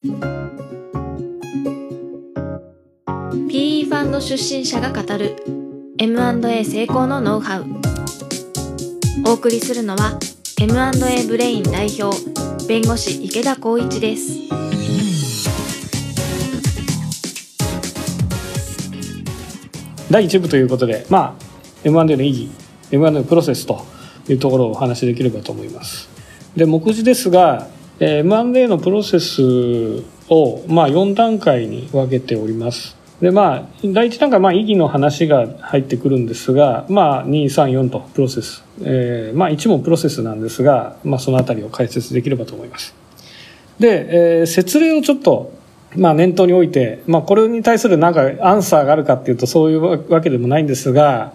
PE ファンド出身者が語る M&A 成功のノウハウ。お送りするのは M&A ブレイン代表弁護士池田光一です。第1部ということで、まあ、M&A の意義 M&A のプロセスというところをお話しできればと思います。で目次ですが M&A のプロセスを、まあ、4段階に分けております。でまあ第1段階まあ意義の話が入ってくるんですがまあ234とプロセス、えー、まあ1もプロセスなんですが、まあ、そのあたりを解説できればと思います。で、えー、説明をちょっとまあ念頭において、まあこれに対するなんかアンサーがあるかっていうとそういうわけでもないんですが、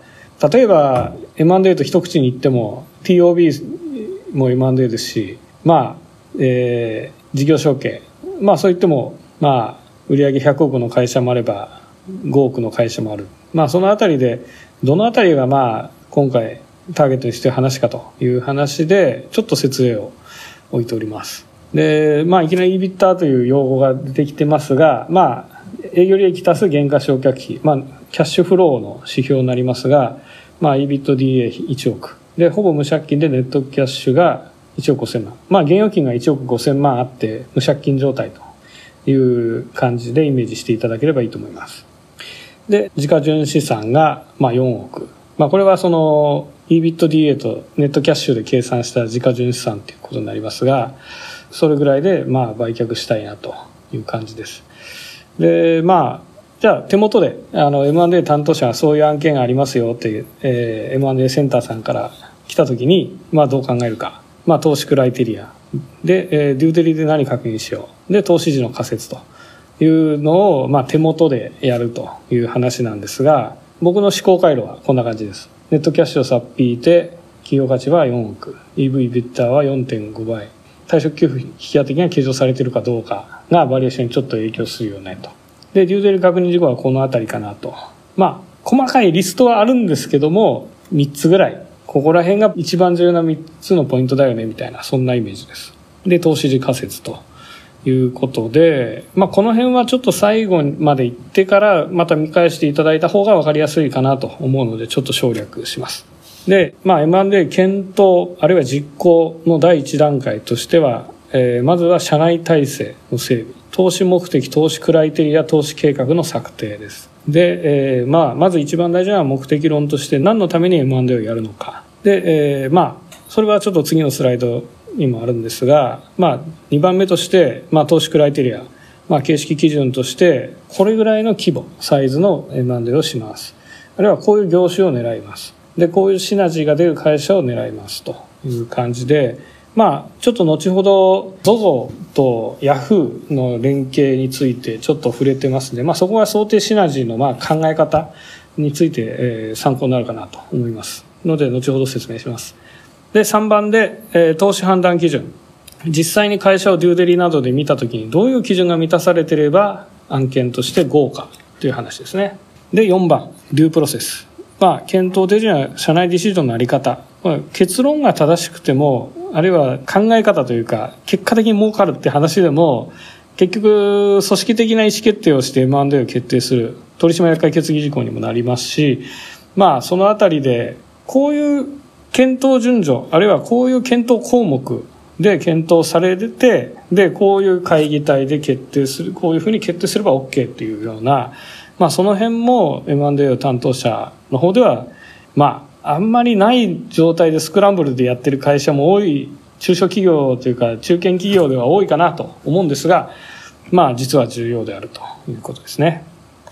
例えば M&A と一口に言っても TOB も M&A ですし、まあ、えー、事業承継、まあそう言っても、まあ売上100億の会社もあれば5億の会社もある。まあそのあたりで、どのあたりがまあ今回ターゲットにしてる話かという話で、ちょっと説明を置いております。で、まあいきなり EBITDA という用語が出てきてますが、まあ営業利益足す原価償却費、まあキャッシュフローの指標になりますが、まあ EBITDA1 億。で、ほぼ無借金でネットキャッシュが1億5000万。まあ現預金が1億5000万あって無借金状態という感じでイメージしていただければいいと思います。で、自家純資産が、まあ、4億。まあ、これはその EBITDA とネットキャッシュで計算した自家純資産ということになりますが、それぐらいで、まあ、売却したいなという感じです。で、まあ、じゃあ手元で、あの、M&A 担当者がそういう案件がありますよっていう、えー、M&A センターさんから来た時に、まあ、どう考えるか。まあ、投資クライテリア。で、えー、デューデリで何確認しよう。で、投資時の仮説というのを、まあ、手元でやるという話なんですが、僕の思考回路はこんな感じです。ネットキャッシュをさっぴいて、企業価値は4億、EV ビッターは4.5倍、退職給付引き当て金が計上されてるかどうかがバリエーションにちょっと影響するよねと。で、デューデリ確認事項はこのあたりかなと。まあ、細かいリストはあるんですけども、3つぐらいここら辺が一番重要な3つのポイントだよねみたいなそんなイメージです。で投資時仮説ということで、まあ、この辺はちょっと最後まで行ってからまた見返していただいた方が分かりやすいかなと思うのでちょっと省略します。で、まあ、M&A 検討あるいは実行の第一段階としては、えー、まずは社内体制の整備投資目的投資クライテリア投資計画の策定ですで、えー、まあ、まず一番大事なのは目的論として何のために M&A をやるのか。で、えー、まあ、それはちょっと次のスライドにもあるんですが、まあ、2番目として、まあ、投資クライテリア、まあ、形式基準として、これぐらいの規模、サイズの M&A をします。あるいはこういう業種を狙います。で、こういうシナジーが出る会社を狙いますという感じで、まあ、ちょっと後ほど ZOZO と Yahoo の連携についてちょっと触れてますので、まあ、そこが想定シナジーのまあ考え方について、えー、参考になるかなと思いますので後ほど説明します。で3番で、えー、投資判断基準。実際に会社をデューデリなどで見たときにどういう基準が満たされていれば案件として豪華という話ですね。で4番デュープロセス。まあ検討手順や社内ディシジョンのあり方。結論が正しくてもあるいは考え方というか、結果的に儲かるって話でも、結局、組織的な意思決定をして M&A を決定する。取締役会決議事項にもなりますし、まあ、そのあたりで、こういう検討順序、あるいはこういう検討項目で検討されて、で、こういう会議体で決定する、こういうふうに決定すれば OK っていうような、まあ、その辺も M&A を担当者の方では、まあ、あんまりない状態でスクランブルでやってる会社も多い中小企業というか中堅企業では多いかなと思うんですがまあ実は重要であるということですね。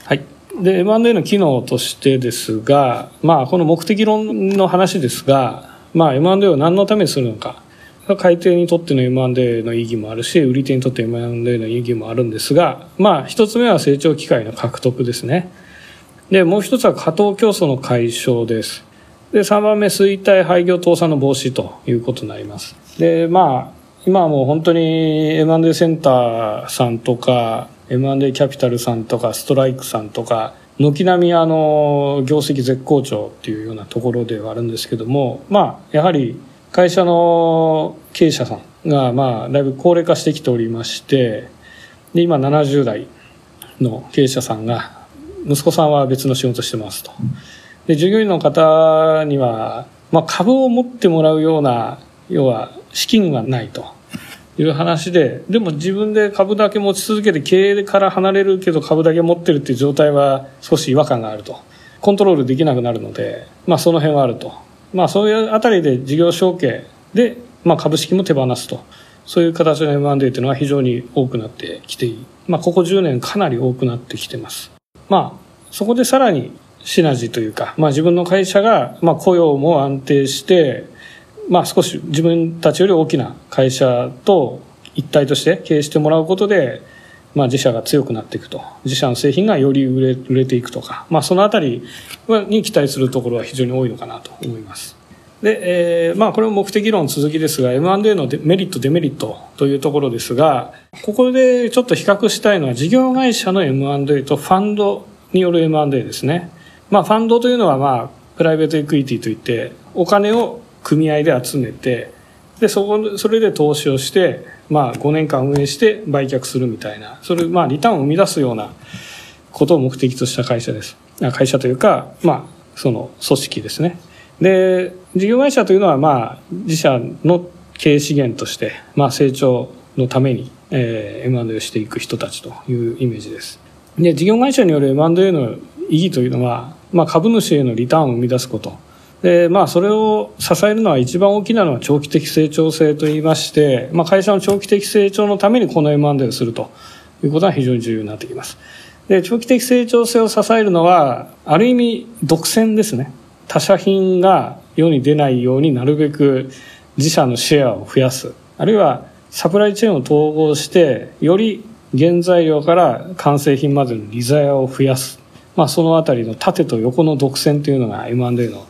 はい。で M&A の機能としてですがまあこの目的論の話ですがまあ M&A を何のためにするのか買い手にとっての M&A の意義もあるし売り手にとって M&A の意義もあるんですがまあ一つ目は成長機会の獲得ですね。でもう一つは過当競争の解消です。で3番目衰退廃業倒産の防止ということになりますでまあ今はもう本当に M&A センターさんとか M&A キャピタルさんとかストライクさんとか軒並みあの業績絶好調っていうようなところではあるんですけどもまあやはり会社の経営者さんがまあだいぶ高齢化してきておりましてで今70代の経営者さんが息子さんは別の仕事してますと。で従業員の方には、まあ、株を持ってもらうような要は資金がないという話ででも自分で株だけ持ち続けて経営から離れるけど株だけ持ってるっていう状態は少し違和感があると。コントロールできなくなるので、まあ、その辺はあると、まあ、そういうあたりで事業承継で、まあ、株式も手放すと。そういう形の M&A というのは非常に多くなってきている、まあ、ここ10年かなり多くなってきてます。まあそこでさらにシナジーというか、まあ、自分の会社が、まあ、雇用も安定してまあ、少し自分たちより大きな会社と一体として経営してもらうことで、まあ、自社が強くなっていくと自社の製品がより売れ売れていくとか、まあ、そのあたりに期待するところは非常に多いのかなと思います。で、えー、まあ、これも目的論続きですが、M&A のメリット、デメリットというところですが、ここでちょっと比較したいのは、事業会社の M&A とファンドによる M&A ですね。まあ、ファンドというのは、まあ、プライベートエクイティといって、お金を組合で集めてでそこそれで投資をして、まあ、5年間運営して売却するみたいな。それまあリターンを生み出すようなことを目的とした会社です。会社というか、まあ、その組織ですね。で事業会社というのは、まあ、自社の経営資源として、まあ、成長のために、えー、M&A をしていく人たちというイメージです。で事業会社による M&A の意義というのは、まあ、株主へのリターンを生み出すこと。で、まあ、それを支えるのは一番大きなのは長期的成長性といいまして、まあ、会社の長期的成長のためにこの M&A をするということは非常に重要になってきます。で、長期的成長性を支えるのは、ある意味、独占ですね。他社品が世に出ないようになるべく自社のシェアを増やす。あるいは、サプライチェーンを統合して、より原材料から完成品までの利ザヤを増やす。まあ、そのあたりの縦と横の独占というのが M&A の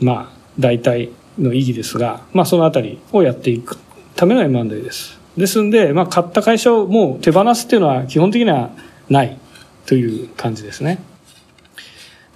まあ、大体の意義ですが、まあ、そのあたりをやっていくための M&A です。ですんで、まあ、買った会社をもう手放すっていうのは基本的にはないという感じですね。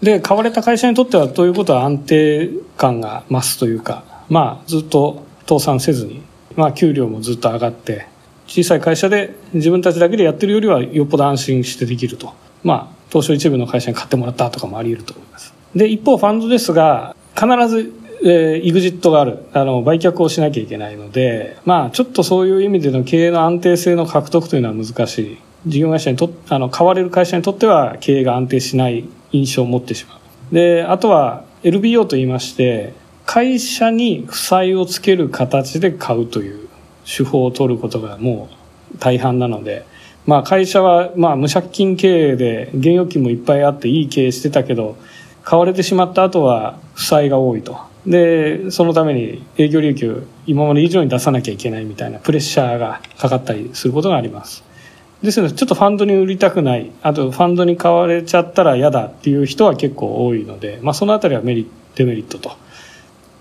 で、買われた会社にとってはということは安定感が増すというか、まあ、ずっと倒産せずに、まあ、給料もずっと上がって、小さい会社で自分たちだけでやってるよりはよっぽど安心してできると。まあ、東証一部の会社に買ってもらったとかもあり得ると思います。で、一方ファンドですが、必ず、えー、イグジットがある。あの、売却をしなきゃいけないので、まあ、ちょっとそういう意味での経営の安定性の獲得というのは難しい。事業会社にとあの、買われる会社にとっては経営が安定しない印象を持ってしまう。で、あとは LBO と言いまして、会社に負債をつける形で買うという手法を取ることがもう大半なので、まあ会社はまあ無借金経営で現預金もいっぱいあっていい経営してたけど、買われてしまった後は負債が多いと。で、そのために営業利益を今まで以上に出さなきゃいけないみたいなプレッシャーがかかったりすることがあります。ですので、ちょっとファンドに売りたくない、あとファンドに買われちゃったら嫌だっていう人は結構多いので、まあそのあたりはメリット、デメリットと。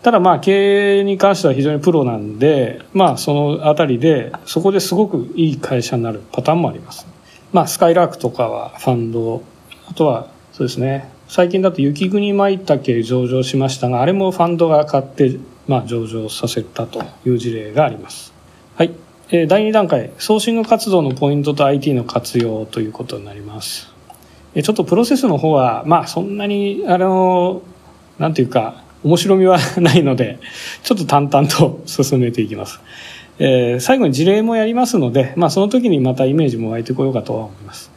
ただまあ経営に関しては非常にプロなんで、まあそのあたりで、そこですごくいい会社になるパターンもあります。まあスカイラークとかはファンド、あとはそうですね、最近だと雪国舞茸上場しましたが、あれもファンドが買って、まあ、上場させたという事例があります。はい。えー、第2段階、ソーシング活動のポイントと IT の活用ということになります。えー、ちょっとプロセスの方は、まあ、そんなに、あの、なんていうか、面白みはないので、ちょっと淡々と進めていきます。えー、最後に事例もやりますので、まあ、その時にまたイメージも湧いてこようかとは思います。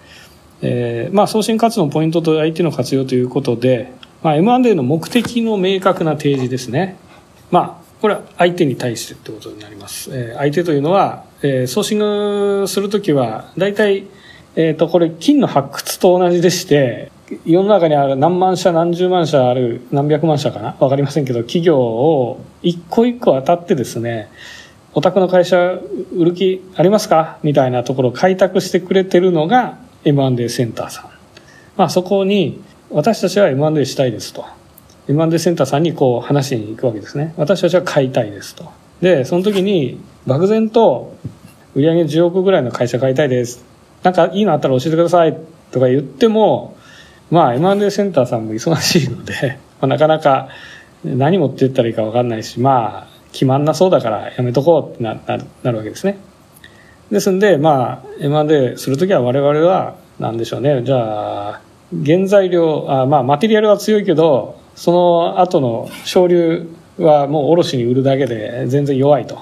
えー、まあ、送信活動のポイントと相手の活用ということで、まあ、M&A の目的の明確な提示ですね。まあ、これは相手に対してってことになります。えー、相手というのは、えー、ソーシングするときは、大体、えっ、ー、と、これ、金の発掘と同じでして、世の中にある何万社何十万社ある何百万社かな？わかりませんけど、企業を一個一個当たってですね、お宅の会社売る気ありますか？みたいなところを開拓してくれてるのが M&A センターさん。まあそこに、私たちは M&A したいですと。M&A センターさんにこう話しに行くわけですね。私たちは買いたいですと。で、その時に漠然と売上10億ぐらいの会社買いたいです。なんかいいのあったら教えてくださいとか言っても、まあ M&A センターさんも忙しいので、まあ、なかなか何持って言ったらいいか分かんないし、まあ決まんなそうだからやめとこうってななるわけですね。ですんで、まあ、M&A するときは我々は、なんでしょうね。じゃあ、原材料、あまあ、マテリアルは強いけど、その後の省流はもう卸に売るだけで全然弱いと。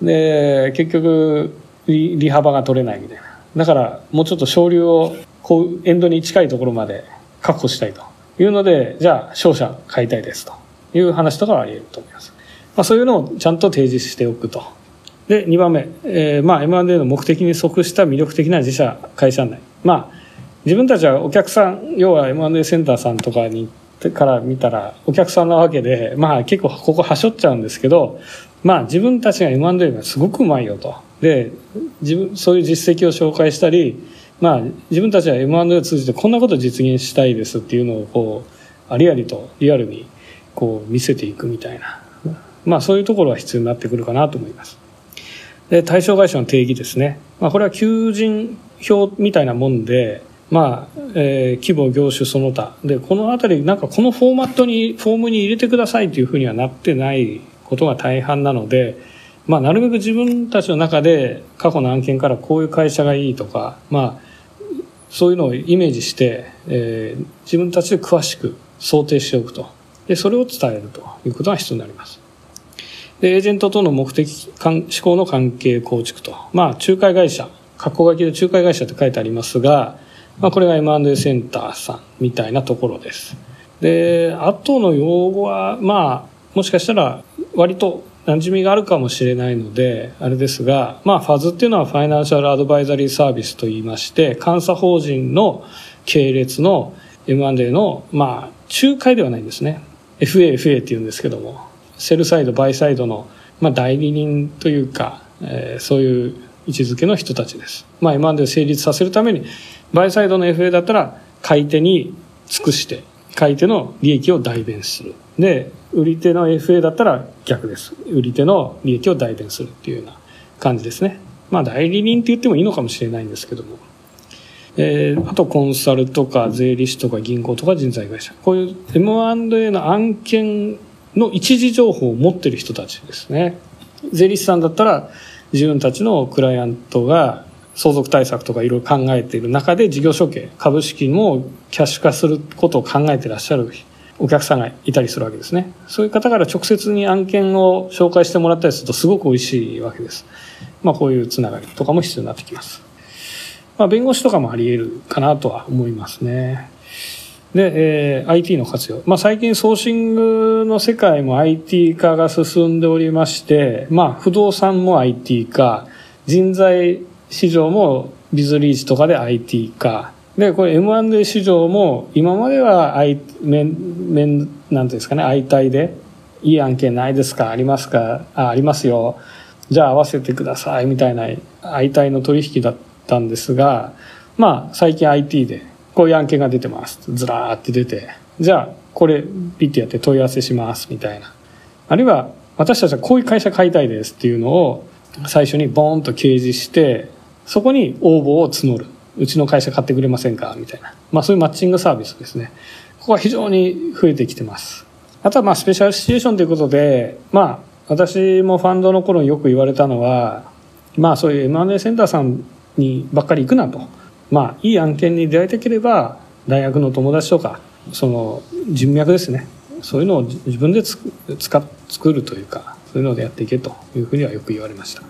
で、結局、利幅が取れないみたいな。だから、もうちょっと省流を、こう、エンドに近いところまで確保したいというので、じゃあ、商社買いたいですという話とかはあり得ると思います。まあ、そういうのをちゃんと提示しておくと。で、2番目、えー、まあ、M&A の目的に即した魅力的な自社会社内。まあ、自分たちはお客さん、要は M&A センターさんとかにから見たらお客さんなわけで、まあ結構ここはしょっちゃうんですけど、まあ自分たちが M&A がすごくうまいよと。で、自分、そういう実績を紹介したり、まあ自分たちは M&A を通じてこんなことを実現したいですっていうのをこう、ありありとリアルにこう見せていくみたいな。まあそういうところは必要になってくるかなと思います。で、対象会社の定義ですね。まあこれは求人表みたいなもんで、まあ、えー、規模、業種その他。で、このあたり、なんかこのフォーマットに、フォームに入れてくださいというふうにはなってないことが大半なので、まあ、なるべく自分たちの中で過去の案件からこういう会社がいいとか、まあ、そういうのをイメージして、えー、自分たちで詳しく想定しておくと。で、それを伝えるということが必要になります。で、エージェントとの目的、思考の関係構築と。まあ、仲介会社、括弧書きで仲介会社って書いてありますが、まあ、これが M&A センターさんみたいなところです。で、あとの用語は、まあ、もしかしたら割と馴染みがあるかもしれないので、あれですが、まあ、ファズっていうのはファイナンシャルアドバイザリーサービスと言いまして、監査法人の系列の M&A の、まあ、仲介ではないんですね。FA、FA って言うんですけども、セルサイド、バイサイドの、まあ、代理人というか、えー、そういう位置づけの人たちです。まあ、M&A を成立させるために、バイサイドの FA だったら買い手に尽くして買い手の利益を代弁する。で売り手の FA だったら逆です。売り手の利益を代弁するっていうような感じですね。まあ代理人って言ってもいいのかもしれないんですけども。えー、あとコンサルとか税理士とか銀行とか人材会社。こういう M&A の案件の一時情報を持ってる人たちですね。税理士さんだったら自分たちのクライアントが相続対策とかいろいろ考えている中で事業承継株式もキャッシュ化することを考えていらっしゃるお客さんがいたりするわけですね。そういう方から直接に案件を紹介してもらったりするとすごく美味しいわけです。まあこういうつながりとかも必要になってきます。まあ弁護士とかもあり得るかなとは思いますね。で、えー、IT の活用。まあ、最近ソーシングの世界も IT 化が進んでおりまして、まあ、不動産も IT 化、人材市場もビズリーチとかで IT 化。で、これ M&A 市場も今までは I、面、面、なんていうんですかね、相対で、いい案件ないですかありますかあ、ありますよ。じゃあ合わせてくださいみたいな相対の取引だったんですが、まあ最近 IT でこういう案件が出てます。ずらーって出て、じゃあこれピッてやって問い合わせしますみたいな。あるいは私たちはこういう会社買いたいですっていうのを最初にボーンと掲示して、そこに応募を募る。うちの会社買ってくれませんかみたいな。まあそういうマッチングサービスですね。ここは非常に増えてきてます。あとはまあスペシャルシチュエーションということで、まあ私もファンドの頃によく言われたのは、まあそういう M&A センターさんにばっかり行くなと。まあいい案件に出会いたければ、大学の友達とか、その人脈ですね。そういうのを自分でつ使作るというか、そういうのでやっていけというふうにはよく言われました。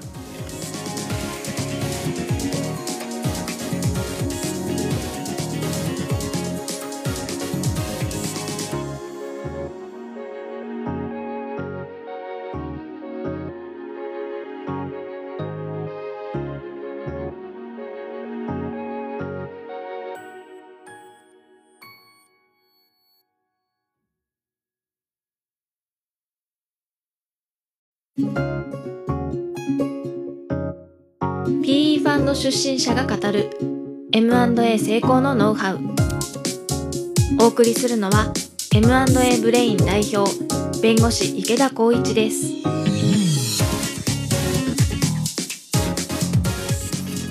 出身者が語る M&A 成功のノウハウ。お送りするのは M&A ブレイン代表弁護士池田光一です。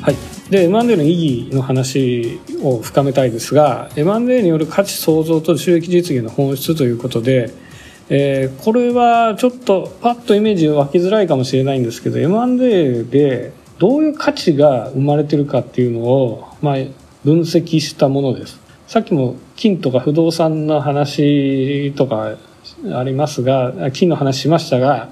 はい。で M&A の意義の話を深めたいですが M&A による価値創造と収益実現の本質ということでえー、これはちょっとパッとイメージ湧きづらいかもしれないんですけど M&A でどういう価値が生まれてるかっていうのを、まあ、分析したものです。さっきも金とか不動産の話とかありますが金の話しましたが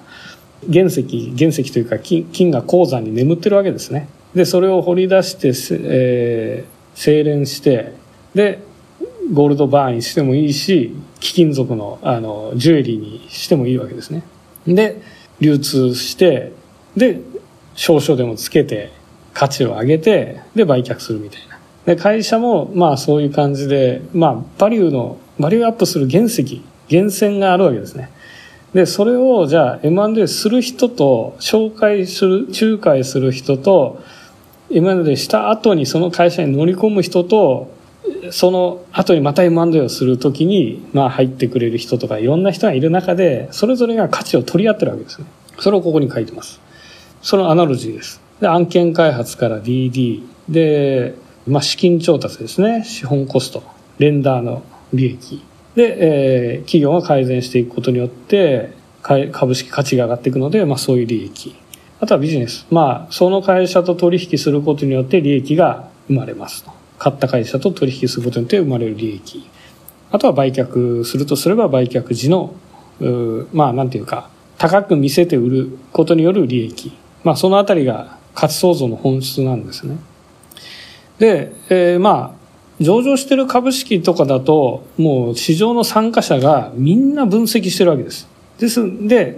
原石原石というか金金が鉱山に眠ってるわけですね。でそれを掘り出して、えー、精錬してでゴールドバーにしてもいいし貴金属のあのジュエリーにしてもいいわけですね。で流通してで少々でもつけて価値を上げてで売却するみたいなで会社もまあそういう感じでまあバリューのバリューアップする原石源泉があるわけですねでそれをじゃあ M&A する人と紹介する仲介する人と M&A した後にその会社に乗り込む人とその後にまた M&A をするときに、まあ入ってくれる人とかいろんな人がいる中で、それぞれが価値を取り合ってるわけですね。それをここに書いてます。そのアナロジーです。で、案件開発から DD。で、まあ資金調達ですね。資本コスト。レンダーの利益。で、えー、企業が改善していくことによって、株式価値が上がっていくので、まあそういう利益。あとはビジネス。まあ、その会社と取引することによって利益が生まれますと。買った会社と取引することによって生まれる利益。あとは売却するとすれば売却時の、まあなんていうか、高く見せて売ることによる利益。まあそのあたりが価値創造の本質なんですね。で、えー、まあ、上場してる株式とかだと、もう市場の参加者がみんな分析してるわけです。ですんで、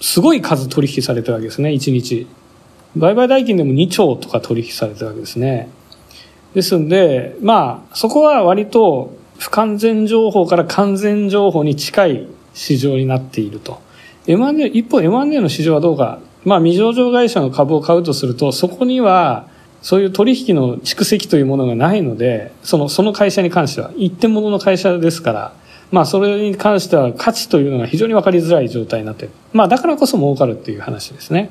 すごい数取引されてるわけですね、1日。売買代金でも2兆とか取引されてるわけですね。ですんで、まあ、そこは割と不完全情報から完全情報に近い市場になっていると。M&A、一方 M&A の市場はどうか。まあ、未上場会社の株を買うとすると、そこには、そういう取引の蓄積というものがないので、その、その会社に関しては、一点物の会社ですから、まあ、それに関しては価値というのが非常に分かりづらい状態になっている。まあ、だからこそ儲かるっていう話ですね。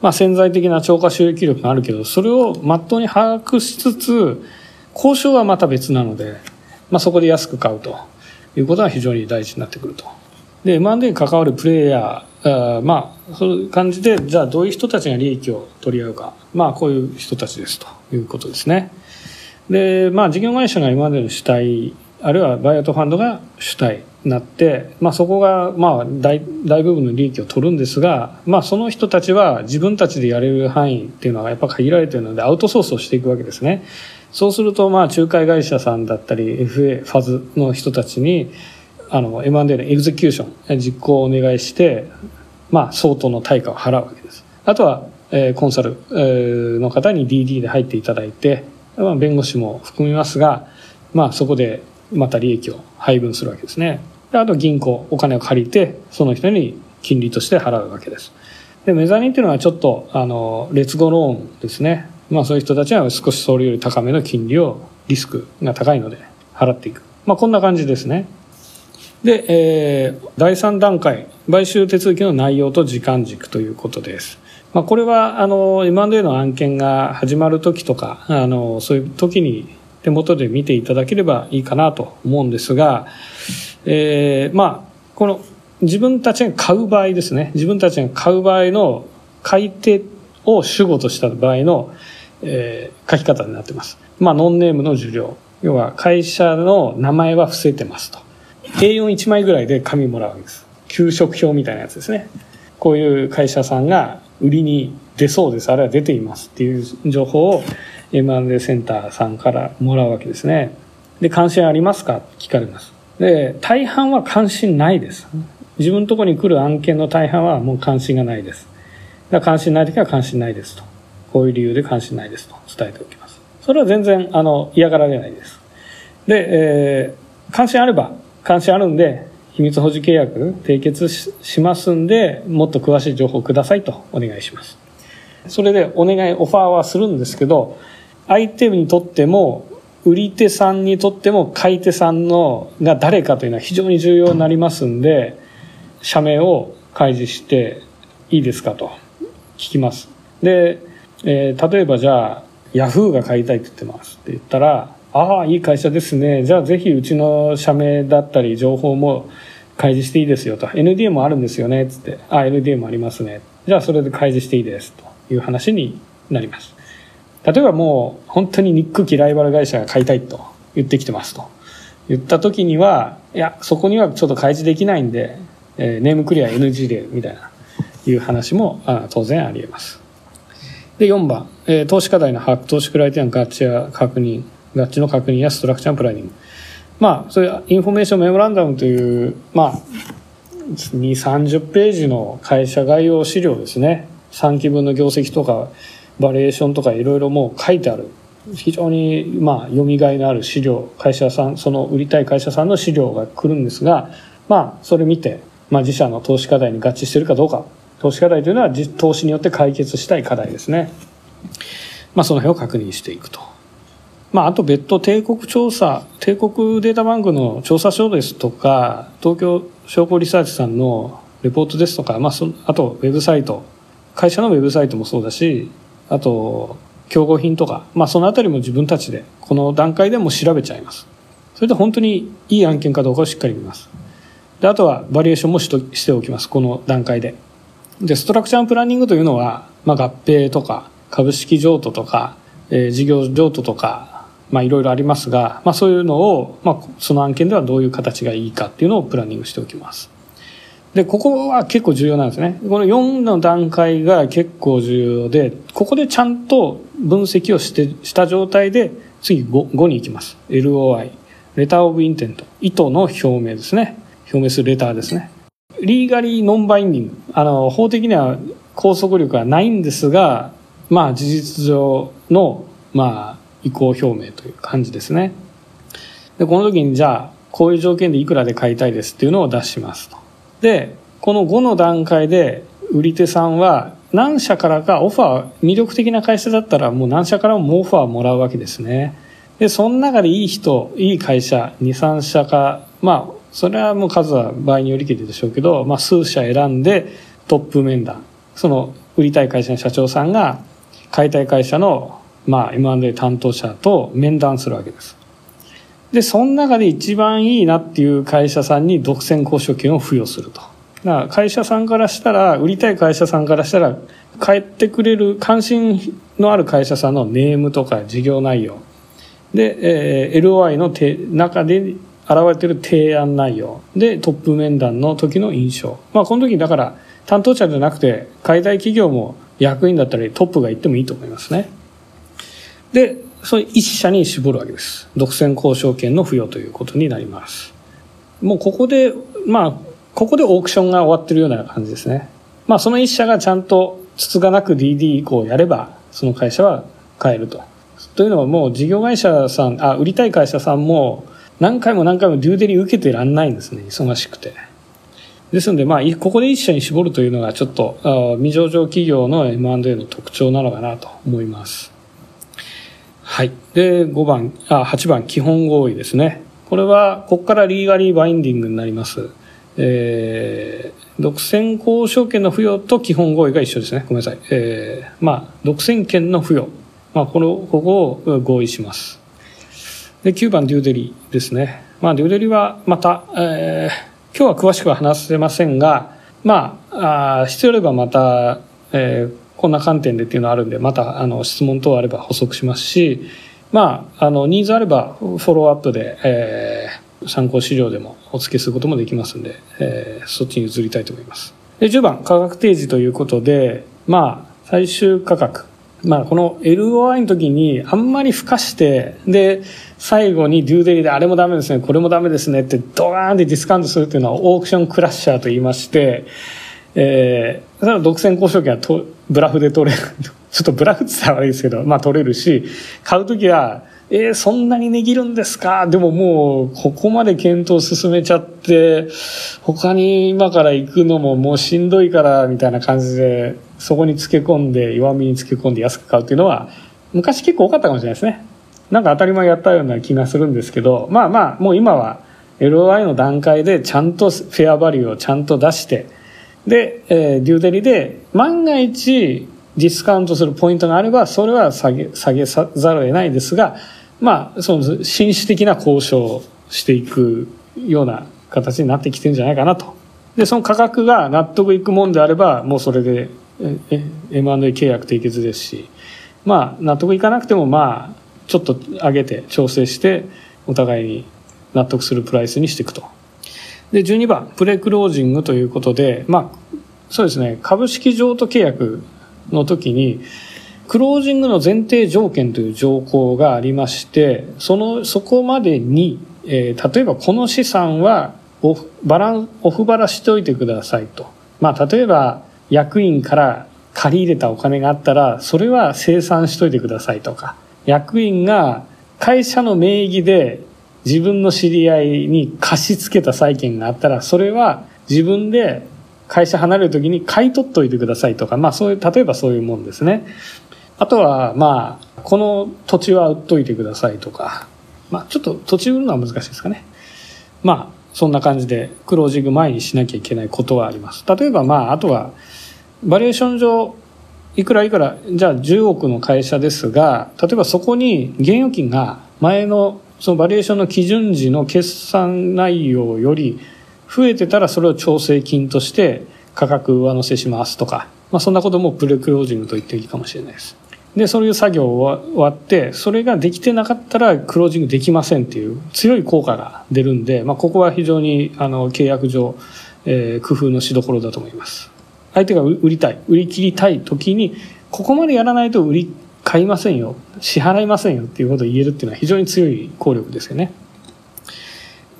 まあ、潜在的な超過収益力があるけど、それをまっとうに把握しつつ、交渉はまた別なので、まあ、そこで安く買うということが非常に大事になってくると。で、M&A に関わるプレイヤー、あまあ、そういう感じで、じゃあどういう人たちが利益を取り合うか。まあ、こういう人たちですということですね。で、まあ、事業会社が今までの主体、あるいはバイアウトファンドが主体になって、まあ、そこがまあ大大部分の利益を取るんですが、まあ、その人たちは自分たちでやれる範囲っていうのがやっぱ限られているのでアウトソースをしていくわけですね。そうするとまあ仲介会社さんだったり FA ファズの人たちにあの M&A のエグゼキューション実行をお願いしてまあ相当の対価を払うわけです。あとは、えー、コンサル、の方に DD で入っていただいて、まあ、弁護士も含みますが、まあ、そこでまた利益を配分するわけですね。であと銀行お金を借りてその人に金利として払うわけですでメザニンっていうのはちょっとあの劣後ローンですねまあそういう人たちは少しそれより高めの金利をリスクが高いので払っていくまあこんな感じですねで、えー、第3段階買収手続きの内容と時間軸ということですまあ、これはあの M&A の案件が始まる時とかあのそういう時に手元で見ていただければいいかなと思うんですが、えー、まあ、この自分たちが買う場合ですね、自分たちが買う場合の買い手を主語とした場合の、えー、書き方になってます。まあ、ノンネームの受領。要は会社の名前は伏せてますと。A41 枚ぐらいで紙もらうわけです。給食表みたいなやつですね。こういう会社さんが売りに出そうです、あるいは出ていますっていう情報を M&A センターさんからもらうわけですね。で、関心ありますか？聞かれます。で、大半は関心ないです。自分のとこに来る案件の大半はもう関心がないです。だから関心ない時は関心ないですと。こういう理由で関心ないですと伝えておきます。それは全然、あの、嫌がられないです。で、えー、関心あれば、関心あるんで、秘密保持契約締結しますんで、もっと詳しい情報くださいとお願いします。それでお願い、オファーはするんですけど、相手にとっても売り手さんにとっても買い手さんのが誰かというのは非常に重要になりますんで社名を開示していいですかと聞きますで、えー、例えばじゃあヤフーが買いたいって言ってますって言ったらああいい会社ですね。じゃあぜひうちの社名だったり情報も開示していいですよと。NDA もあるんですよね。つって。あ NDA もありますね。じゃあそれで開示していいですという話になります。例えばもう本当に憎きライバル会社が買いたいと言ってきてますと。言った時にはいやそこにはちょっと開示できないんで、えー、ネームクリア NG でみたいないう話もあ当然あり得ます。で4番、えー、投資課題の把握投資 criteria の合致や確認。合致の確認や structure planning。まあそういう information memorandum というまあ2 3 0ページの会社概要資料ですね。3期分の業績とかバリュエーションとかいろいろもう書いてある。非常にまあ読みがいのある資料。会社さんその売りたい会社さんの資料が来るんですがまあそれ見て、まあ、自社の投資課題に合致しているかどうか。投資課題というのは投資によって解決したい課題ですね。まあその辺を確認していくと。まああと別途帝国調査帝国データバンクの調査書ですとか東京商工リサーチさんのレポートですとか、まあ、そあとウェブサイト会社のウェブサイトもそうだしあと競合品とか、まあ、そのあたりも自分たちでこの段階でも調べちゃいます。それで本当にいい案件かどうかをしっかり見ます。であとはバリエーションもしとしておきますこの段階で。でストラクチャープランニングというのは、まあ、合併とか株式譲渡とか、えー、事業譲渡とか、まあ、いろいろありますが、まあ、そういうのを、まあ、その案件ではどういう形がいいかっていうのをプランニングしておきます。でここは結構重要なんですね。この4の段階が結構重要でここでちゃんと分析をしてした状態で次 5, 5に行きます。LOI レターオブインテント意図の表明ですね。表明するレターですね。リーガリーノンバインディング。あの法的には拘束力はないんですがまあ事実上のまあ意向表明という感じですね。でこの時にじゃあこういう条件でいくらで買いたいですっていうのを出しますと。でこの5の段階で売り手さんは何社からかオファー魅力的な会社だったらもう何社からもオファーもらうわけですね。でその中でいい人いい会社23社かまあそれはもう数は場合によりけりでしょうけど、まあ、数社選んでトップ面談。その売りたい会社の社長さんが買いたい会社の、まあ、M&A 担当者と面談するわけです。でその中で一番いいなっていう会社さんに独占交渉権を付与すると。だから会社さんからしたら売りたい会社さんからしたら帰ってくれる関心のある会社さんのネームとか事業内容。で、えー、LOI の中で現れてる提案内容。でトップ面談の時の印象。まあこの時だから担当者じゃなくて解体企業も役員だったりトップが言ってもいいと思いますね。でその一社に絞るわけです独占交渉権の付与ということになりますもうここでまあここでオークションが終わってるような感じですね。まあその一社がちゃんとつつがなく DD 以降やれば、その会社は買えると。というのはもう事業会社さん、あ、売りたい会社さんも何回も何回もデューデリ受けてらんないんですね。忙しくて。ですので、まあ、ここで一社に絞るというのがちょっと、未上場企業の M&A の特徴なのかなと思います。はい。で、5番、あ、8番、基本合意ですね。これは、ここからリーガリーバインディングになります。えー、独占交渉権の付与と基本合意が一緒ですね。ごめんなさい。えー、まあ、独占権の付与。まあ、これを、ここを合意します。で、9番、デューデリですね。まあ、デューデリはまた、えー、今日は詳しくは話せませんが、まあ、あ必要あればまた、えー、こんな観点でっていうのあるんで、また、あの、質問等あれば補足しますし、まあ、あの、ニーズあれば、フォローアップで、えー、参考資料でもお付けすることもできますんで、えー、そっちに移りたいと思います。で、10番、価格提示ということで、まあ、最終価格。まあ、この LOI の時にあんまり付加して、で、最後にデューデリであれもダメですね、これもダメですねってドーンってディスカウントするっていうのはオークションクラッシャーと言いまして、えー、それは独占交渉権はとブラフで取れる。ちょっとブラフって言ったら悪いですけど、まあ取れるし、買う時はえー、そんなに値切るんですか？でももう、ここまで検討進めちゃって、他に今から行くのももうしんどいから、みたいな感じで、そこにつけ込んで、弱みにつけ込んで安く買うっていうのは、昔結構多かったかもしれないですね。なんか当たり前やったような気がするんですけど、まあまあ、もう今は LOI の段階でちゃんとフェアバリューをちゃんと出して、で、えー、デューデリで、万が一、ディスカウントするポイントがあれば、それは下げ、下げざるを得ないですが、まあ、その紳士的な交渉をしていくような形になってきてるんじゃないかなと。で、その価格が納得いくもんであれば、もうそれで M&A 契約締結ですし、まあ納得いかなくてもまあちょっと上げて調整してお互いに納得するプライスにしていくと。で12番プレクロージングということでまあそうですね株式譲渡契約の時にクロージングの前提条件という条項がありましてそのそこまでに、えー、例えばこの資産はオフバランオフバラしておいてくださいと。まあ例えば役員から借り入れたお金があったらそれは清算しといてくださいとか役員が会社の名義で自分の知り合いに貸し付けた債権があったらそれは自分で会社離れる時に買い取っといてくださいとかまあそういう例えばそういうもんですね。あとはまあこの土地は売っといてくださいとか。まあちょっと土地売るのは難しいですかね。まあそんな感じでクロージング前にしなきゃいけないことはあります。例えばまああとはバリエーション上いくらいくらじゃあ10億の会社ですが例えばそこに現預金が前のそのバリエーションの基準時の決算内容より増えてたらそれを調整金として価格上乗せしますとか、まあ、そんなこともプレクロージングと言っていいかもしれないです。で、そういう作業を終わって、それができてなかったらクロージングできませんっていう強い効果が出るんで、まあ、ここは非常にあの契約上、えー、工夫のしどころだと思います。相手が売りたい、売り切りたい時に、ここまでやらないと売り買いませんよ。支払いませんよっていうことを言えるっていうのは非常に強い効力ですよね。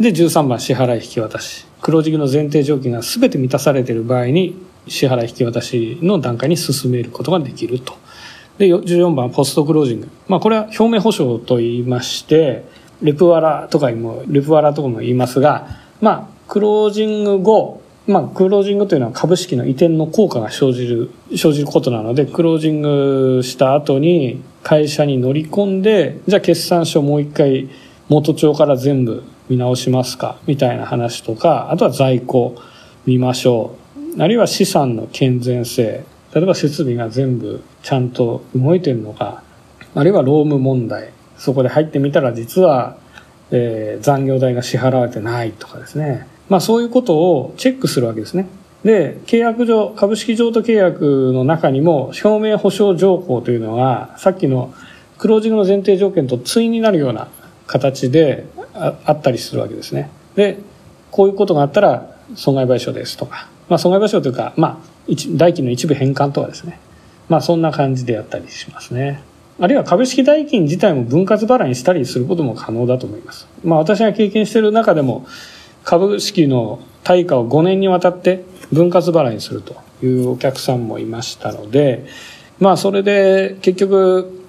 で13番支払い引き渡し。クロージングの前提条件が全て満たされている場合に支払い引き渡しの段階に進めることができると。で14番ポストクロージング、まあ、これは表面保証と言いましてレプワラとかにもレプワラとかも言いますがまあクロージング後まあ、クロージングというのは株式の移転の効果が生じる、生じることなので、クロージングした後に会社に乗り込んで、じゃあ決算書もう一回元帳から全部見直しますか、みたいな話とか、あとは在庫見ましょう。あるいは資産の健全性。例えば設備が全部ちゃんと動いてるのか、あるいは労務問題。そこで入ってみたら実は、えー、残業代が支払われてないとかですね。まあそういうことをチェックするわけですね。で、契約上、株式譲渡契約の中にも、表明保証条項というのが、さっきのクロージングの前提条件と対になるような形であったりするわけですね。で、こういうことがあったら、損害賠償ですとか、まあ損害賠償というか、まあ、代金の一部返還とかですね。まあそんな感じでやったりしますね。あるいは株式代金自体も分割払いにしたりすることも可能だと思います。まあ私が経験している中でも、株式の対価を5年にわたって分割払いにするというお客さんもいましたので、まあそれで結局、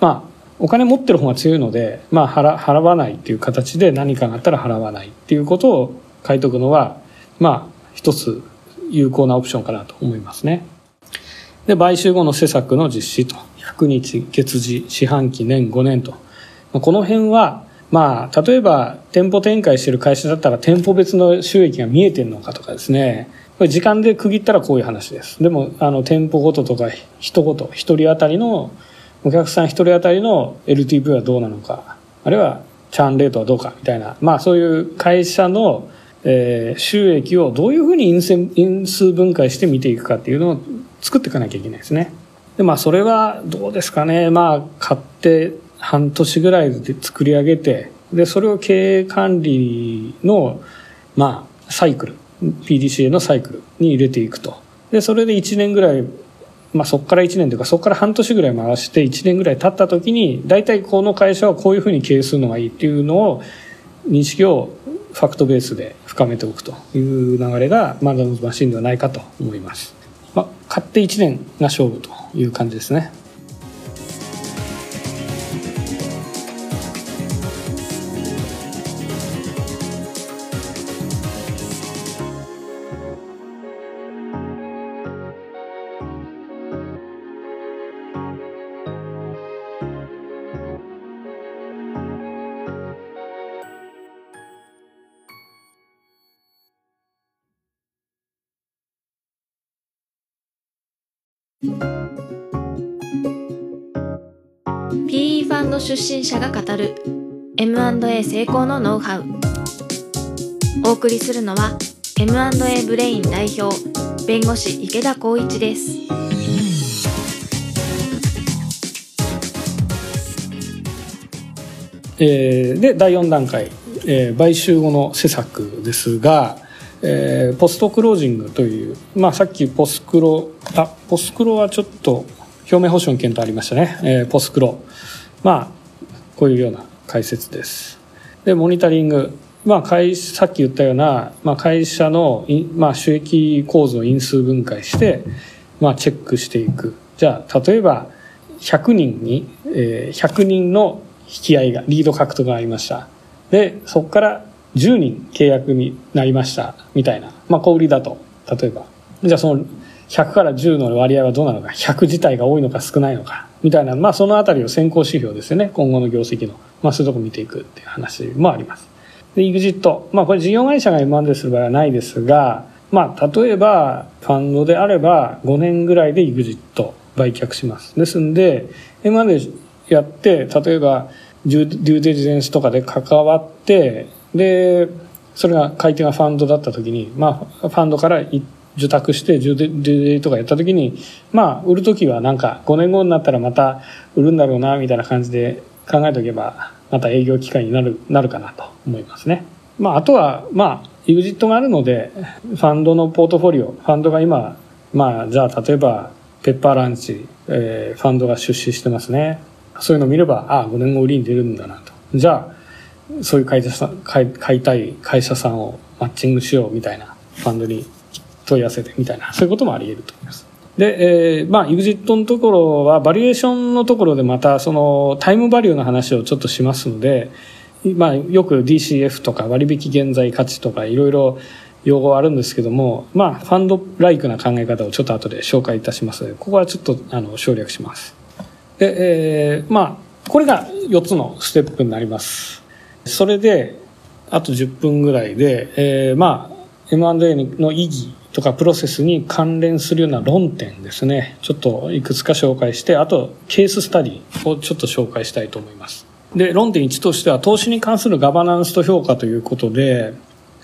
まあお金持ってる方が強いので、まあ払払わないっていう形で何かがあったら払わないっていうことを書いとくのは、まあ一つ有効なオプションかなと思いますね。で、買収後の施策の実施と、100日、月次、四半期、年、5年と。この辺は、まあ、例えば店舗展開してる会社だったら店舗別の収益が見えてるのかとかですね。これ時間で区切ったらこういう話です。でも、あの、店舗ごととか人ごと、一人当たりの、お客さん一人当たりの LTV はどうなのか、あるいはチャーンレートはどうかみたいな、まあそういう会社の、えー、収益をどういうふうに因数分解して見ていくかっていうのを作っていかなきゃいけないですね。で、まあそれはどうですかね。まあ買って半年ぐらいで作り上げて、で、それを経営管理の、まあ、サイクル、PDCA のサイクルに入れていくと。で、それで1年ぐらい、まあそこから1年というか、そこから半年ぐらい回して1年ぐらい経った時に、大体この会社はこういうふうに経営するのがいいっていうのを、認識をファクトベースで深めておくという流れが、マダムズマシンではないかと思います。まあ、買って1年が勝負という感じですね。出身者が語る M&A 成功のノウハウ。お送りするのは M&A ブレイン代表弁護士池田光一です。えーで第4段階、えー買収後の施策ですが、えーポストクロージングという、まあ、さっきポスクロあポスクロはちょっと表面保証検討ありましたね、えーポスクロ。まあこういうような解説です。でモニタリング。まあ、会さっき言ったような、まあ、会社の、まあ、収益構造を因数分解して、まあ、チェックしていく。じゃあ例えば100人に、えー100人の引き合いがリード獲得がありました。でそこから10人契約になりました。みたいな、まあ、小売りだと。例えば。じゃあその100から10の割合はどうなのか。100自体が多いのか少ないのか。みたいな、まあ、そのあたりを先行指標ですよね今後の業績の、まあ、そういうとこ見ていくっていう話もありますで、EXIT。まあ、これ事業会社が M&A する場合はないですが、まあ、例えば、ファンドであれば、5年ぐらいで EXIT 売却します。ですんで、M&A やって、例えば、デューデリジェンスとかで関わって、で、それが買い手がファンドだった時に、まあ、ファンドからい受託してデュデとかやった時に、まあ、売る時はなんか、5年後になったらまた売るんだろうな、みたいな感じで考えておけば、また営業機会になる、なるかなと思いますね。まあ、あとは、まあ、EXIT があるので、ファンドのポートフォリオ、ファンドが今、まあ、じゃあ、例えば、ペッパーランチ、えーファンドが出資してますね。そういうのを見れば、ああ、5年後売りに出るんだなと。じゃあ、そういう会社さん、買い買いたい会社さんをマッチングしようみたいな、ファンドに問い合わせてみたいな、そういうこともあり得ると思います。で、えーまあ、EXIT のところは、バリエーションのところでまた、その、タイムバリューの話をちょっとしますので、まあ、よく DCF とか割引現在価値とかいろいろ用語あるんですけども、まあ、ファンドライクな考え方をちょっと後で紹介いたしますので、ここはちょっと、あの、省略します。で、えーまあ、これが4つのステップになります。それで、あと10分ぐらいで、えーまあ、M&A の意義とかプロセスに関連するような論点ですね。ちょっといくつか紹介して、あとケーススタディをちょっと紹介したいと思います。で、論点1としては、投資に関するガバナンスと評価ということで、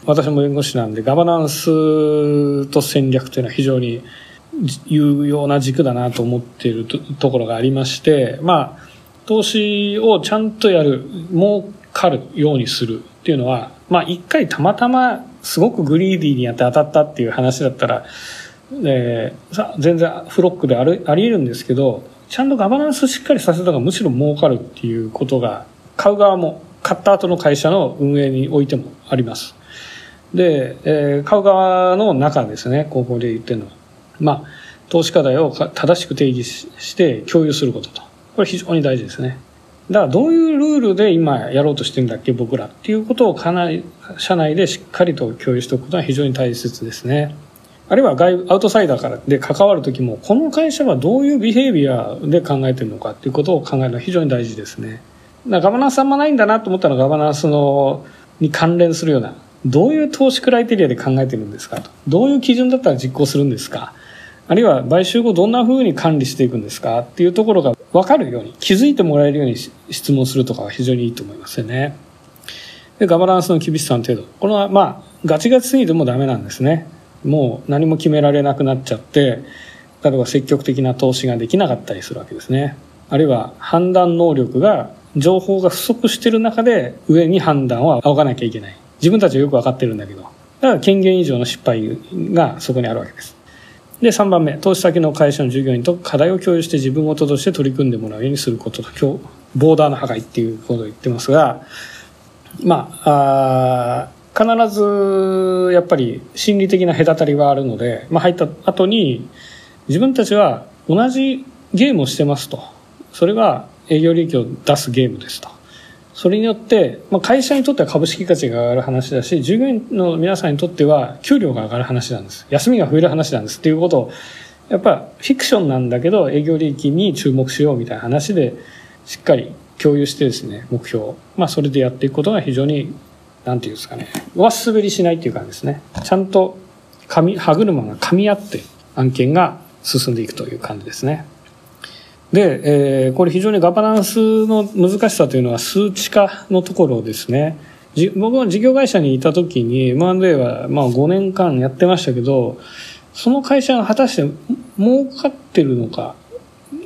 私も弁護士なんで、ガバナンスと戦略というのは非常に有用な軸だなと思っているとところがありまして、まあ、投資をちゃんとやる、儲かるようにするっていうのは、まあ一回たまたますごくグリーディーにやって当たったっていう話だったら、えーさ全然フロックであるあり得るんですけど、ちゃんとガバナンスしっかりさせたがむしろ儲かるっていうことが、買う側も、買った後の会社の運営においてもあります。で、えー買う側の中ですね、ここで言ってるのは。まあ、投資課題を正しく定義しして共有することと。これ非常に大事ですね。だからどういうルールで今やろうとしてるんだっけ僕らっていうことをかなり社内でしっかりと共有しておくことは非常に大切ですね。あるいは外アウトサイダーからで関わる時もこの会社はどういうビヘイビアで考えてるのかっていうことを考えるのは非常に大事ですね。だガバナンスあんまないんだなと思ったらガバナンスのに関連するようなどういう投資クライテリアで考えてるんですかとどういう基準だったら実行するんですかあるいは買収後どんな風に管理していくんですか？っていうところが分かるように気づいてもらえるように質問するとかは非常にいいと思いますよね。でガバナンスの厳しさの程度これはまあガチガチすぎてもダメなんですね。もう何も決められなくなっちゃって例えば積極的な投資ができなかったりするわけですね。あるいは判断能力が情報が不足している中で上に判断を仰がなきゃいけない。自分たちはよく分かってるんだけど。だから権限以上の失敗がそこにあるわけです。で、3番目、投資先の会社の従業員と課題を共有して自分事として取り組んでもらうようにすることと、今日、ボーダーの破壊っていうことを言ってますが、まあ、あ必ずやっぱり心理的な隔たりはあるので、まあ、入った後に自分たちは同じゲームをしてますと。それは営業利益を出すゲームですと。それによって、まあ、会社にとっては株式価値が上がる話だし、従業員の皆さんにとっては給料が上がる話なんです。休みが増える話なんですっていうことを、やっぱフィクションなんだけど営業利益に注目しようみたいな話で、しっかり共有してですね、目標。まあそれでやっていくことが非常に、なんていうんですかね、上滑りしないっていう感じですね。ちゃんと、歯車が噛み合って案件が進んでいくという感じですね。で、えーこれ非常にガバナンスの難しさというのは数値化のところですね。僕は事業会社にいた時に M&A はまあ5年間やってましたけど、その会社が果たして儲かってるのか、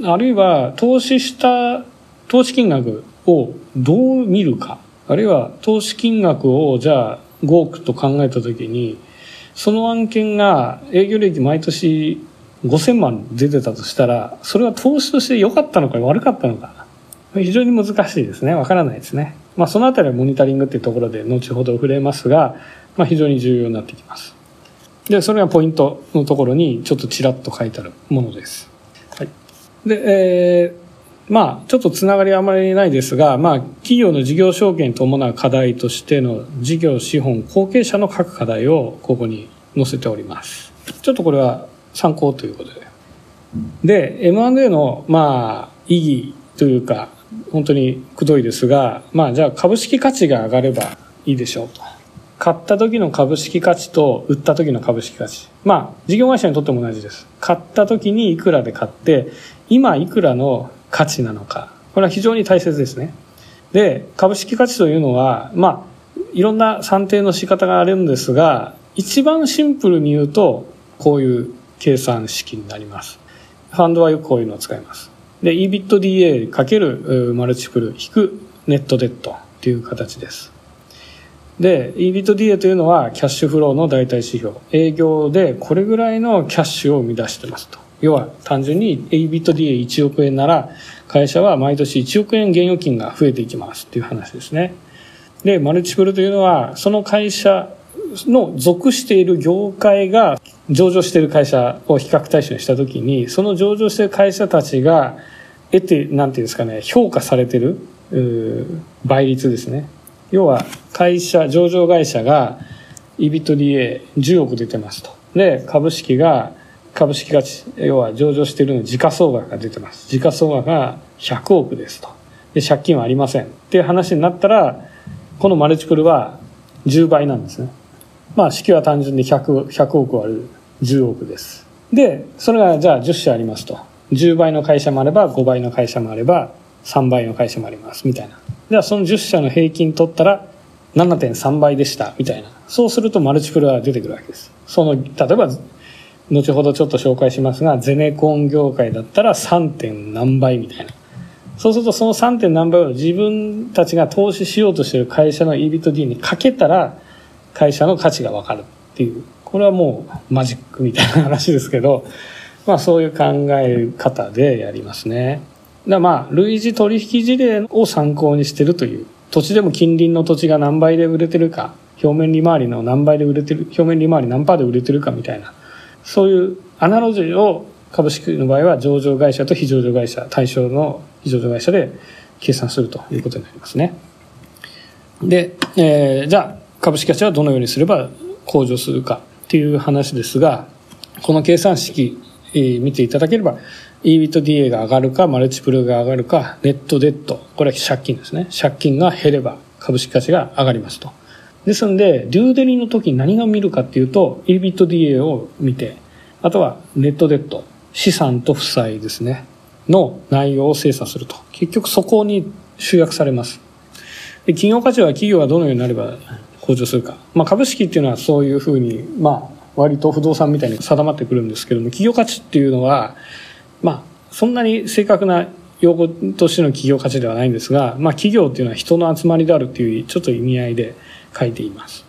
あるいは投資した投資金額をどう見るかあるいは投資金額をじゃあ5億と考えた時にその案件が営業利益毎年5000万出てたとしたらそれは投資として良かったのか悪かったのか。非常に難しいですね。わからないですね。まあそのあたりはモニタリングっていうところで後ほど触れますが、まあ、非常に重要になってきます。でそれがポイントのところにちょっとちらっと書いてあるものです、はい、で、えーまあ、ちょっとつながりはあまりないですが、まあ、企業の事業承継に伴う課題としての事業資本後継者の各課題をここに載せております。ちょっとこれは参考ということで。で、M&A の、まあ、意義というか、本当にくどいですが、まあ、じゃあ株式価値が上がればいいでしょうと。買った時の株式価値と売った時の株式価値。まあ、事業会社にとっても同じです。買った時にいくらで買って、今いくらの価値なのか。これは非常に大切ですね。で、株式価値というのは、まあ、いろんな算定の仕方があるんですが、一番シンプルに言うと、こういう計算式になります。ファンドはよくこういうのを使います。で、EBITDA かけるマルチプル引くネットデッドっていう形です。で、EBITDA というのはキャッシュフローの代替指標。営業でこれぐらいのキャッシュを生み出してますと。要は単純に EBITDA1 億円なら会社は毎年1億円現預金が増えていきますっていう話ですね。で、マルチプルというのはその会社の属している業界が上場している会社を比較対象にしたときに、その上場している会社たちが得て、なんていうんですかね、評価されてる倍率ですね。要は会社、上場会社が EBITDA10 億出てますと。で、株式が株式価値、要は上場しているのに時価総額が出てます。時価総額が100億ですと。で、借金はありません。っていう話になったら、このマルチプルは10倍なんですね。まあ、式は単純に100、100億割る10億です。で、それがじゃあ10社ありますと。10倍の会社もあれば、5倍の会社もあれば、3倍の会社もあります、みたいな。じゃあその10社の平均取ったら、7.3倍でした、みたいな。そうするとマルチプルは出てくるわけです。その、例えば、後ほどちょっと紹介しますが、ゼネコン業界だったら 3. 点何倍みたいな。そうするとその 3. 点何倍を自分たちが投資しようとしている会社の EBITDA にかけたら、会社の価値がわかるっていう。これはもうマジックみたいな話ですけど、まあそういう考え方でやりますね。だまあ、類似取引事例を参考にしてるという。土地でも近隣の土地が何倍で売れてるか、表面利回りの何倍で売れてる、表面利回り何パーで売れてるかみたいな。そういうアナロジーを株式の場合は上場会社と非上場会社、対象の非上場会社で計算するということになりますね。で、えー、じゃあ株式価値はどのようにすれば向上するかっていう話ですが、この計算式、えー、見ていただければ、EBITDA が上がるか、マルチプルが上がるか、ネットデッド、これは借金ですね。借金が減れば株式価値が上がりますと。ですので、デューデリの時に何が見るかっていうと、EBITDA を見て、あとはネットデッド、資産と負債ですね、の内容を精査すると。結局そこに集約されます。で企業価値は企業はどのようになれば向上するか。まあ株式っていうのはそういうふうに、まあ割と不動産みたいに定まってくるんですけども、企業価値っていうのは、まあそんなに正確な用語としての企業価値ではないんですが、まあ企業っていうのは人の集まりであるっていうちょっと意味合いで、書いています。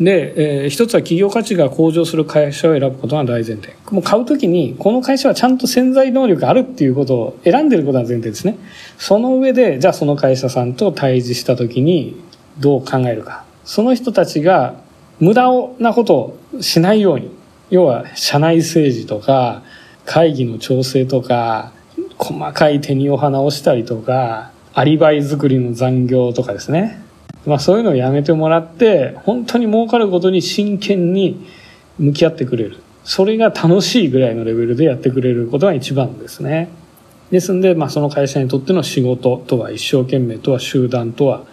で、えー、一つは企業価値が向上する会社を選ぶことが大前提。もう買うときに、この会社はちゃんと潜在能力あるっていうことを選んでることが前提ですね。その上で、じゃあその会社さんと対峙したときに、どう考えるか。その人たちが無駄なことをしないように。要は、社内政治とか、会議の調整とか、細かい手にお花をしたりとか、アリバイ作りの残業とかですね。まあそういうのをやめてもらって、本当に儲かることに真剣に向き合ってくれる。それが楽しいぐらいのレベルでやってくれることが一番ですね。ですんで、まあその会社にとっての仕事とは一生懸命とは集団とは、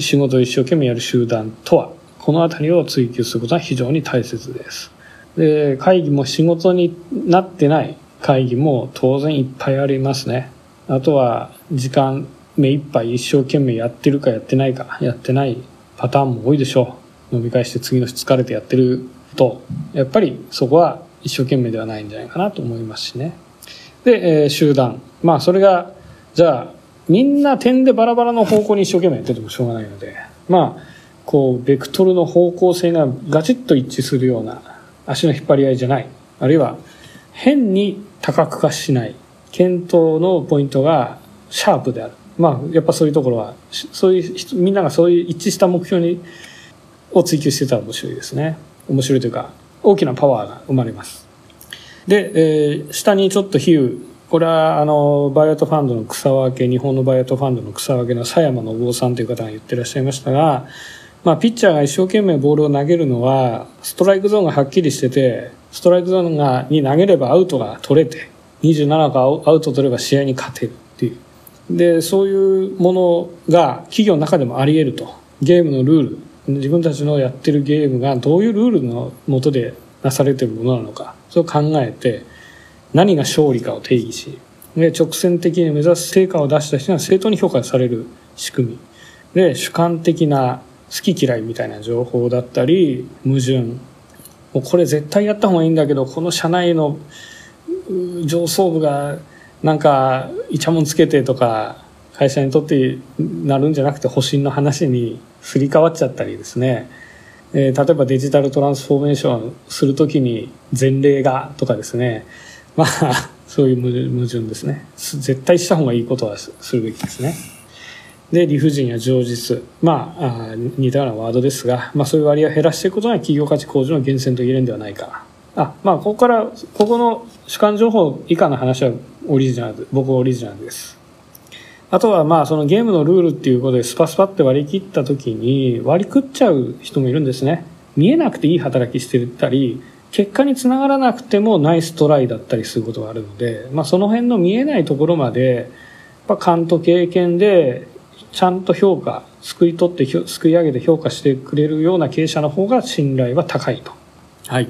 仕事を一生懸命やる集団とは、このあたりを追求することは非常に大切です。で、会議も仕事になってない会議も当然いっぱいありますね。あとは時間目いっぱい一生懸命やってるかやってないか、やってないパターンも多いでしょう。飲み会して次の日疲れてやってると、やっぱりそこは一生懸命ではないんじゃないかなと思いますしね。で、えー、集団。まあそれが、じゃあ、みんな点でバラバラの方向に一生懸命やっててもしょうがないので、まあ、こう、ベクトルの方向性がガチッと一致するような足の引っ張り合いじゃない。あるいは、変に多角化しない。検討のポイントがシャープである。まあ、やっぱそういうところは、そういう、みんながそういう一致した目標に、を追求してたら面白いですね。面白いというか、大きなパワーが生まれます。で、えー、下にちょっと比喩、これはあのバイアウトファンドの草分け日本のバイアウトファンドの草分けの佐山展生さんという方が言ってらっしゃいましたが、まあ、ピッチャーが一生懸命ボールを投げるのはストライクゾーンがはっきりしててストライクゾーンがに投げればアウトが取れて27個アウト取れば試合に勝てるっていう。でそういうものが企業の中でもあり得ると。ゲームのルール。自分たちのやってるゲームがどういうルールのもとでなされてるものなのかそれを考えて何が勝利かを定義しで直線的に目指す成果を出した人が正当に評価される仕組み。で主観的な好き嫌いみたいな情報だったり矛盾。もうこれ絶対やった方がいいんだけどこの社内の上層部がなんかイチャモンつけてとか会社にとってなるんじゃなくて保身の話にすり替わっちゃったりですね、えー、例えばデジタルトランスフォーメーションするときに前例がとかですね。まあそういう矛盾ですね。絶対した方がいいことはするべきですね。で理不尽や情実。まああ似たようなワードですが、まあ、そういう割合を減らしていくことが企業価値向上の源泉と言えるんではないか。あまあここからここの主観情報以下の話はオリジナル僕はオリジナルです。あとはまあそのゲームのルールっていうことでスパスパって割り切った時に割り食っちゃう人もいるんですね。見えなくていい働きしてたり結果につながらなくてもナイストライだったりすることがあるので、まあ、その辺の見えないところまでやっぱ勘と経験でちゃんと評価、すくい取ってすくい上げて評価してくれるような経営者の方が信頼は高いと。はい。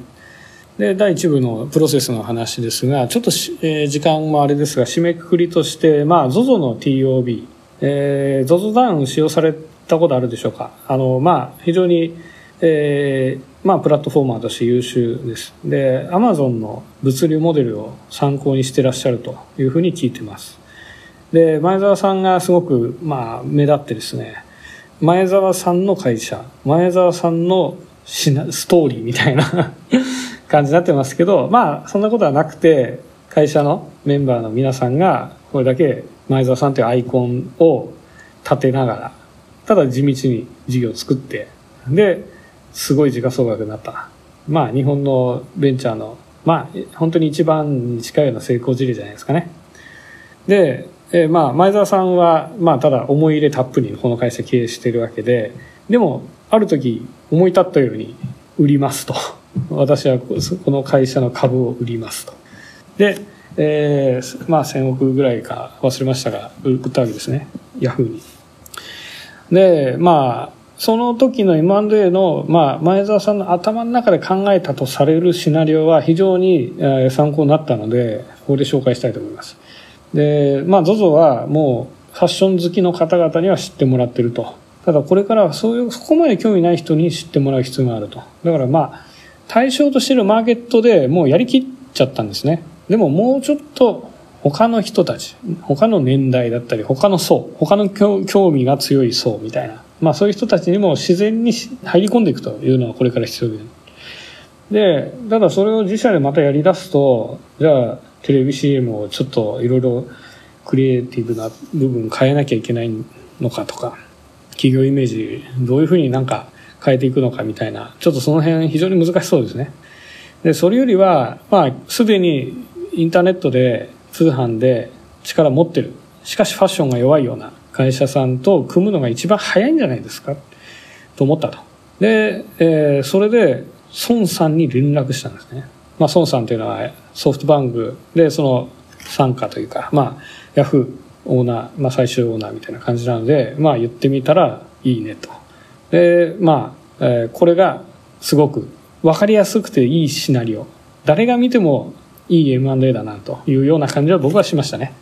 で、第1部のプロセスの話ですが、ちょっと、えー、時間もあれですが、締めくくりとして、まあ、ZOZO の TOB、えー、ZOZO ダウン使用されたことあるでしょうか。あの、まあ、非常に、えー、まあ、プラットフォーマーとして優秀です。で、Amazon の物流モデルを参考にしてらっしゃるというふうに聞いてます。で前澤さんがすごく、まあ、目立ってですね前澤さんの会社前澤さんのストーリーみたいな 感じになってますけどまあそんなことはなくて会社のメンバーの皆さんがこれだけ前澤さんというアイコンを立てながらただ地道に事業を作ってですごい時価総額になった。まあ日本のベンチャーのまあ本当に一番に近いような成功事例じゃないですかね。でえー、まあ前澤さんは、まあ、ただ思い入れたっぷりこの会社経営してるわけででもある時思い立ったように売りますと。私はこの会社の株を売りますと。で、えー、まあ1000億ぐらいか忘れましたが売ったわけですね。ヤフーに。でまあその時の M&A の、まあ、前澤さんの頭の中で考えたとされるシナリオは非常に参考になったのでここで紹介したいと思いますで、まあ ZOZO はもうファッション好きの方々には知ってもらってると。ただこれからはそういう、そこまで興味ない人に知ってもらう必要があると。だからまあ、対象としているマーケットでもうやりきっちゃったんですね。でももうちょっと他の人たち、他の年代だったり、他の層、他の興味が強い層みたいな。まあそういう人たちにも自然に入り込んでいくというのがこれから必要で。で、ただそれを自社でまたやり出すと、じゃあテレビ CM をちょっといろいろクリエイティブな部分変えなきゃいけないのかとか企業イメージどういうふうになんか変えていくのかみたいなちょっとその辺非常に難しそうですねでそれよりはまあすでにインターネットで通販で力持ってるしかしファッションが弱いような会社さんと組むのが一番早いんじゃないですか？と思ったとで、えー、それで孫さんに連絡したんですねまあ孫さんというのはソフトバンクでその傘下というか、まあ、ヤフーオーナー、まあ、最終オーナーみたいな感じなので、まあ、言ってみたらいいねと。で、まあ、えー、これがすごく分かりやすくていいシナリオ。誰が見てもいい M&A だなというような感じは僕はしましたね。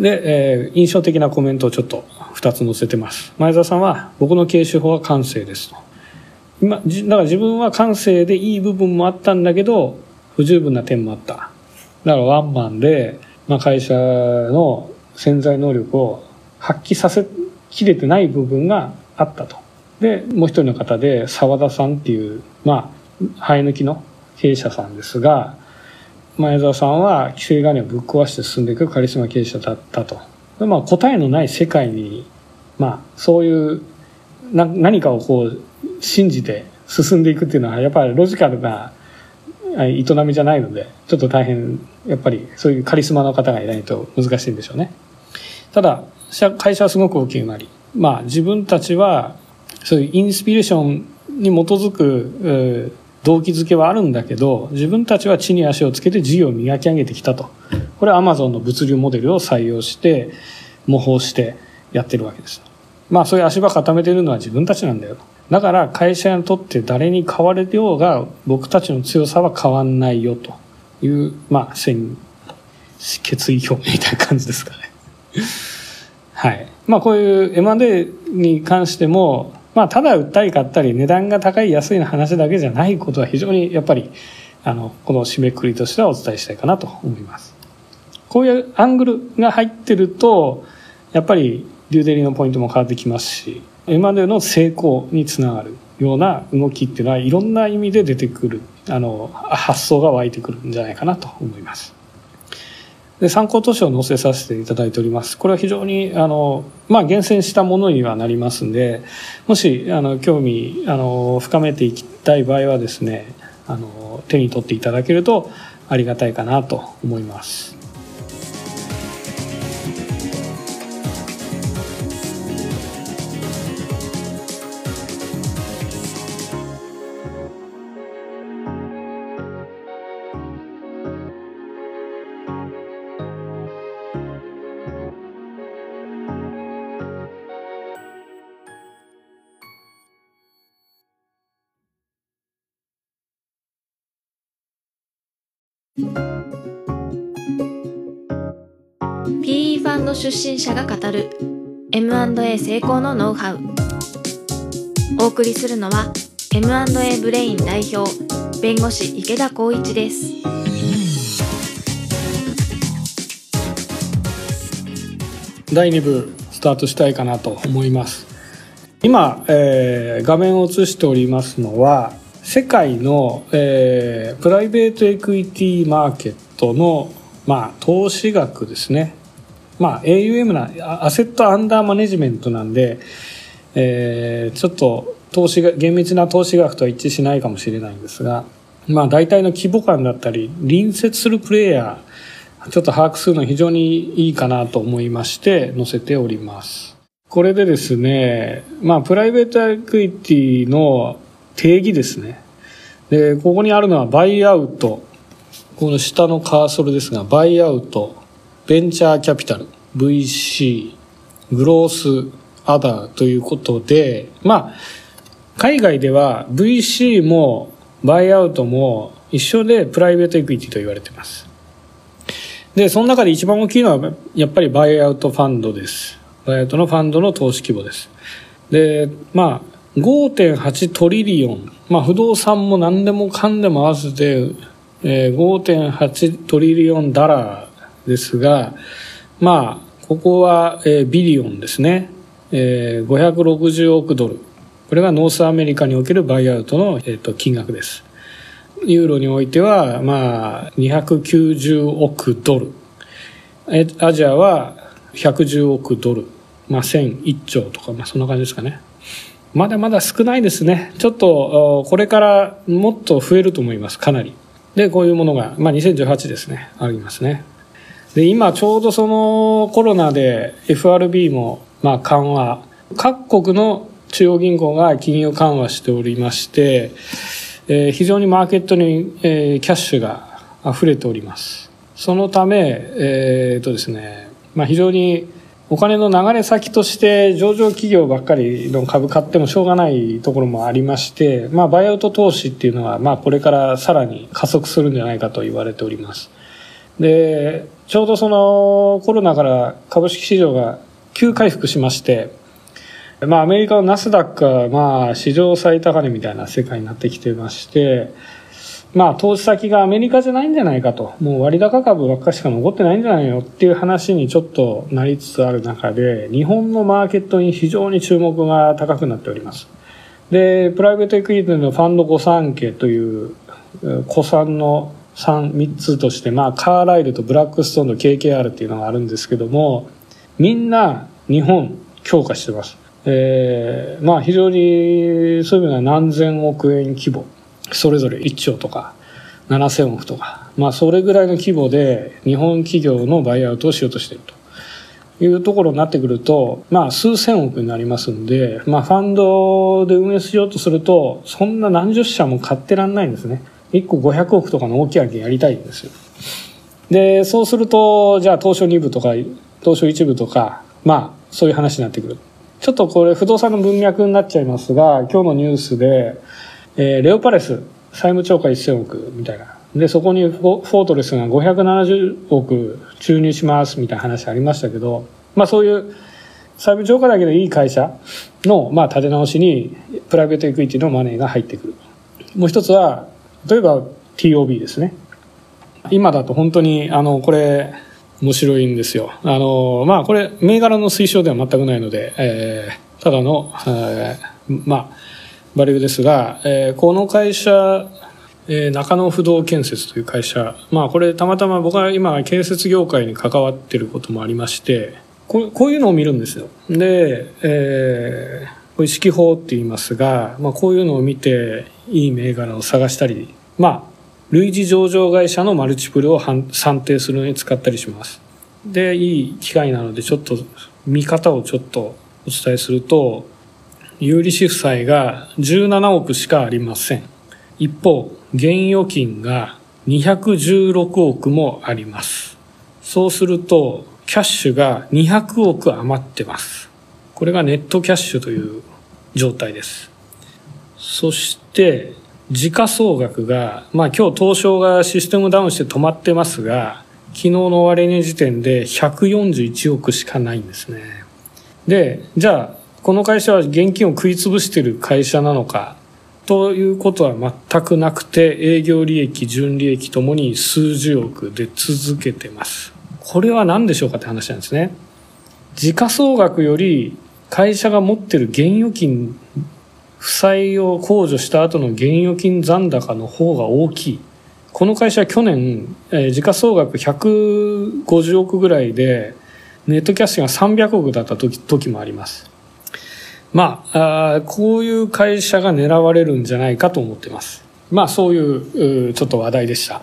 で、えー、印象的なコメントをちょっと2つ載せてます。前澤さんは、僕の経営手法は感性ですと。今、だから自分は感性でいい部分もあったんだけど、不十分な点もあった。だからワンマンで、まあ、会社の潜在能力を発揮させきれてない部分があったと。で、もう一人の方で澤田さんっていう、まあ、生え抜きの経営者さんですが、前澤さんは規制概念をぶっ壊して進んでいくカリスマ経営者だったと。でまあ、答えのない世界に、まあ、そういうな何かをこう信じて進んでいくっていうのはやっぱりロジカルな営みじゃないのでちょっと大変やっぱりそういうカリスマの方がいないと難しいんでしょうね。ただ会社はすごく大きくなり、まあ、自分たちはそういうインスピレーションに基づく動機づけはあるんだけど自分たちは地に足をつけて事業を磨き上げてきたと。これはアマゾンの物流モデルを採用して模倣してやってるわけです。まあそういう足場固めてるのは自分たちなんだよだから会社にとって誰に買われてようが僕たちの強さは変わんないよと。いうまあ決意表明みたいな感じですかね。はい。まあこういう M&A に関してもまあ、ただ売ったり買ったり値段が高い安いの話だけじゃないことは非常にやっぱりあのこの締めくくりとしてはお伝えしたいかなと思います。こういうアングルが入ってるとやっぱりデューデリのポイントも変わってきますし M&A の成功につながるような動きっていうのはいろんな意味で出てくるあの発想が湧いてくるんじゃないかなと思います。で参考図書を載せさせていただいております。これは非常にあの、まあ、厳選したものにはなりますんでもしあの興味あの深めていきたい場合はですねあの手に取っていただけるとありがたいかなと思います。出身者が語る M&A 成功のノウハウ。お送りするのは M&A ブレイン代表弁護士池田光一です。第2部スタートしたいかなと思います。今、えー、画面を映しておりますのは世界の、えー、プライベートエクイティマーケットの、まあ、投資額ですね。まあ、AUM な、アセットアンダーマネジメントなんで、えー、ちょっと投資が、厳密な投資額とは一致しないかもしれないんですが、まあ、大体の規模感だったり、隣接するプレイヤー、ちょっと把握するの非常にいいかなと思いまして載せております。これでですね、まあ、プライベートエクイティの定義ですね。で、ここにあるのはバイアウト。この下のカーソルですが、バイアウト、ベンチャーキャピタル、VC、 growth、other ということで、まあ、海外では VC もバイアウトも一緒で private equity と言われています。で、その中で一番大きいのはやっぱりバイアウトファンドです。バイアウトのファンドの投資規模です。で、まあ、5.8 trillion、まあ、不動産も何でもかんでも合わせて、えー、5.8 trillion dollar ですが、まあ、ここは、えー、 billion ですね、えー、560億ドルこれが North America におけるバイアウトの、えーと、金額ですユーロにおいては、まあ、290億ドルえアジアは110億ドル、まあ、1001兆とか、まあ、そんな感じですかねまだまだ少ないですね。ちょっと、これからもっと増えると思います。かなり。で、こういうものが、まあ、2018ですね。ありますね。で、今ちょうどそのコロナで FRB も、まあ、緩和。各国の中央銀行が金融緩和しておりまして、えー、非常にマーケットに、えー、キャッシュが溢れております。そのため、えー、っとですね、まあ、非常にお金の流れ先として上場企業ばっかりの株買ってもしょうがないところもありまして、まあ、バイアウト投資っていうのは、まあ、これからさらに加速するんじゃないかと言われております。で、ちょうどそのコロナから株式市場が急回復しまして、まあ、アメリカのナスダックは、まあ、史上最高値みたいな世界になってきてまして、まあ、投資先がアメリカじゃないんじゃないかと、もう割高株ばっかしか残ってないんじゃないのっていう話にちょっとなりつつある中で、日本のマーケットに非常に注目が高くなっております。で、プライベートエクイティのファンド御三家という古参の3、3つとして、まあ、カーライルとブラックストーンの KKR っていうのがあるんですけども、みんな日本強化してます。えー、まあ非常にそういう意味では何千億円規模、それぞれ1兆とか7000億とか、まあそれぐらいの規模で日本企業のバイアウトをしようとしていると。いうところになってくると、まあ数千億になりますんで、まあファンドで運営しようとすると、そんな何十社も買ってらんないんですね。1個500億とかの大きい案件やりたいんですよ。で、そうすると、じゃあ東証2部とか、東証1部とか、まあそういう話になってくる。ちょっとこれ不動産の文脈になっちゃいますが、今日のニュースで、えー、レオパレス、債務超過1000億みたいな。で、そこにフォートレスが570億注入しますみたいな話ありましたけど、まあそういう債務超過だけでいい会社の、まあ立て直しにプライベートエクイティのマネーが入ってくる。もう一つは、例えば TOB ですね。今だと本当に、あの、これ、面白いんですよ。あの、まあこれ、銘柄の推奨では全くないので、えー、ただの、えー、まあ、バリューですが、えー、この会社、えー、中野不動建設という会社、まあこれたまたま僕は今建設業界に関わってることもありまして、こうこういうのを見るんですよ。で、えー、これ指揮法って言いますが、まあこういうのを見ていい銘柄を探したり、まあ類似上場会社のマルチプルを算定するのに使ったりします。で、いい機会なのでちょっと見方をちょっとお伝えすると、有利子負債が17億しかありません。一方、現預金が216億もあります。そうすると、キャッシュが200億余ってます。これがネットキャッシュという状態です。そして、時価総額が、まあ今日東証がシステムダウンして止まってますが、昨日の終値時点で141億しかないんですね。で、じゃあ、この会社は現金を食い潰している会社なのか、ということは全くなくて、営業利益、純利益ともに数十億で続けてます。これは何でしょうかって話なんですね。時価総額より会社が持ってる現預金負債を控除した後の現預金残高の方が大きい。この会社は去年、えー、時価総額150億ぐらいで、ネットキャッシュが300億だった時時もあります。まああ、こういう会社が狙われるんじゃないかと思ってます。まあ、そういう、ちょっと話題でした。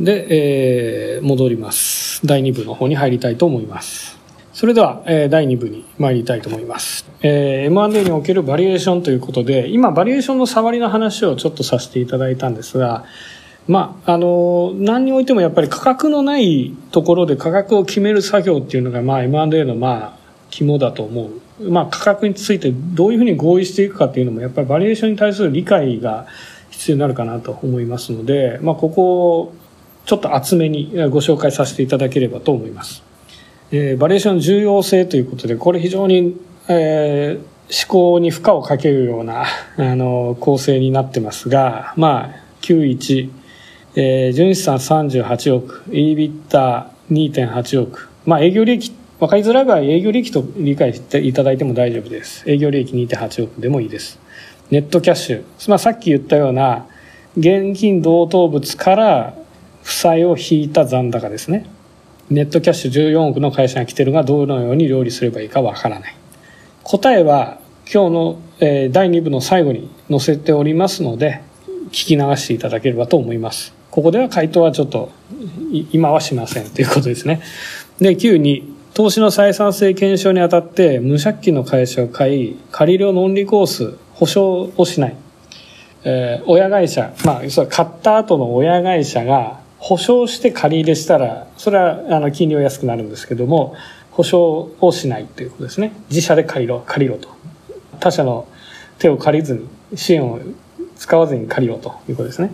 で、えー、戻ります。第2部の方に入りたいと思います。それでは、えー、第2部に参りたいと思います。えー、M&A におけるバリエーションということで、今、バリエーションの触りの話をちょっとさせていただいたんですが、まあ、あの、何においてもやっぱり価格のないところで価格を決める作業っていうのが、まあ、M&A の、まあ、肝だと思う。まあ、価格についてどういうふうに合意していくかっていうのも、やっぱりバリエーションに対する理解が必要になるかなと思いますので、まあ、ここをちょっと厚めにご紹介させていただければと思います。えー、バリエーション重要性ということで、これ非常に、えー、思考に負荷をかけるような、あの、構成になってますが、まあ、91、えー、純資産38億、EBITDA2.8 億。まあ、営業利益、わかりづらい場合、営業利益と理解していただいても大丈夫です。営業利益2.8億でもいいです。ネットキャッシュ。まあ、さっき言ったような、現金同等物から負債を引いた残高ですね。ネットキャッシュ14億の会社が来てるがどのように料理すればいいかわからない。答えは今日の、え第2部の最後に載せておりますので、聞き流していただければと思います。ここでは回答はちょっと今はしませんということですね。で、9に、投資の採算性検証にあたって無借金の会社を買い、借りるノンリコース、保証をしない。えー、親会社、まあ、買った後の親会社が保証して借り入れしたら、それはあの金利は安くなるんですけども、保証をしないということですね。自社で借りろ、借りろと。他社の手を借りずに、支援を使わずに借りろということですね。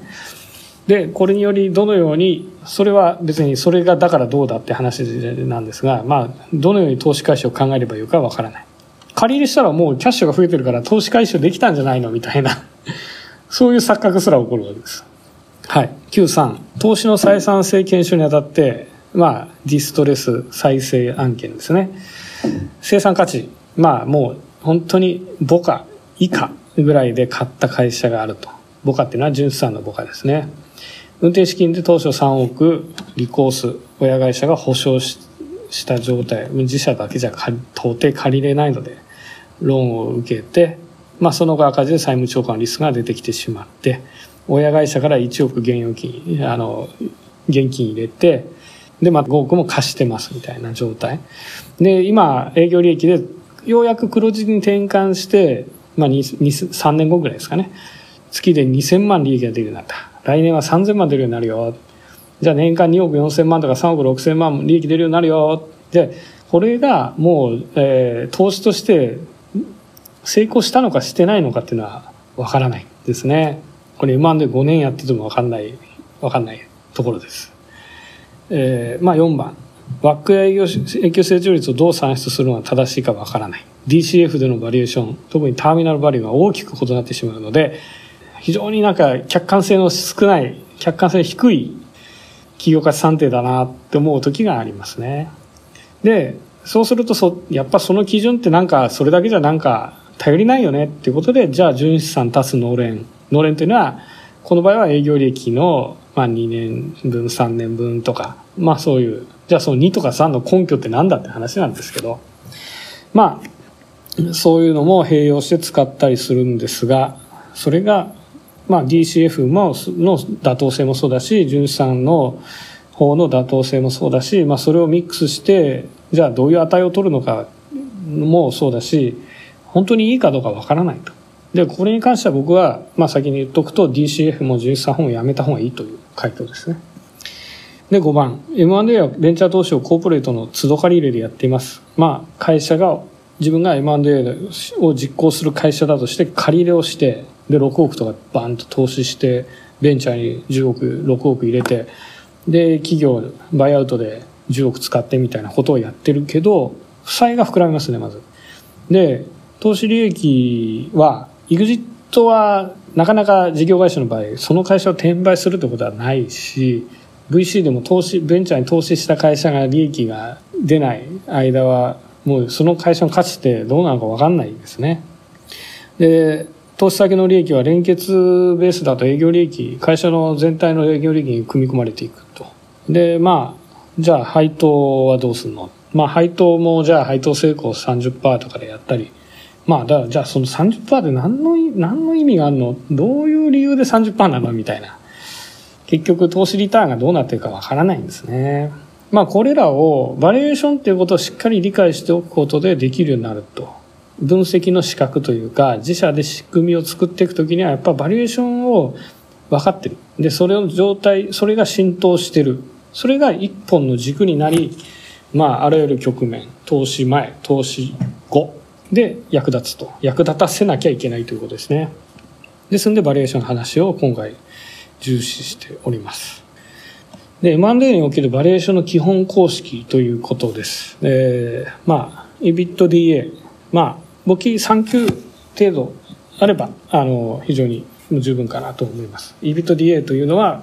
で、これによりどのように、それは別にそれがだからどうだって話なんですが、まあ、どのように投資回収を考えればいいかわからない。借り入れしたらもうキャッシュが増えてるから投資回収できたんじゃないのみたいな、そういう錯覚すら起こるわけです。はい。93。投資の採算性検証にあたって、まあ、ディストレス再生案件ですね。生産価値。まあ、もう、本当に母価以下ぐらいで買った会社があると。母価っていうのは純資産の母価ですね。運転資金で当初3億、リコース、親会社が保証した状態。自社だけじゃ到底借りれないので、ローンを受けて、まあ、その後赤字で債務超過のリスクが出てきてしまって、親会社から1億現預金、あの、現金入れて、で、まあ、5億も貸してますみたいな状態。で、今、営業利益で、ようやく黒字に転換して、まあ、2、2 3年後ぐらいですかね。月で2000万利益が出るようになった。来年は3000万出るようになるよ。じゃあ年間2億4000万とか3億6000万利益出るようになるよ。で、これがもう、えー投資として成功したのかしてないのかっていうのはわからないですね。これ M&A5 年やっててもわかんない、わかんないところです。えーまあ4番。ワック営業営業成長率をどう算出するのが正しいかわからない。DCF でのバリエーション、特にターミナルバリューが大きく異なってしまうので、非常になんか客観性の少ない、客観性低い企業価値算定だなって思う時がありますね。で、そうするとそ、やっぱその基準ってなんか、それだけじゃなんか頼りないよねっていうことで、じゃあ純資産足す農連。農連というのは、この場合は営業利益の、まあ、2年分、3年分とか、まあそういう、じゃあその2とか3の根拠ってなんだって話なんですけど、まあ、そういうのも併用して使ったりするんですが、それが、まあ DCF もの妥当性もそうだし、純資産の方の妥当性もそうだし、まあそれをミックスして、じゃあどういう値を取るのかもそうだし、本当にいいかどうかわからないと。で、これに関しては僕は、まあ先に言っとくと DCF も純資産本をやめた方がいいという回答ですね。で、5番。M&A はベンチャー投資をコーポレートの都度借り入れでやっています。まあ、会社が、自分が M&A を実行する会社だとして借り入れをして、で、6億とかバンと投資して、ベンチャーに10億、6億入れて、で、企業、バイアウトで10億使ってみたいなことをやってるけど、負債が膨らみますね、まず。で、投資利益は、エグジットはなかなか事業会社の場合、その会社を転売するってことはないし、VC でも投資、ベンチャーに投資した会社が利益が出ない間は、もうその会社の価値ってどうなのかわかんないですね。で、投資先の利益は連結ベースだと営業利益、会社の全体の営業利益に組み込まれていくと。で、まあ、じゃあ配当はどうするの？まあ配当もじゃあ配当成功30%とかでやったり、まあだじゃあその30%で何の、何の意味があるの？どういう理由で30%なの？みたいな。結局投資リターンがどうなっているかわからないんですね。まあこれらをバリエーションっていうことをしっかり理解しておくことでできるようになると。分析の資格というか自社で仕組みを作っていくときにはやっぱバリエーションを分かってる。で、それの状態、それが浸透してる。それが一本の軸になり、まああらゆる局面、投資前、投資後で役立つと。役立たせなきゃいけないということですね。ですんでバリエーションの話を今回重視しております。で、M&A におけるバリエーションの基本公式ということです。えー、まあ、EBITDA、まあ、簿記3級程度あれば、あの、非常に十分かなと思います。EBITDA というのは、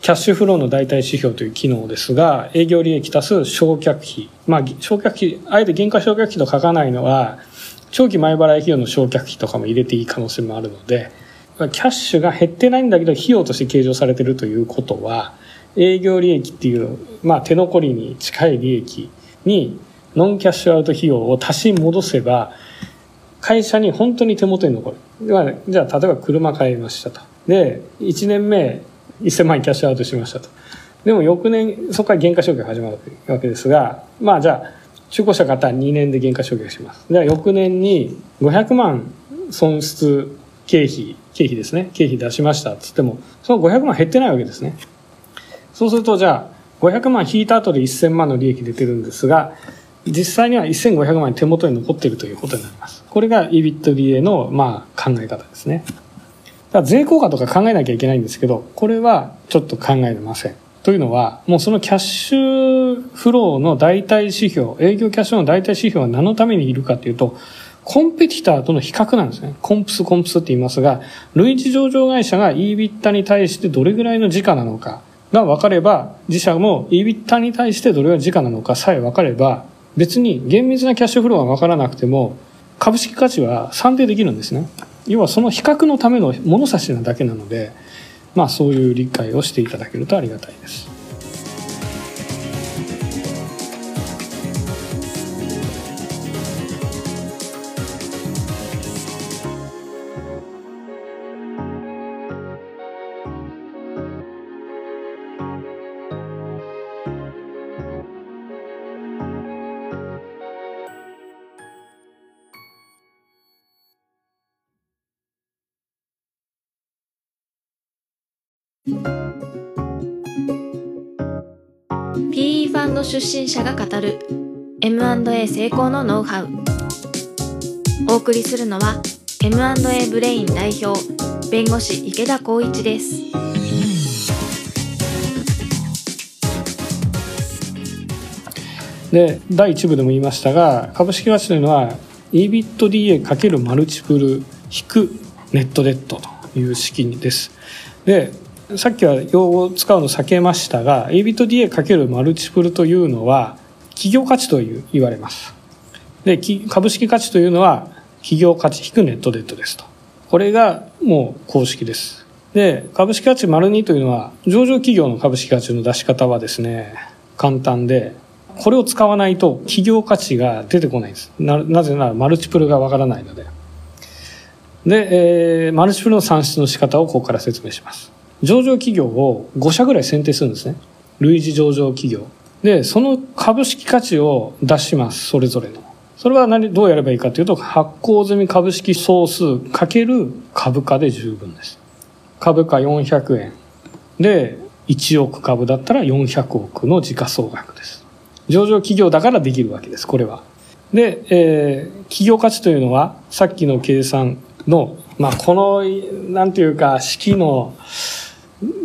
キャッシュフローの代替指標という機能ですが、営業利益足す償却費。まあ、償却費、あえて原価償却費と書かないのは、長期前払い費用の償却費とかも入れていい可能性もあるので、キャッシュが減ってないんだけど、費用として計上されてるということは、営業利益っていう、まあ、手残りに近い利益に、ノンキャッシュアウト費用を足し戻せば、会社に本当に手元に残る。じゃあ、例えば車買いましたと。で、1年目、1000万円キャッシュアウトしましたと。でも翌年、そこから原価償却が始まるわけですが、まあじゃあ、中古車買ったら2年で原価償却します。では翌年に500万損失経費、経費ですね。経費出しましたっつっても、その500万減ってないわけですね。そうするとじゃあ、500万引いた後で1000万の利益出てるんですが、実際には1500万手元に残っているということになります。これが EBITDA の、まあ、考え方ですね。だ税効果とか考えなきゃいけないんですけど、これはちょっと考えれません。というのは、もうそのキャッシュフローの代替指標、営業キャッシュの代替指標は何のためにいるかというと、コンペティターとの比較なんですね。コンプス、コンプスって言いますが、類似上場会社が EBITDA に対してどれぐらいの時価なのかが分かれば、自社も EBITDA に対してどれぐらい時価なのかさえ分かれば、別に厳密なキャッシュフローが分からなくても、株式価値は算定できるんですね。要はその比較のための物差しなだけなので、まあそういう理解をしていただけるとありがたいです。出身者が語る M&A 成功のノウハウ。お送りするのは M&A ブレイン代表弁護士池田光一です。で第1部でも言いましたが株式価値というのは EBITDA× マルチプル引くネットデットという式です。でさっきは用語を使うの避けましたが EBITDA× マルチプルというのは企業価値という言われます。で株式価値というのは企業価値引くネットデッドですと。これがもう公式です。で株式価値丸2というのは上場企業の株式価値の出し方はですね簡単でこれを使わないと企業価値が出てこないんです。ななぜならマルチプルがわからないので。で、えー、マルチプルの算出の仕方をここから説明します。上場企業を5社ぐらい選定するんですね。類似上場企業。で、その株式価値を出します、それぞれの。それは何、どうやればいいかというと、発行済み株式総数かける株価で十分です。株価400円。で、1億株だったら400億の時価総額です。上場企業だからできるわけです、これは。で、えー、企業価値というのは、さっきの計算の、まあ、この、なんていうか、式の、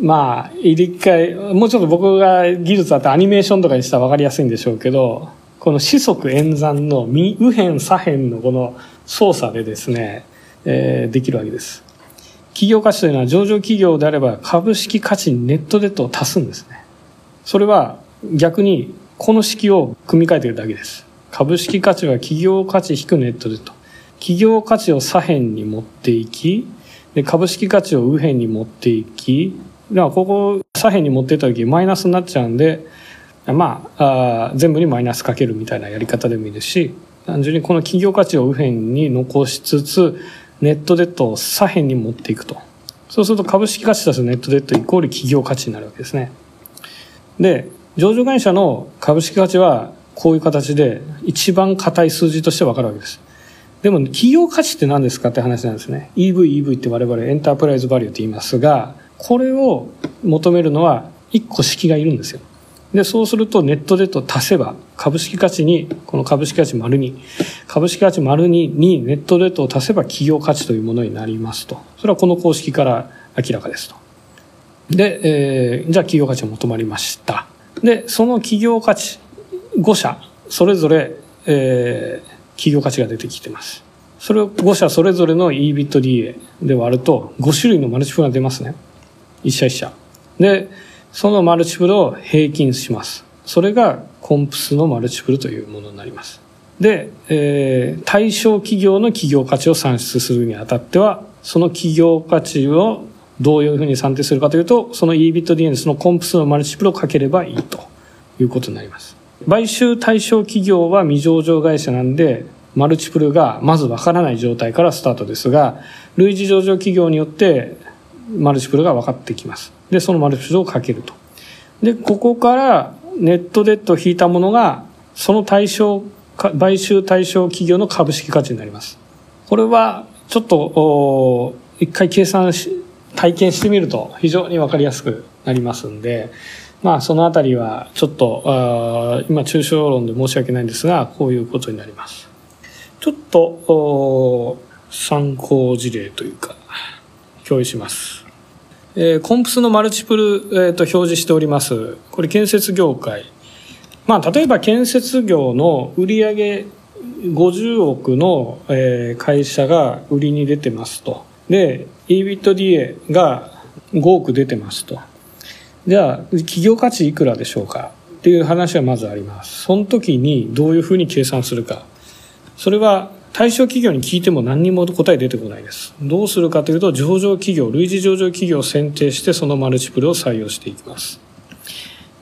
まあ、一回、もうちょっと僕が技術あってアニメーションとかにしたら分かりやすいんでしょうけど、この四則演算の右辺左辺のこの操作でですね、えー、できるわけです。企業価値というのは上場企業であれば株式価値にネットデットを足すんですね。それは逆にこの式を組み替えてるだけです。株式価値は企業価値引くネットデット。企業価値を左辺に持っていき、で株式価値を右辺に持っていきだからここ左辺に持っていった時マイナスになっちゃうんでまああ全部にマイナスかけるみたいなやり方でもいいですし単純にこの企業価値を右辺に残しつつネットデッドを左辺に持っていくと。そうすると株式価値足すネットデッドイコール企業価値になるわけですね。で上場会社の株式価値はこういう形で一番硬い数字としてわかるわけです。でも、企業価値って何ですかって話なんですね。EV、EV って我々エンタープライズバリューって言いますが、これを求めるのは1個式がいるんですよ。で、そうするとネットでと足せば、株式価値に、この株式価値丸2、株式価値丸2にネットデートを足せば企業価値というものになりますと。それはこの公式から明らかですと。で、えー、じゃあ企業価値を求まりました。で、その企業価値5社、それぞれ、えー、企業価値が出てきてます。それを5社それぞれの EBITDA で割ると5種類のマルチプルが出ますね。1社1社。で、そのマルチプルを平均します。それがコンプスのマルチプルというものになります。で、えー、対象企業の企業価値を算出するにあたっては、その企業価値をどういうふうに算定するかというと、その EBITDA にそのコンプスのマルチプルをかければいいということになります。買収対象企業は未上場会社なんで、マルチプルがまずわからない状態からスタートですが、類似上場企業によってマルチプルが分かってきます。で、そのマルチプルをかけると。で、ここからネットデッドを引いたものが、その対象、買収対象企業の株式価値になります。これは、ちょっと、一回計算し、体験してみると非常にわかりやすくなりますんで、まあ、そのあたりはちょっと今抽象論で申し訳ないんですがこういうことになりますちょっと参考事例というか共有します、えー、コンプスのマルチプル、えー、と表示しておりますこれ建設業界まあ例えば建設業の売上50億の、えー会社が売りに出てますと。で、EBITDA が5億出てますと。じゃあ、企業価値いくらでしょうかっていう話はまずあります。その時にどういうふうに計算するか。それは対象企業に聞いても何にも答え出てこないです。どうするかというと、上場企業、類似上場企業を選定してそのマルチプルを採用していきます。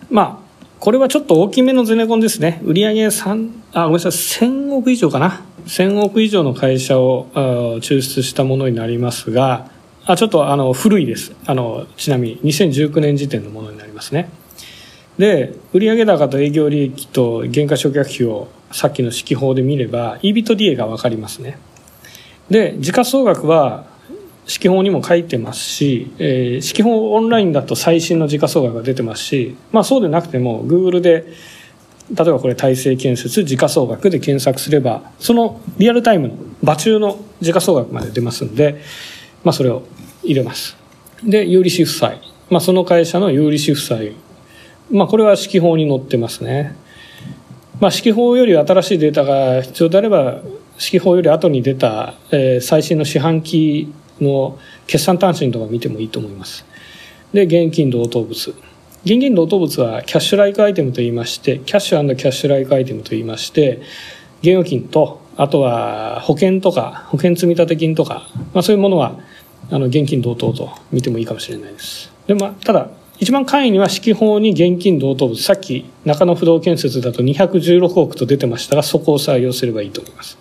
まあ、これはちょっと大きめのゼネコンですね。売上3、あ、ごめんなさい、1000億以上かな。1000億以上の会社をあー抽出したものになりますが、あ、ちょっとあの、古いです。あの、ちなみに2019年時点のものになりますね。で、売上高と営業利益と原価償却費をさっきの指揮法で見れば、EBITDA がわかりますね。で、時価総額は指揮法にも書いてますし、えー指揮法オンラインだと最新の時価総額が出てますし、まあそうでなくても Google で、例えばこれ大成建設時価総額で検索すれば、そのリアルタイムの場中の時価総額まで出ますんで、まあそれを入れます。で、有利子負債。まあその会社の有利子負債。まあこれは指揮法に載ってますね。まあ、指揮法より新しいデータが必要であれば、指揮法より後に出た、えー最新の四半期の決算単身とか見てもいいと思います。で、現金同等物。現金同等物はキャッシュライクアイテムと言いまして、キャッシュキャッシュライクアイテムと言いまして、現預金と、あとは保険とか、保険積立金とか、まあそういうものは、あの、現金同等と見てもいいかもしれないです。で、まあ、ただ、一番簡易には指揮法に現金同等物、さっき中野不動建設だと216億と出てましたが、そこを採用すればいいと思います。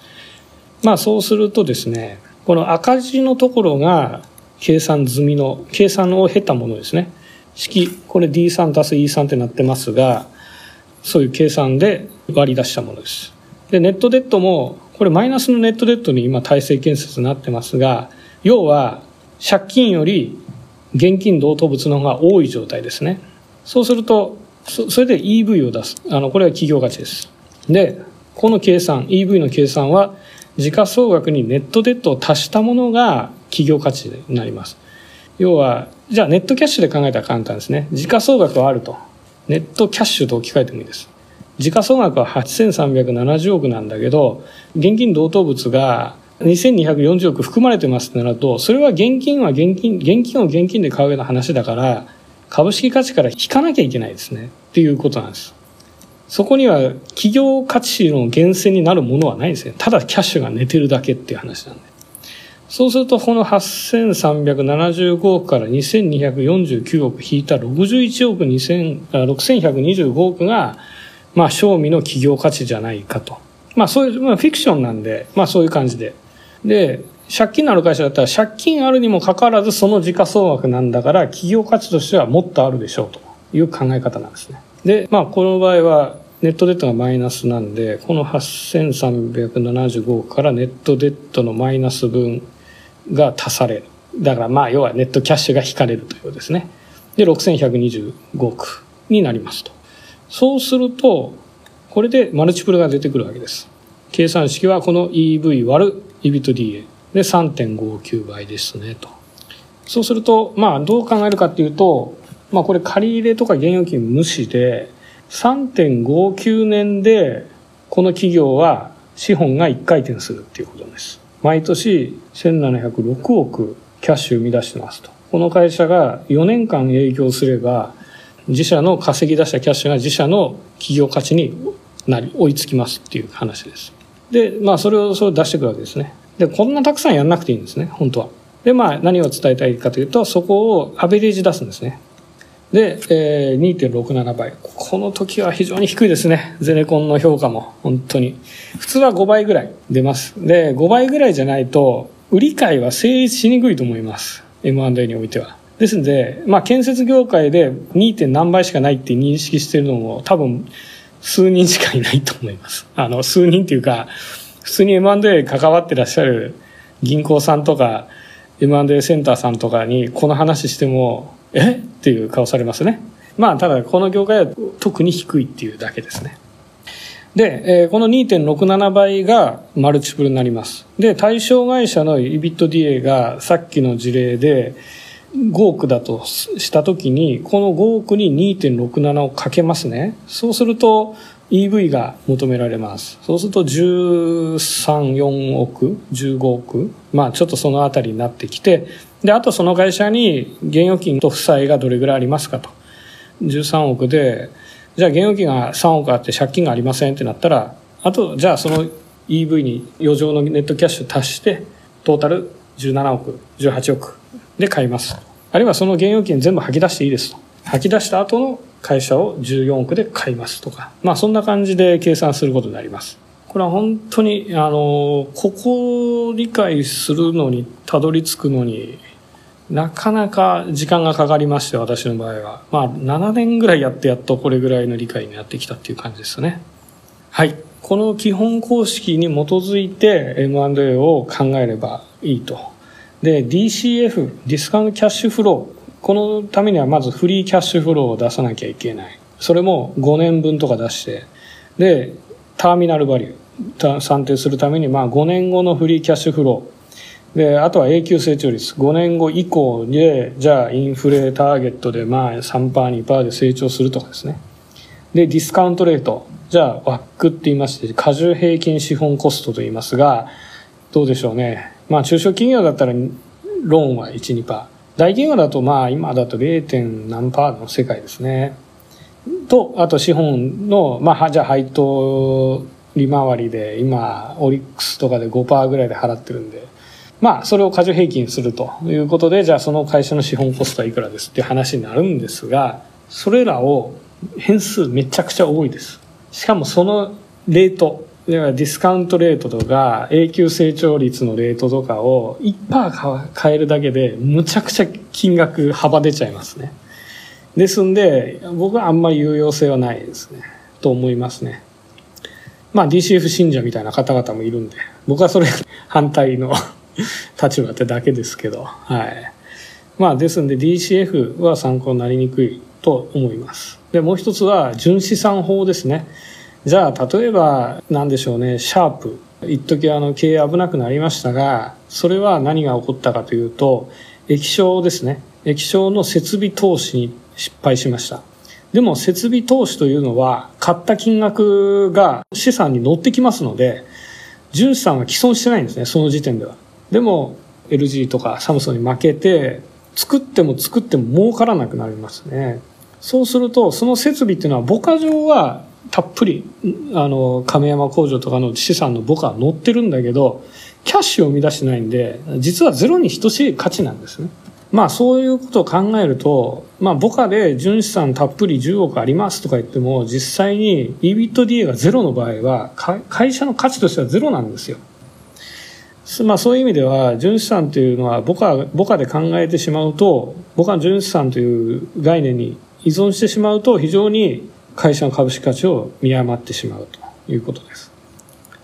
まあそうするとですね、この赤字のところが計算済みの、計算を経たものですね。式、これ D3 足す E3 ってなってますが、そういう計算で割り出したものです。で、ネットデッドも、これマイナスのネットデッドに今体制建設になってますが、要は借金より現金同等物の方が多い状態ですね。そうすると、そそれで EV を出す。あの、これは企業価値です。で、この計算、EV の計算は、時価総額にネットデッドを足したものが企業価値になります。要は、じゃあネットキャッシュで考えたら簡単ですね。時価総額はあると。ネットキャッシュと置き換えてもいいです。時価総額は8370億なんだけど、現金同等物が2240億含まれてますってなると、それは現金は現金、現金を現金で買うような話だから、株式価値から引かなきゃいけないですね。っていうことなんです。そこには企業価値の源泉になるものはないんですね。ただキャッシュが寝てるだけっていう話なんで。そうすると、この8375億から2249億引いた61億2000あ6125億が、まあ、賞味の企業価値じゃないかと。まあ、そういう、まあ、フィクションなんで、まあ、そういう感じで。で、借金のある会社だったら、借金あるにもかかわらず、その時価総額なんだから、企業価値としてはもっとあるでしょうという考え方なんですね。で、まあ、この場合は、ネットデッドがマイナスなんで、この8375億からネットデッドのマイナス分が足される。だからまあ、要はネットキャッシュが引かれるというですね。で、6125億になりますと。そうすると、これでマルチプルが出てくるわけです。計算式はこの EV 割る EBITDA で3.59倍ですねと。そうすると、まあどう考えるかっていうと、まあこれ借り入れとか現預金無視で、3.59年でこの企業は資本が1回転するっていうことです。毎年1706億キャッシュ生み出してますと。この会社が4年間営業すれば、自社の稼ぎ出したキャッシュが自社の企業価値になり、追いつきますっていう話です。で、まあそれをそれを出してくるわけですね。で、こんなたくさんやんなくていいんですね、本当は。で、まあ何を伝えたいかというと、そこをアベレージ出すんですね。で、えー、2.67倍。この時は非常に低いですね。ゼネコンの評価も。本当に。普通は5倍ぐらい出ます。で、5倍ぐらいじゃないと、売り買いは成立しにくいと思います。M&A においては。ですので、まあ、建設業界で 2. 何倍しかないって認識してるのも多分数人しかいないと思います。あの、数人っていうか、普通に M&A 関わってらっしゃる銀行さんとか M&A センターさんとかにこの話しても、え？っていう顔されますね。まあ、ただこの業界は特に低いっていうだけですね。で、えーこの2.67倍がマルチプルになります。で、対象会社の EBITDA がさっきの事例で5億だとしたときに、この5億に2.67をかけますね。そうすると、EV が求められます。そうすると13、4億、15億、まあちょっとそのあたりになってきて、で、あとその会社に現預金と負債がどれぐらいありますかと。13億で、じゃあ現預金が3億あって借金がありませんってなったら、あと、じゃあその EV に余剰のネットキャッシュ足して、トータル17億、18億で買います。あるいはその現預金全部吐き出していいですと。吐き出した後の会社を14億で買いますとか。まあそんな感じで計算することになります。これは本当に、あの、ここを理解するのに、たどり着くのに、なかなか時間がかかりまして、私の場合は。まあ7年ぐらいやってやっとこれぐらいの理解になってきたっていう感じですね。はい。この基本公式に基づいて M&A を考えればいいと。で、DCF、ディスカウントキャッシュフロー。このためにはまずフリーキャッシュフローを出さなきゃいけない。それも5年分とか出して。で、ターミナルバリュー。算定するために、まあ5年後のフリーキャッシュフロー。で、あとは永久成長率。5年後以降で、じゃあインフレターゲットでまあ3%、2%で成長するとかですね。で、ディスカウントレート。じゃあ、ワックって言いまして、過重平均資本コストと言いますが、どうでしょうね。まあ、中小企業だったら、ローンは1、2%。大企業だと、まあ、今だと 0. 何パーの世界ですね。と、あと資本の、まあ、じゃあ配当利回りで、今、オリックスとかで5%ぐらいで払ってるんで、まあ、それを過重平均するということで、じゃあその会社の資本コストはいくらですっていう話になるんですが、それらを変数めちゃくちゃ多いです。しかもそのレート、ディスカウントレートとか永久成長率のレートとかを1%変えるだけでむちゃくちゃ金額幅出ちゃいますね。ですんで、僕はあんまり有用性はないですね。と思いますね。まあ DCF 信者みたいな方々もいるんで、僕はそれ反対の 立場ってだけですけど、はい。まあですんで DCF は参考になりにくいと思います。で、もう一つは純資産法ですね。じゃあ、例えば、なんでしょうね、シャープ。一時あの、経営危なくなりましたが、それは何が起こったかというと、液晶ですね。液晶の設備投資に失敗しました。でも、設備投資というのは、買った金額が資産に乗ってきますので、純資産は既存してないんですね、その時点では。でも、LG とかサムソンに負けて、作っても作っても儲からなくなりますね。そうすると、その設備っていうのは、母価上はたっぷり、あの、亀山工場とかの資産の母価は乗ってるんだけど、キャッシュを生み出してないんで、実はゼロに等しい価値なんですね。まあそういうことを考えると、まあ母価で純資産たっぷり10億ありますとか言っても、実際に EBITDA がゼロの場合は、会社の価値としてはゼロなんですよ。まあそういう意味では、純資産というのは母価、母価で考えてしまうと、母価純資産という概念に依存してしまうと非常に会社の株式価値を見誤ってしまうということです。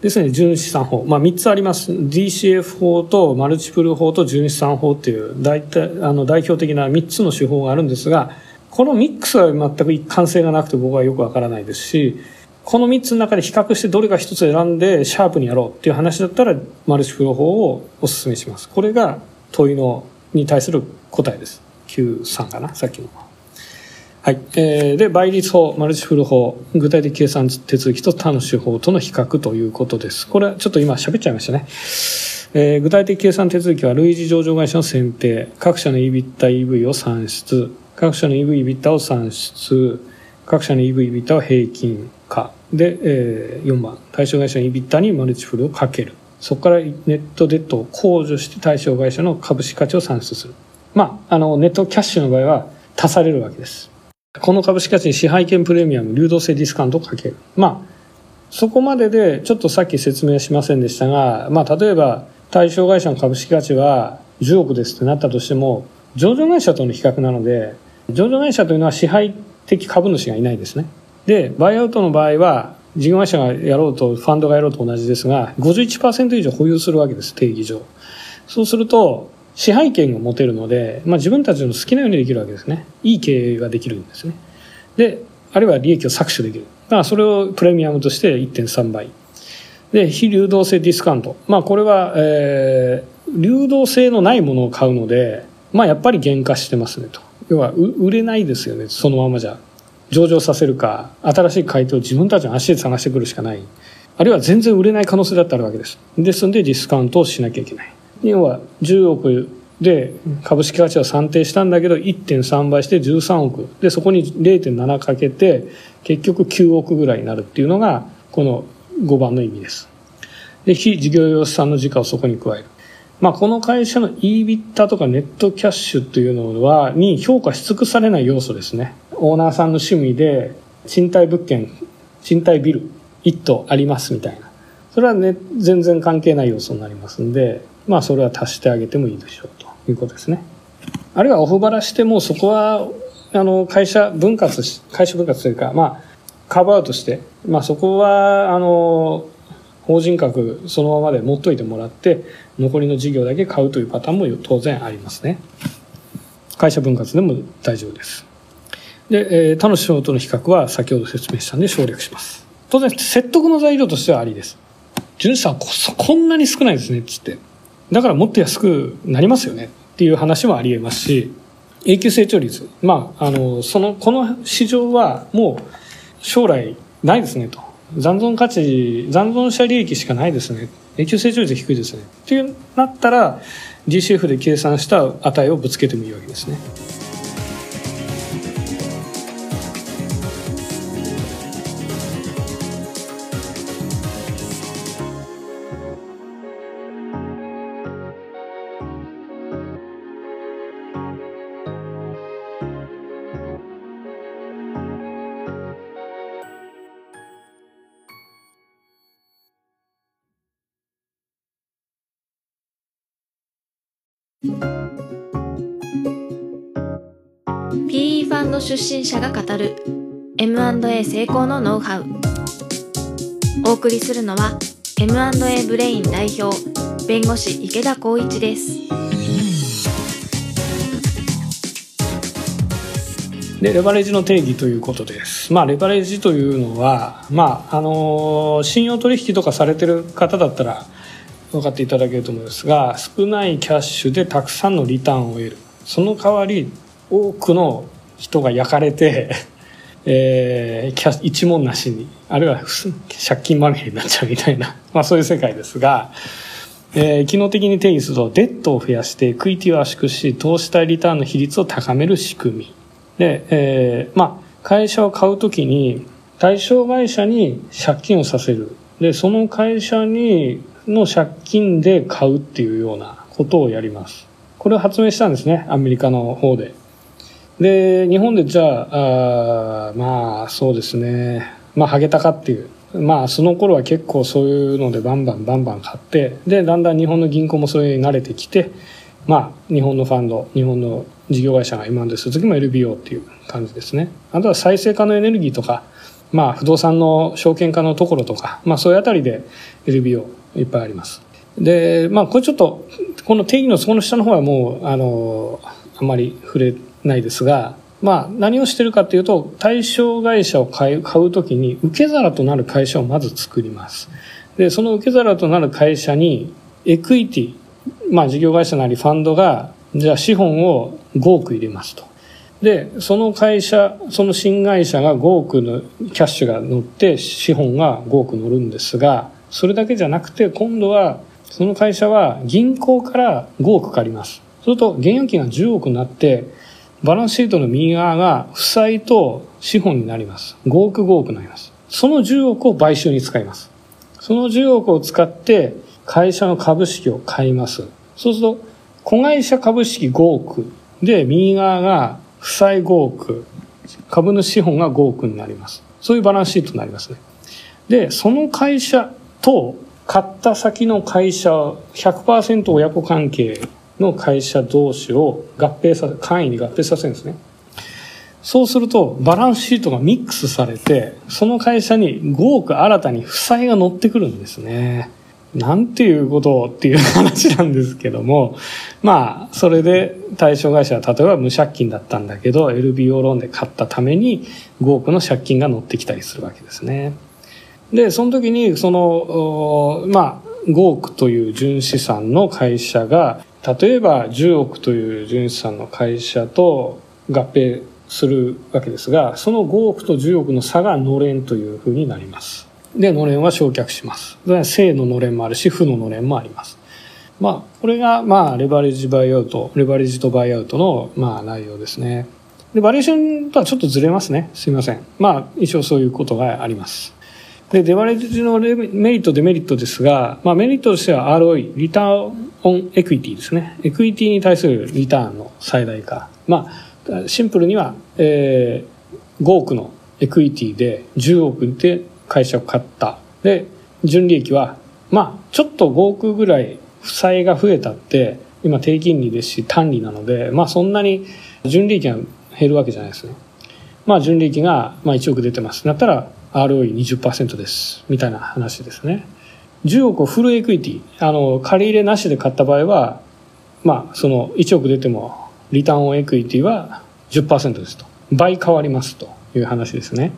ですね、純資産法。まあ3つあります。DCF 法とマルチプル法と純資産法っていう大体、あの代表的な3つの手法があるんですが、このミックスは全く一貫性がなくて僕はよくわからないですし、この3つの中で比較してどれか1つ選んでシャープにやろうっていう話だったらマルチプル法をお勧めします。これが問いのに対する答えです。Q3 かな？さっきの。はい。えー、で、倍率法、マルチフル法、具体的計算手続きと他の手法との比較ということです。これはちょっと今喋っちゃいましたね。えー、具体的計算手続きは類似上場会社の選定、各社の EBITDA、EV を算出、各社の EV、EBITDA を算出、各社の EV、EBITDA を平均化。で、えー、4番、対象会社の EBITDA にマルチフルをかける。そこからネットデッドを控除して対象会社の株式価値を算出する。まあ、あの、ネットキャッシュの場合は足されるわけです。この株式価値に支配権プレミアム、流動性ディスカウントをかける。まあ、そこまでで、ちょっとさっき説明しませんでしたが、まあ、例えば、対象会社の株式価値は10億ですってなったとしても、上場会社との比較なので、上場会社というのは支配的株主がいないですね。で、バイアウトの場合は、事業会社がやろうと、ファンドがやろうと同じですが、51%以上保有するわけです、定義上。そうすると、支配権が持てるので、まあ、自分たちの好きなようにできるわけですね。いい経営ができるんですね。で、あるいは利益を搾取できる。だからそれをプレミアムとして1.3倍。で、非流動性ディスカウント。まあこれは、えー、流動性のないものを買うので、まあやっぱり減価してますねと。要は売れないですよね、そのままじゃ。上場させるか新しい買い手を自分たちの足で探してくるしかないあるいは全然売れない可能性だってあるわけですですのでディスカウントをしなきゃいけない要は10億で株式価値を算定したんだけど1.3倍して13億でそこに0.7かけて結局9億ぐらいになるっていうのがこの5番の意味ですで非事業用資産の時価をそこに加えるまあ、この会社の EBITDA とかネットキャッシュというのは、に評価し尽くされない要素ですね。オーナーさんの趣味で、賃貸物件、賃貸ビル、1棟ありますみたいな。それはね、全然関係ない要素になりますんで、まあ、それは足してあげてもいいでしょうということですね。あるいはオフバラしても、そこは、あの、会社分割し、会社分割というか、まあ、カバーブアウトして、まあ、そこは、あの、法人格そのままで持っといてもらって残りの事業だけ買うというパターンも当然ありますね。会社分割でも大丈夫です。で、えー、他の仕事の比較は先ほど説明したんで省略します。当然説得の材料としてはありです。純資産ここんなに少ないですねっつって。だからもっと安くなりますよねっていう話もあり得ますし永久成長率まああのそのこの市場はもう将来ないですねと残存価値、残存者利益しかないですね。永久成長率低いですね。っていうなったら、GCF で計算した値をぶつけてもいいわけですね。出身者が語る M&A 成功のノウハウ。お送りするのは M&A ブレイン代表弁護士池田光一です。でレバレッジの定義ということです。まあ、レバレッジというのは、まあ、あの信用取引とかされてる方だったら分かっていただけると思うんですが少ないキャッシュでたくさんのリターンを得る。その代わり多くの人が焼かれて、えー、一文なしにあるいは借金まみれになっちゃうみたいな、まあ、そういう世界ですが、えー、機能的に定義するとデッドを増やしてクイティを圧縮し投資対リターンの比率を高める仕組み。で、えー、まあ会社を買うときに対象会社に借金をさせる。でその会社にの借金で買うっていうようなことをやります。これを発明したんですねアメリカの方で。で、日本でじゃあ、あまあ、そうですね。まあ、ハゲタカっていう。まあ、その頃は結構そういうのでバンバンバンバン買って、で、だんだん日本の銀行もそれに慣れてきて、まあ、日本のファンド、日本の事業会社が今までする時も LBO っていう感じですね。あとは再生可能エネルギーとか、まあ、不動産の証券化のところとか、まあ、そういうあたりで LBO いっぱいあります。で、まあ、これちょっと、この定義のそこの下の方はもう、あの、あんまり触れないですが、まあ、何をしてるかっていうと、対象会社を買う買うときに、受け皿となる会社をまず作ります。で、その受け皿となる会社に、エクイティ、まあ、事業会社なりファンドが、じゃあ資本を5億入れますと。で、その会社、その新会社が5億のキャッシュが乗って、資本が5億乗るんですが、それだけじゃなくて、今度は、その会社は銀行から5億借ります。すると、現預金が10億になって、バランスシートの右側が負債と資本になります。5億5億になります。その10億を買収に使います。その10億を使って会社の株式を買います。そうすると、子会社株式5億で、右側が負債5億、株主資本が5億になります。そういうバランスシートになりますね。で、その会社と買った先の会社100%親子関係の会社同士を合併させ、簡易に合併させるんですね。そうすると、バランスシートがミックスされて、その会社に5億新たに負債が乗ってくるんですね。なんていうことっていう話なんですけども、まあ、それで対象会社は例えば無借金だったんだけど、LBO ローンで買ったために5億の借金が乗ってきたりするわけですね。で、その時に、その、まあ、5億という純資産の会社が例えば10億という純資産の会社と合併するわけですが、その5億と10億の差がのれんというふうになります。で、のれんは焼却します。正ののれんもあるし、負ののれんもあります。まあ、これが、まあ、レバレッジバイアウト、レバレッジとバイアウトの、まあ、内容ですね。で、バリュエーションとはちょっとずれますね。すみません。まあ、一応そういうことがあります。で、レバレッジのメリット、デメリットですが、まあ、メリットとしては ROE、 Return on Equity ですね。エクイティに対するリターンの最大化。まあ、シンプルには、えー、5億のエクイティで10億で会社を買った。で、純利益は、まあ、ちょっと5億ぐらい負債が増えたって、今低金利ですし単利なので、まあそんなに純利益が減るわけじゃないですね。まあ純利益がまあ1億出てます。なったら ROE20% です。みたいな話ですね。10億をフルエクイティ、あの、借り入れなしで買った場合は、まあ、その1億出ても、 Return on Equity は10%ですと。倍変わりますという話ですね。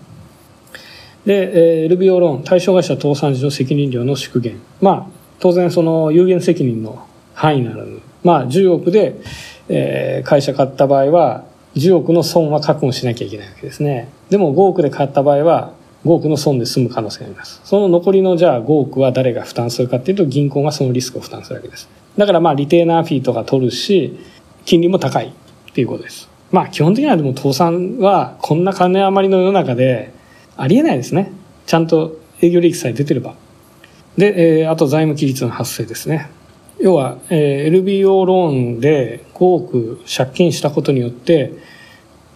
で、えー、LBO ローン、対象会社倒産時の責任料の縮減。まあ、当然その有限責任の範囲になる。まあ、10億で、えー、会社買った場合は、10億の損は確保しなきゃいけないわけですね。でも5億で買った場合は、5億の損で済む可能性があります。その残りのじゃあ5億は誰が負担するかっていうと銀行がそのリスクを負担するわけです。だからまあリテーナーフィーとか取るし、金利も高いっていうことです。まあ基本的にはでも倒産はこんな金余りの世の中でありえないですね。ちゃんと営業利益さえ出てれば。で、えー、あと財務規律の発生ですね。要は、えー、LBO ローンで5億借金したことによって、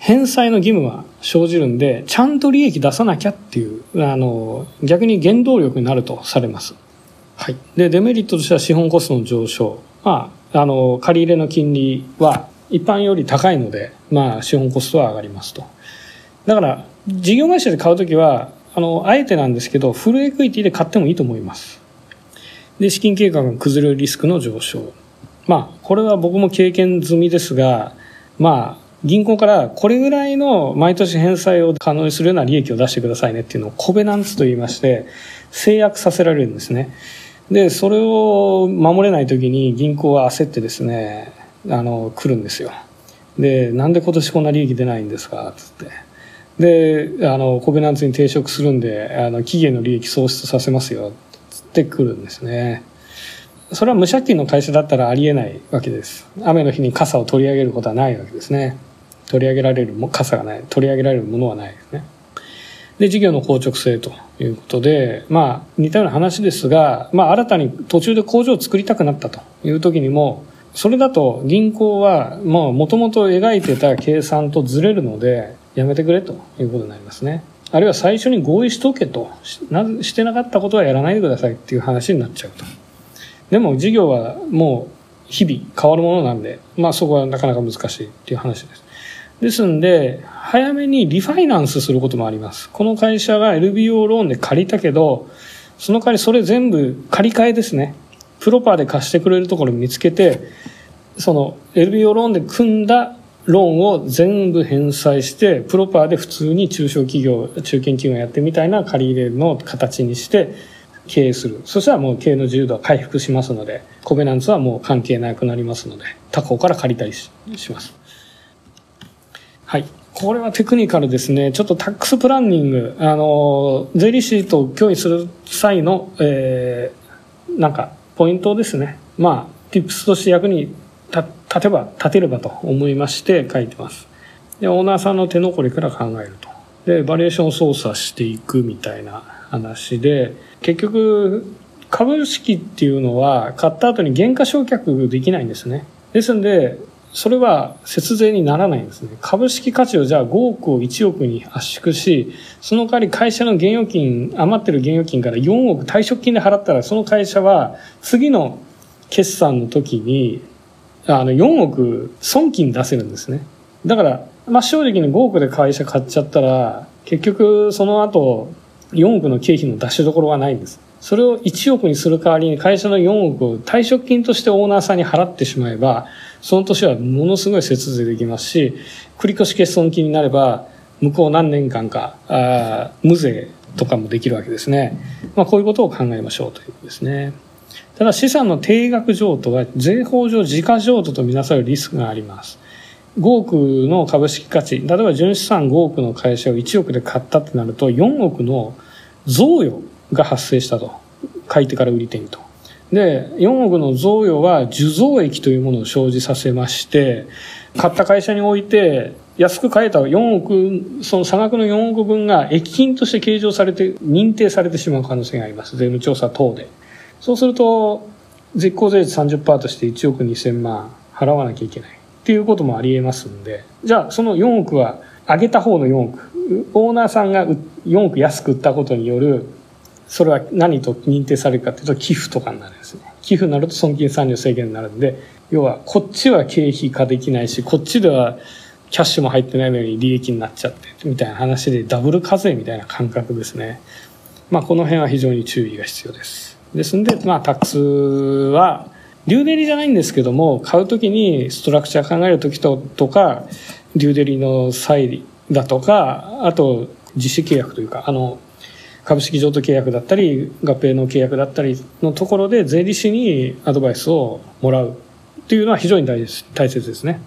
返済の義務は生じるんで、ちゃんと利益出さなきゃっていう、あの、逆に原動力になるとされます。はい。で、デメリットとしては資本コストの上昇。まあ、あの、借り入れの金利は一般より高いので、まあ、資本コストは上がりますと。だから、事業会社で買うときは、あの、あえてなんですけど、フルエクイティで買ってもいいと思います。で、資金計画が崩れるリスクの上昇。まあ、これは僕も経験済みですが、まあ、銀行からこれぐらいの毎年返済を可能にするような利益を出してくださいねっていうのをコベナンツと言いまして制約させられるんですね。で、それを守れない時に銀行は焦ってですね、あの、来るんですよ。で、なんで今年こんな利益出ないんですか？つって。で、あの、コベナンツに抵触するんで、あの、期限の利益喪失させますよ。つって来るんですね。それは無借金の会社だったらありえないわけです。雨の日に傘を取り上げることはないわけですね。取り上げられるも傘がない、取り上げられるものはないですね。で、事業の硬直性ということで、まあ、似たような話ですが、まあ、新たに途中で工場を作りたくなったという時にも、それだと銀行は、もう元々描いてた計算とずれるので、やめてくれということになりますね。あるいは最初に合意しとけとし、なしてなかったことはやらないでくださいっていう話になっちゃうと。でも事業はもう日々変わるものなんで、まあそこはなかなか難しいっていう話です。ですんで、早めにリファイナンスすることもあります。この会社が LBO ローンで借りたけど、その代わりそれ全部借り換えですね。プロパーで貸してくれるところ見つけて、その LBO ローンで組んだローンを全部返済して、プロパーで普通に中小企業、中堅企業やってみたいな借り入れの形にして経営する。そしたらもう経営の自由度は回復しますので、コベナンツはもう関係なくなりますので、他行から借りたりします。はい。これはテクニカルですね。ちょっとタックスプランニング、あの、税理士と協議する際の、えー、なんか、ポイントですね。まあ、tips として役に立てば、立てればと思いまして書いてます。で、オーナーさんの手残りから考えると。で、バリエーション操作していくみたいな話で、結局、株式っていうのは買った後に原価償却できないんですね。ですんで、それは節税にならないんですね。株式価値をじゃあ5億を1億に圧縮し、その代わり会社の現預金、余ってる現預金から4億退職金で払ったら、その会社は次の決算の時に、あの4億損金出せるんですね。だから、まあ正直に5億で会社買っちゃったら、結局その後4億の経費の出しどころがないんです。それを1億にする代わりに会社の4億を退職金としてオーナーさんに払ってしまえば、その年はものすごい節税できますし、繰越欠損金になれば、向こう何年間か、あ無税とかもできるわけですね。まあこういうことを考えましょうということですね。ただ資産の定額譲渡は税法上自家譲渡とみなされるリスクがあります。5億の株式価値、例えば純資産5億の会社を1億で買ったってなると、4億の贈与が発生したと。買い手から売り手にと。で、4億の贈与は受贈益というものを生じさせまして、買った会社において、安く買えた4億、その差額の4億分が益金として計上されて、認定されてしまう可能性があります。税務調査等で。そうすると、実効税率30%として1億2000万払わなきゃいけない。っていうこともあり得ますんで、じゃあその4億は上げた方の4億、オーナーさんが4億安く売ったことによる、それは何と認定されるかというと寄付とかになるんですね。寄付になると損金産業制限になるんで、要はこっちは経費化できないし、こっちではキャッシュも入ってないのに利益になっちゃって、みたいな話でダブル課税みたいな感覚ですね。まあこの辺は非常に注意が必要です。ですんで、まあタックスは、デューデリじゃないんですけども、買うときにストラクチャー考えるときととか、デューデリの際だとか、あと実施契約というか、あの、株式譲渡契約だったり、合併の契約だったりのところで税理士にアドバイスをもらうっていうのは非常に大大切ですね。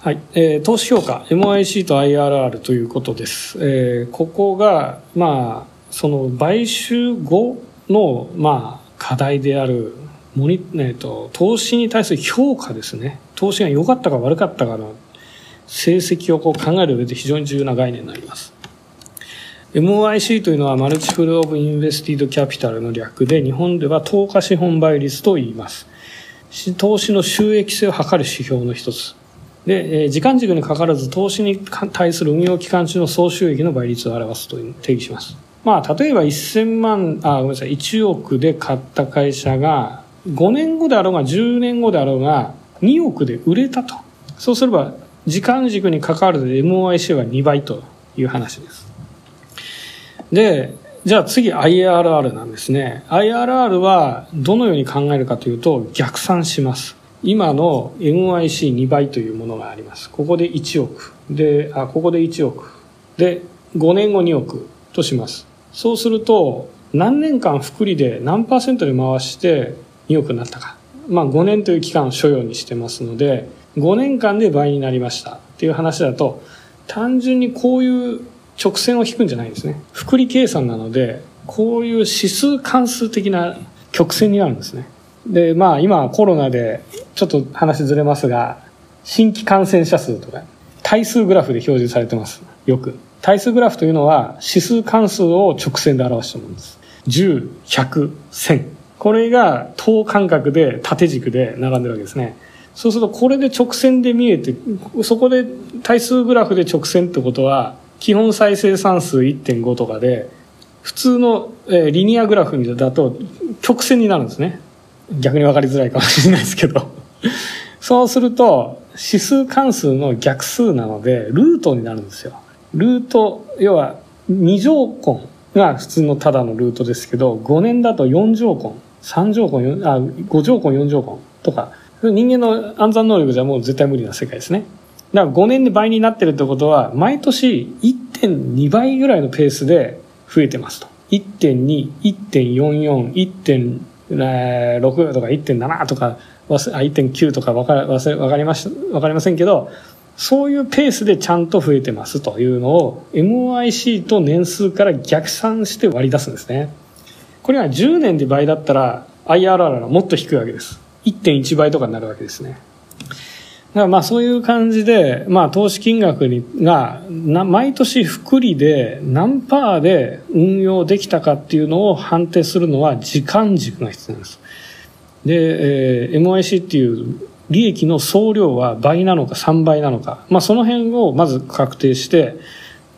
はい。えー、投資評価、MIC と IRR ということです。えー、ここが、まあ、その買収後の、まあ、課題である、モニ、えーと、投資に対する評価ですね。投資が良かったか悪かったかの成績をこう考える上で非常に重要な概念になります。MOIC というのはマルチフル・オブ・インベスティード・キャピタルの略で、日本では投下資本倍率と言います。投資の収益性を測る指標の一つ。で、時間軸にかかわらず投資に対する運用期間中の総収益の倍率を表すと定義します。まあ、例えば1000万、あ、ごめんなさい、1億で買った会社が、5年後であろうが10年後であろうが、2億で売れたと。そうすれば、時間軸にかかわらず MOIC は2倍という話です。で、じゃあ次 IRR なんですね。IRR はどのように考えるかというと逆算します。今の MIC2 倍というものがあります。ここで1億。で、あ、ここで1億。で、5年後2億とします。そうすると、何年間福利で何パーセントで回して2億になったか。まあ5年という期間を所要にしてますので、5年間で倍になりましたっていう話だと、単純にこういう直線を引くんじゃないんですね。複利計算なので、こういう指数関数的な曲線になるんですね。で、まあ今コロナでちょっと話ずれますが、新規感染者数とか、対数グラフで表示されてます。よく。対数グラフというのは指数関数を直線で表したものです。10、100、1000。これが等間隔で縦軸で並んでるわけですね。そうするとこれで直線で見えて、そこで対数グラフで直線ってことは、基本再生産数1.5とかで、普通の、えー、リニアグラフだと曲線になるんですね。逆に分かりづらいかもしれないですけど。そうすると、指数関数の逆数なので、ルートになるんですよ。ルート、要は2乗根が普通のただのルートですけど、5年だと4乗根、3乗根、あ、5乗根、4乗根とか、人間の暗算能力じゃもう絶対無理な世界ですね。だから5年で倍になってるってことは、毎年1.2倍ぐらいのペースで増えてますと。1.2、1.44、1.6とか1.7とか、1.9とかわかわかりまし、わかりませんけど、そういうペースでちゃんと増えてますというのを MOIC と年数から逆算して割り出すんですね。これは10年で倍だったら IRR がもっと低いわけです。1.1倍とかになるわけですね。だからまあそういう感じで、まあ投資金額にが毎年複利で何パーで運用できたかっていうのを判定するのは時間軸が必要です。で、えー、MIC っていう利益の総量は倍なのか3倍なのか、まあその辺をまず確定して、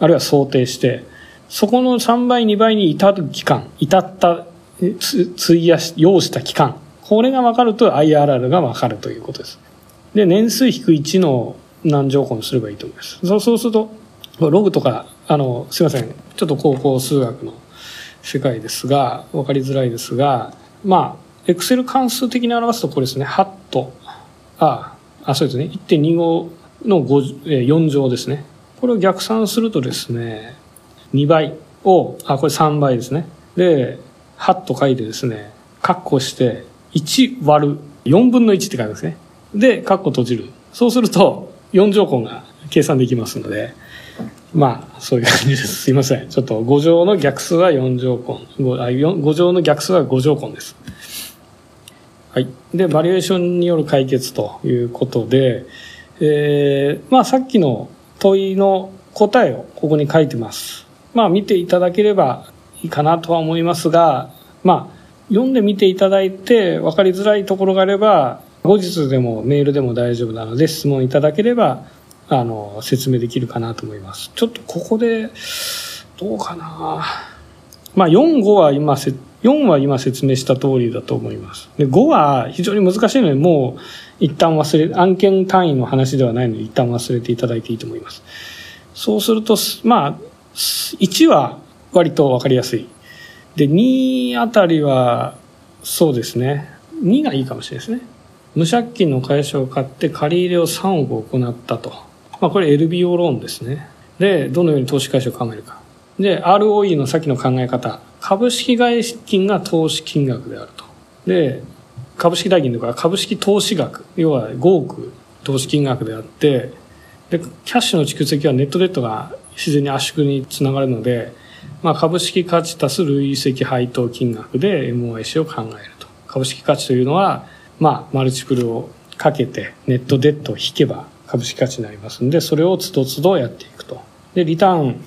あるいは想定して、そこの3倍2倍に至る期間、至った費やし、要した期間、これが分かると IRR が分かるということです。で、年数引く1の何乗根すればいいと思います。そうすると、ログとか、あの、すいません。ちょっと高校数学の世界ですが、わかりづらいですが、まあ、エクセル関数的に表すとこれですね、ハット、あ、あ、そうですね、1.25の5、4乗ですね。これを逆算するとですね、2倍を、あ、これ3倍ですね。で、ハッと書いてですね、括弧して、1割る4分の1って書いてますね。で、カッコ閉じる。そうすると、4乗根が計算できますので、まあ、そういう感じです。すいません。ちょっと5乗の逆数は4乗根。5, 乗の逆数は5乗根です。はい。で、バリエーションによる解決ということで、えー、まあさっきの問いの答えをここに書いてます。まあ見ていただければいいかなとは思いますが、まあ読んでみていただいて分かりづらいところがあれば、後日でもメールでも大丈夫なので質問いただければ、あの、説明できるかなと思います。ちょっとここで、どうかなまあ4、5は今せ、4は今説明した通りだと思います。で、5は非常に難しいので、もう一旦忘れ、案件単位の話ではないので、一旦忘れていただいていいと思います。そうすると、まあ、1は割とわかりやすい。で、2あたりは、そうですね。2がいいかもしれないですね。無借金の会社を買って借り入れを3億行ったと。まあ、これ LBO ローンですね。で、どのように投資会社を考えるか。で、ROE の先の考え方。株式外金が投資金額であると。で、株式代金とか株式投資額、要は5億投資金額であって、で、キャッシュの蓄積はネットデッドが自然に圧縮につながるので、まあ、株式価値足す累積配当金額で MOIC を考えると。株式価値というのは、まあ、マルチプルをかけてネットデッドを引けば株式価値になりますんで、それをつどつどやっていくと。で、リターン、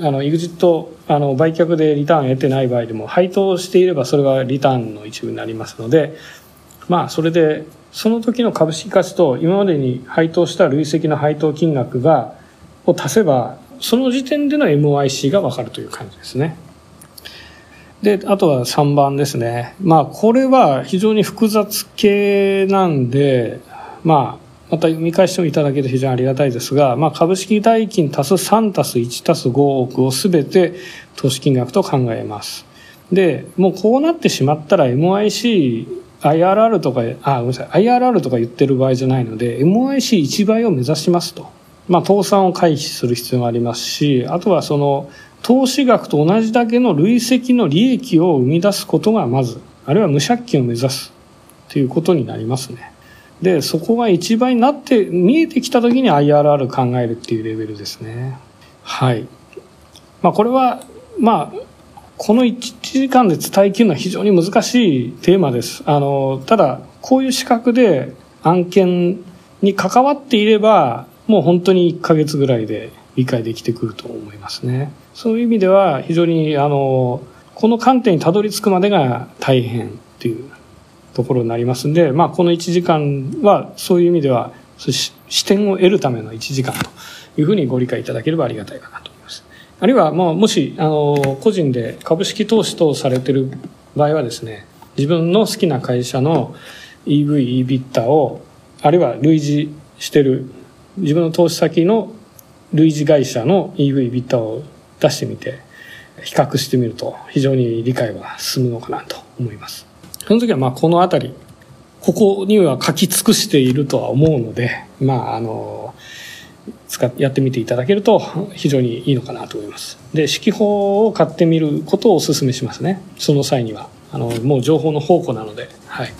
あの、エグジット、あの、売却でリターン得てない場合でも、配当していればそれはリターンの一部になりますので、まあ、それで、その時の株式価値と今までに配当した累積の配当金額が、を足せば、その時点での MOIC がわかるという感じですね。で、あとは3番ですね。まあ、これは非常に複雑系なんで、まあ、また読み返してもいただけると非常にありがたいですが、まあ、株式代金足す3足す1足す5億をすべて投資金額と考えます。で、もうこうなってしまったら MIC、IRR とか、あ、ごめんなさい、IRR とか言ってる場合じゃないので、MIC1 倍を目指しますと。まあ、倒産を回避する必要がありますし、あとはその、投資額と同じだけの累積の利益を生み出すことがまず、あるいは無借金を目指すということになりますね。で、そこが1倍になって、見えてきた時に IRR 考えるっていうレベルですね。はい。まあこれは、まあ、この1時間で伝えきるのは非常に難しいテーマです。あの、ただ、こういう資格で案件に関わっていれば、もう本当に1ヶ月ぐらいで理解できてくると思いますね。そういう意味では非常に、あの、この観点にたどり着くまでが大変っていうところになりますんで、まあ、この1時間はそういう意味では視点を得るための1時間というふうにご理解いただければありがたいかなと思います。あるいは、まあ、もし、あの、個人で株式投資等されてる場合はですね、自分の好きな会社の EV、EBITDA を、あるいは類似してる自分の投資先の類似会社の EV、EBITDA を出してみて、比較してみると非常に理解は進むのかなと思います。その時はまあこの辺り、ここには書き尽くしているとは思うので、まああの、使やってみていただけると非常にいいのかなと思います。で、指揮法を買ってみることをお勧めしますね。その際には。あの、もう情報の宝庫なので、はい。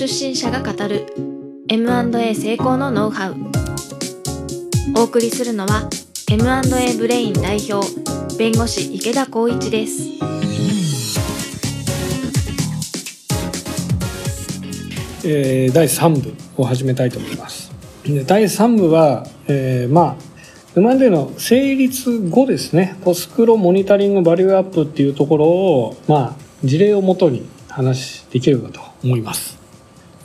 出身者が語る M&A 成功のノウハウ。お送りするのは M&A ブレイン代表弁護士池田光一です。えー、第3部を始めたいと思います。第3部は、えー、まあ M&A の成立後ですね、ポスクロモニタリングバリューアップっていうところを、まあ、事例をもとに話できればと思います。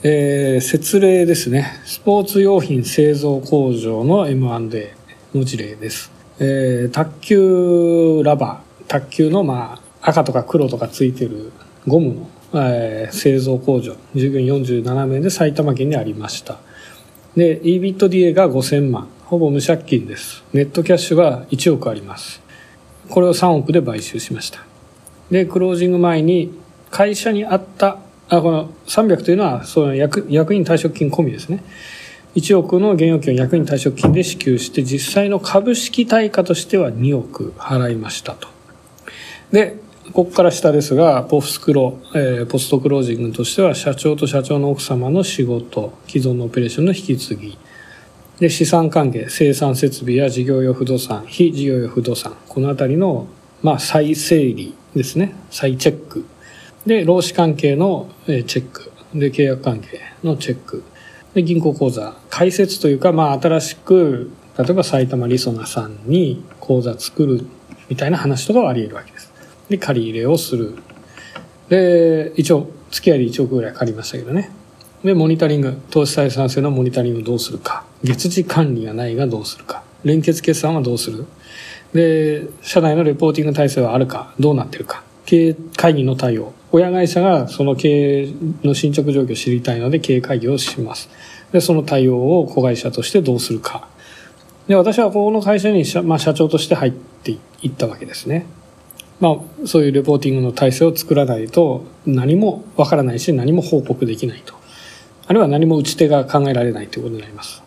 えー、説例ですね。スポーツ用品製造工場の M&A の事例です。えー、卓球ラバー、卓球のまあ、赤とか黒とかついてるゴムのえー製造工場、従業員47名で埼玉県にありました。で、EBITDA が5000万。ほぼ無借金です。ネットキャッシュが1億あります。これを3億で買収しました。で、クロージング前に会社にあった、あ、この300というのは、その役役員退職金込みですね。1億の現預金を役員退職金で支給して、実際の株式対価としては2億払いましたと。で、ここから下ですが、ポフスクロ、えーポストクロージングとしては、社長と社長の奥様の仕事、既存のオペレーションの引き継ぎ、で、資産関係、生産設備や事業用不動産、非事業用不動産、このあたりの、まあ、再整理ですね。再チェック。で、労使関係のチェック。で、契約関係のチェック。で、銀行口座、開設というか、まあ、新しく、例えば埼玉リソナさんに口座作るみたいな話とかはあり得るわけです。で、借り入れをする。で、一応、付き合いで1億ぐらい借りましたけどね。で、モニタリング、投資採算性のモニタリングどうするか。月次管理がないがどうするか。連結決算はどうするで、社内のレポーティング体制はあるか、どうなってるか。経営会議の対応。親会社がその経営の進捗状況を知りたいので経営会議をします。で、その対応を子会社としてどうするか。で、私はこの会社に社,、まあ、社長として入っていったわけですね。まあ、そういうレポーティングの体制を作らないと何もわからないし何も報告できないと。あるいは何も打ち手が考えられないということになります。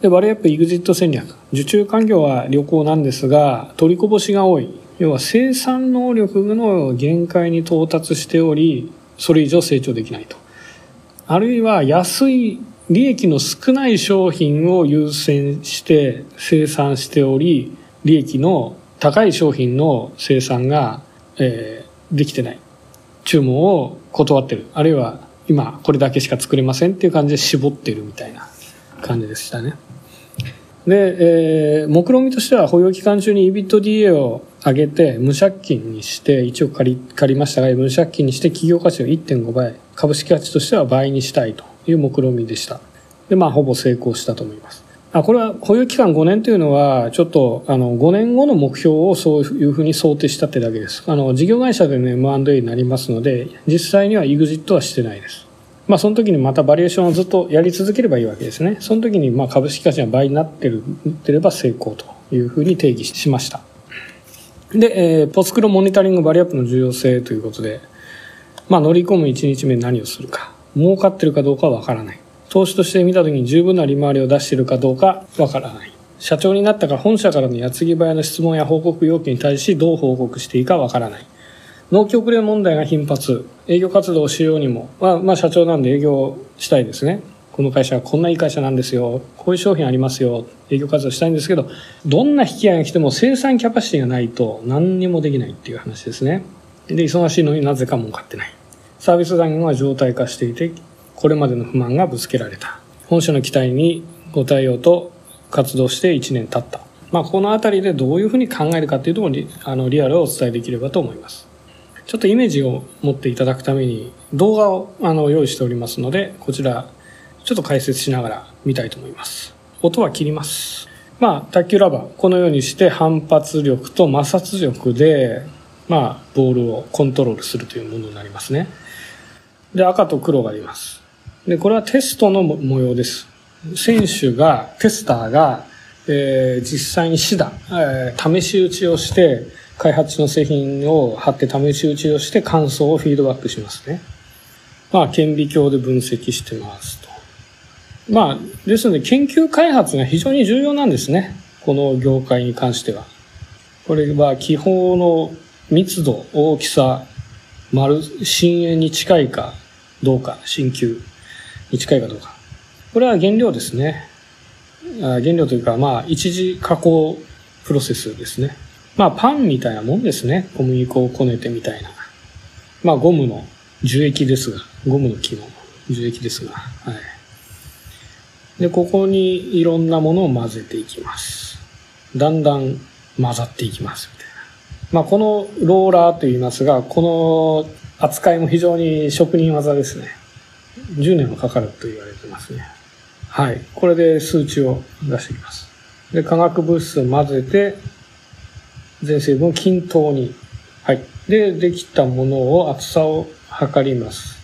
で、バレーアップ EXIT 戦略。受注環境は良好なんですが、取りこぼしが多い。要は生産能力の限界に到達しており、それ以上成長できないと。あるいは安い、利益の少ない商品を優先して生産しており、利益の高い商品の生産が、えーできてない。注文を断ってる。あるいは今これだけしか作れませんっていう感じで絞ってるみたいな感じでしたね。で、えー目論見としては保有期間中に EBITDA を上げて無借金にして1億借り借りましたが無借金にして企業価値を1.5倍株式価値としては倍にしたいという目論見でした。でまあほぼ成功したと思います。あこれは保有期間5年というのはちょっとあの5年後の目標をそういうふうに想定したってだけです。あの事業会社での M&A になりますので実際には EXIT はしてないです。まあ、その時にまたバリエーションをずっとやり続ければいいわけですね。その時にまあ株式価値が倍になってるってれば成功というふうに定義しました。で、えーポスクロモニタリングバリアップの重要性ということで、まあ、乗り込む1日目何をするか。儲かってるかどうかはわからない。投資として見た時に十分な利回りを出しているかどうかわからない。社長になったから本社からの矢継ぎ早の質問や報告要求に対しどう報告していいかわからない。納期遅れ問題が頻発。営業活動をしようにも。まあ、まあ、社長なんで営業したいですね。この会社はこんないい会社なんですよ。こういう商品ありますよ。営業活動したいんですけど、どんな引き合いが来ても生産キャパシティがないと何にもできないっていう話ですね。で、忙しいのになぜか儲かってない。サービス残業が常態化していて、これまでの不満がぶつけられた。本社の期待にご対応と活動して1年経った。まあ、このあたりでどういうふうに考えるかっていうところに、あの、リアルをお伝えできればと思います。ちょっとイメージを持っていただくために動画をあの用意しておりますので、こちらちょっと解説しながら見たいと思います。音は切ります。まあ、卓球ラバー、このようにして反発力と摩擦力で、まあ、ボールをコントロールするというものになりますね。で、赤と黒があります。で、これはテストの模様です。選手が、テスターが、えー実際にシダ、えー試し打ちをして、開発中の製品を貼って試し打ちをして感想をフィードバックしますね。まあ、顕微鏡で分析してますと。まあ、ですので研究開発が非常に重要なんですね。この業界に関しては。これは気泡の密度、大きさ、丸、深淵に近いかどうか、深球に近いかどうか。これは原料ですね。原料というか、まあ、一次加工プロセスですね。まあ、パンみたいなもんですね。小麦粉をこねてみたいな。まあ、ゴムの樹液ですが、ゴムの木の樹液ですが、はい。で、ここにいろんなものを混ぜていきます。だんだん混ざっていきます、みたいな。まあ、このローラーと言いますが、この扱いも非常に職人技ですね。10年はかかると言われてますね。はい。これで数値を出していきます。で、化学物質を混ぜて、全成分を均等に。はい。で、できたものを厚さを測ります。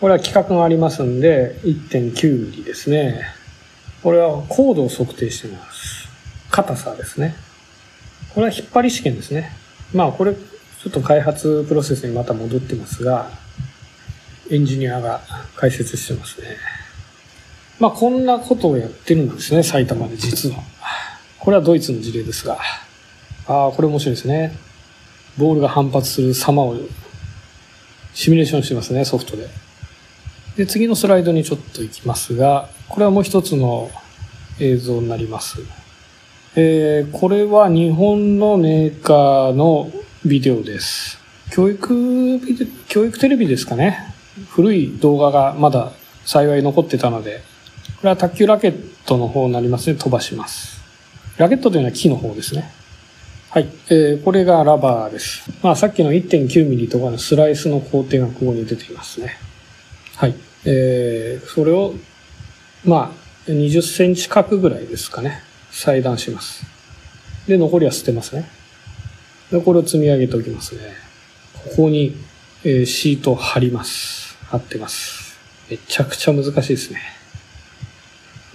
これは規格がありますんで、1.9ミリですね。これは高度を測定してます。硬さですね。これは引っ張り試験ですね。まあこれ、ちょっと開発プロセスにまた戻ってますが、エンジニアが解説してますね。まあこんなことをやってるんですね、埼玉で実は。これはドイツの事例ですが。ああ、これ面白いですね。ボールが反発する様をシミュレーションしてますね、ソフトで。で、次のスライドにちょっと行きますが、これはもう一つの映像になります。えー、これは日本のメーカーのビデオです。教育ビデ教育テレビですかね。古い動画がまだ幸い残ってたので、これは卓球ラケットの方になりますので飛ばします。ラケットというのは木の方ですね。はい。えー、これがラバーです。まあさっきの 1.9mm とかのスライスの工程がここに出ていますね。はい。えー、それを、まあ、20センチ角ぐらいですかね。裁断します。で、残りは捨てますね。で、これを積み上げておきますね。ここに、えー、シートを貼ります。貼ってます。めちゃくちゃ難しいですね。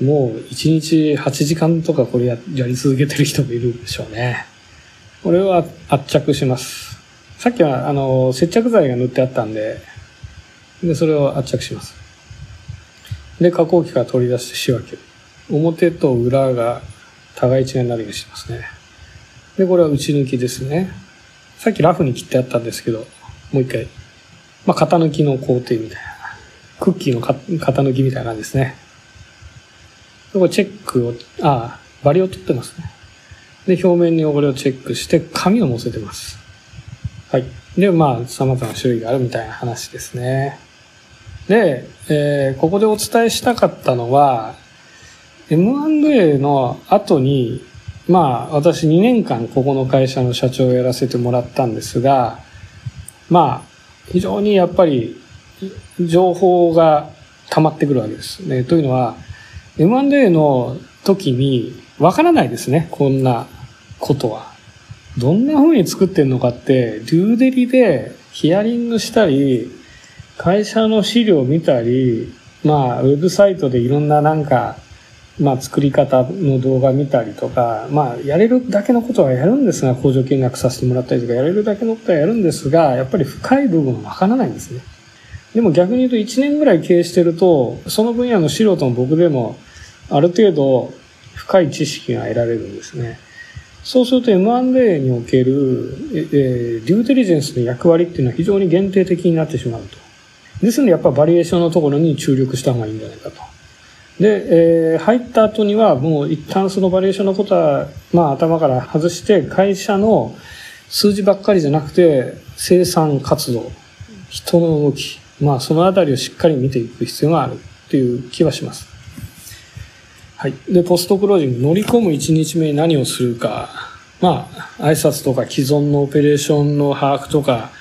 もう1日8時間とかこれややり続けてる人もいるんでしょうね。これは圧着します。さっきはあの接着剤が塗ってあったんで、で、それを圧着します。で、加工機から取り出して仕分ける。表と裏が互い違いになるようにしてますね。で、これは内抜きですね。さっきラフに切ってあったんですけど、もう一回。まあ、型抜きの工程みたいな。クッキーの型抜きみたいな感じですね。これチェックを、ああ、バリを取ってますね。で、表面に汚れをチェックして、紙を乗せてます。はい。で、まあ、様々な種類があるみたいな話ですね。で、えー、ここでお伝えしたかったのは、M&A の後に、まあ、私2年間ここの会社の社長をやらせてもらったんですが、まあ、非常にやっぱり情報が溜まってくるわけですね。というのは、M&A の時にわからないですね、こんなことは。どんな風に作ってんのかって、デューデリでヒアリングしたり、会社の資料を見たり、まあ、ウェブサイトでいろんななんか、まあ、作り方の動画見たりとか、まあ、やれるだけのことはやるんですが、工場見学させてもらったりとか、やれるだけのことはやるんですが、やっぱり深い部分はわからないんですね。でも逆に言うと1年ぐらい経営してると、その分野の素人の僕でも、ある程度深い知識が得られるんですね。そうすると M&A における、えー、デューテリジェンスの役割っていうのは非常に限定的になってしまうと。ですのでやっぱバリエーションのところに注力した方がいいんじゃないかと。で、えー、入った後にはもう一旦そのバリエーションのことは、まあ頭から外して会社の数字ばっかりじゃなくて生産活動、人の動き、まあそのあたりをしっかり見ていく必要があるっていう気はします。はい。で、ポストクロージング、乗り込む1日目に何をするか、まあ、挨拶とか既存のオペレーションの把握とか、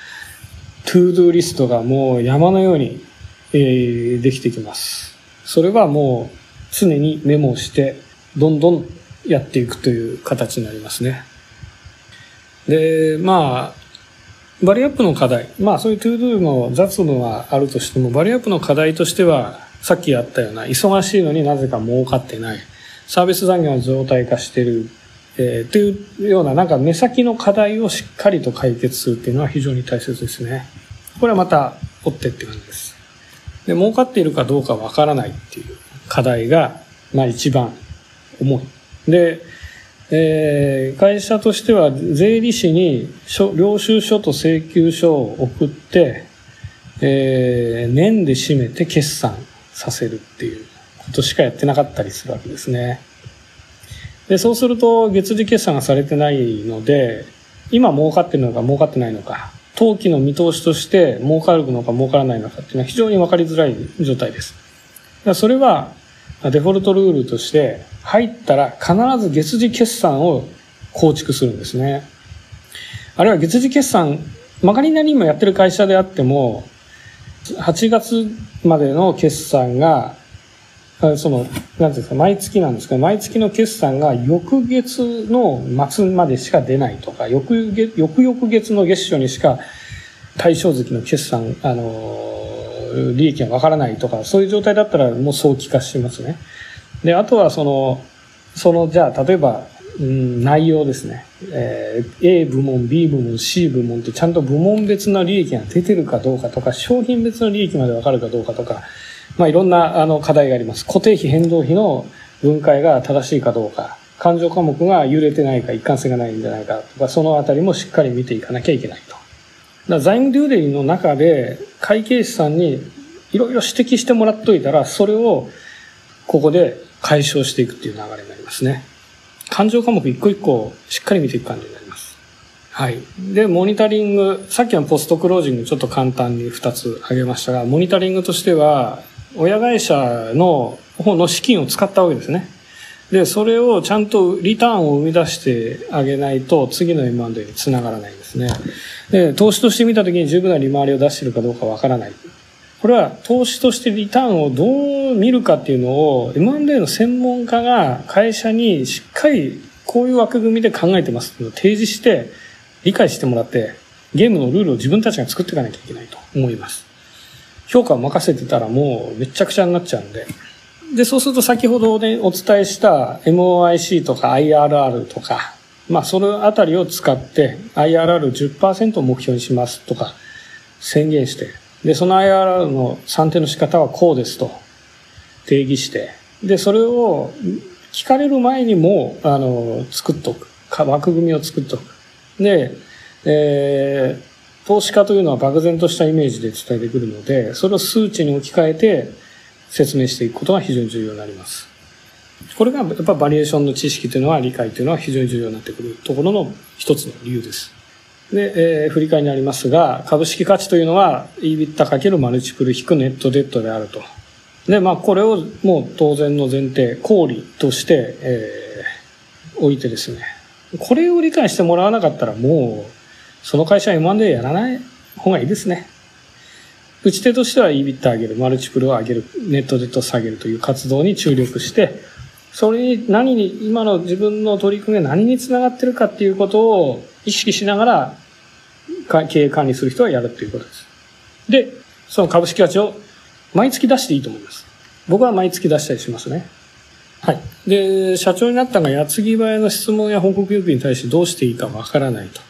to-do リストがもう山のように、えー、できてきます。それはもう常にメモして、どんどんやっていくという形になりますね。で、まあ、バリューアップの課題。まあそういう to-do の雑務はあるとしても、バリューアップの課題としては、さっきあったような、忙しいのになぜか儲かってない。サービス残業の常態化してる。えー、というような、なんか目先の課題をしっかりと解決するっていうのは非常に大切ですね。これはまた追ってって感じです。で、儲かっているかどうかわからないっていう課題が、まあ一番重い。で、えー、会社としては税理士に領収書と請求書を送って、えー、年で締めて決算させるっていうことしかやってなかったりするわけですね。で、そうすると月次決算がされてないので、今儲かってるのか儲かってないのか、当期の見通しとして儲かるのか儲からないのかっていうのは非常に分かりづらい状態です。それはデフォルトルールとして入ったら必ず月次決算を構築するんですね。あるいは月次決算、まかりなりに今やってる会社であっても、8月までの決算が、その、なんですか、毎月なんですけど、毎月の決算が翌月の末までしか出ないとか、翌月、翌々月の月初にしか、対象月の決算、あの、利益がわからないとか、そういう状態だったらもう早期化しますね。で、あとはその、その、じゃあ、例えば、うん、内容ですね。えー、A 部門、B 部門、C 部門ってちゃんと部門別の利益が出てるかどうかとか、商品別の利益までわかるかどうかとか、まあいろんなあの課題があります。固定費、変動費の分解が正しいかどうか、勘定科目が揺れてないか、一貫性がないんじゃないかとか、そのあたりもしっかり見ていかなきゃいけないと。だ財務デューデリの中で会計士さんにいろいろ指摘してもらっといたら、それをここで解消していくっていう流れになりますね。勘定科目一個一個しっかり見ていく感じになります。はい。で、モニタリング、さっきのポストクロージングちょっと簡単に2つ挙げましたが、モニタリングとしては、親会社の方の資金を使ったわけですね。で、それをちゃんとリターンを生み出してあげないと、次の M&A につながらないんですね。で、投資として見たときに十分な利回りを出しているかどうかわからない。これは投資としてリターンをどう見るかっていうのを M&A の専門家が会社にしっかりこういう枠組みで考えてますっていうのを提示して理解してもらってゲームのルールを自分たちが作っていかなきゃいけないと思います。評価を任せてたらもうめちゃくちゃになっちゃうんで。で、そうすると先ほどね、お伝えした MOIC とか IRR とか、まあそのあたりを使って IRR10% を目標にしますとか宣言して、で、その IRR の算定の仕方はこうですと定義して、で、それを聞かれる前にも、あの、作っとく。枠組みを作っとく。で、えー、投資家というのは漠然としたイメージで伝えてくるので、それを数値に置き換えて説明していくことが非常に重要になります。これがやっぱバリエーションの知識というのは理解というのは非常に重要になってくるところの一つの理由です。で、えー、振り返りになりますが、株式価値というのは EBITDA× マルチプル引くネットデッドであると。で、まあ、これをもう当然の前提、公理として、えー、置いてですね。これを理解してもらわなかったらもう、その会社は M&A やらない方がいいですね。打ち手としては EBITDA 上げる、マルチプルを上げる、ネットデッド下げるという活動に注力して、それに何に、今の自分の取り組みが何につながってるかっていうことを意識しながら、経営管理する人はやるっていうことです。で、その株式価値を毎月出していいと思います。僕は毎月出したりしますね。はい。で、社長になったが矢継ぎ早の質問や報告要求に対してどうしていいかわからないと。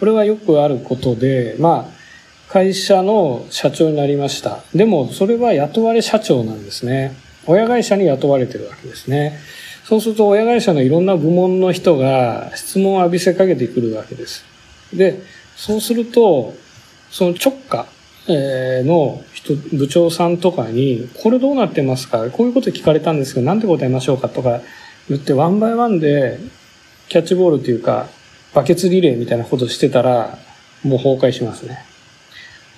これはよくあることで、まあ、会社の社長になりました。でも、それは雇われ社長なんですね。親会社に雇われてるわけですね。そうすると、親会社のいろんな部門の人が質問を浴びせかけてくるわけです。で、そうすると、その直下の人、部長さんとかに、これどうなってますか？こういうこと聞かれたんですけど、なんて答えましょうかとか言って、ワンバイワンでキャッチボールというか、バケツリレーみたいなことしてたら、もう崩壊しますね。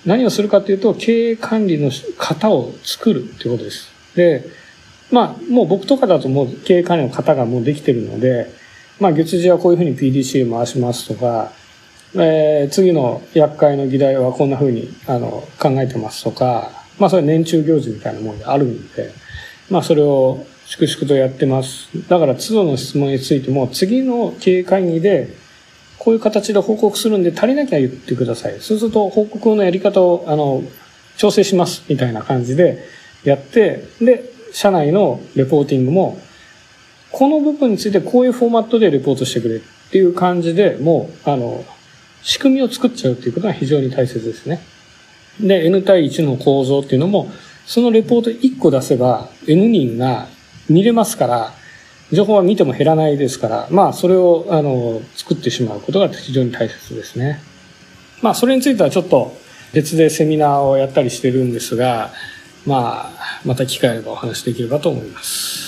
何をするかというと、経営管理の型を作るということです。で、まあ、もう僕とかだともう経営管理の型がもうできてるので、まあ、月次はこういうふうに PDC 回しますとか、えー、次の厄介の議題はこんな風にあの考えてますとか、まあそれ年中行事みたいなものであるんで、まあそれを粛々とやってます。だから都度の質問についても次の経営会議でこういう形で報告するんで足りなきゃ言ってください。そうすると報告のやり方をあの調整しますみたいな感じでやって、で、社内のレポーティングもこの部分についてこういうフォーマットでレポートしてくれっていう感じでもう、あの、仕組みを作っちゃうっていうことが非常に大切ですね。で、N 対1の構造っていうのも、そのレポート1個出せば N 人が見れますから、情報は見ても減らないですから、まあ、それを、あの、作ってしまうことが非常に大切ですね。まあ、それについてはちょっと別でセミナーをやったりしてるんですが、まあ、また機会あればお話できればと思います。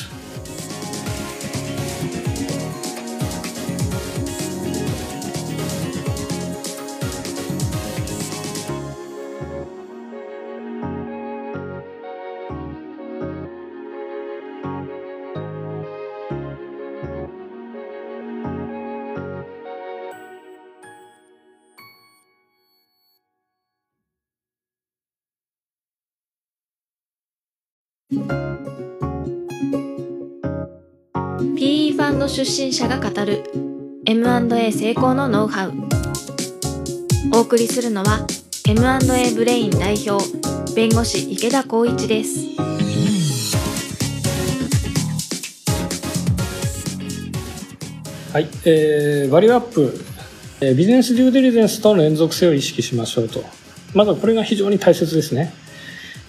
出身者が語る M&A 成功のノウハウ。お送りするのは M&A ブレイン代表弁護士池田光一です。はい、えー、バリューアップ、えービジネスデューデリジェンスとの連続性を意識しましょうと。まずこれが非常に大切ですね。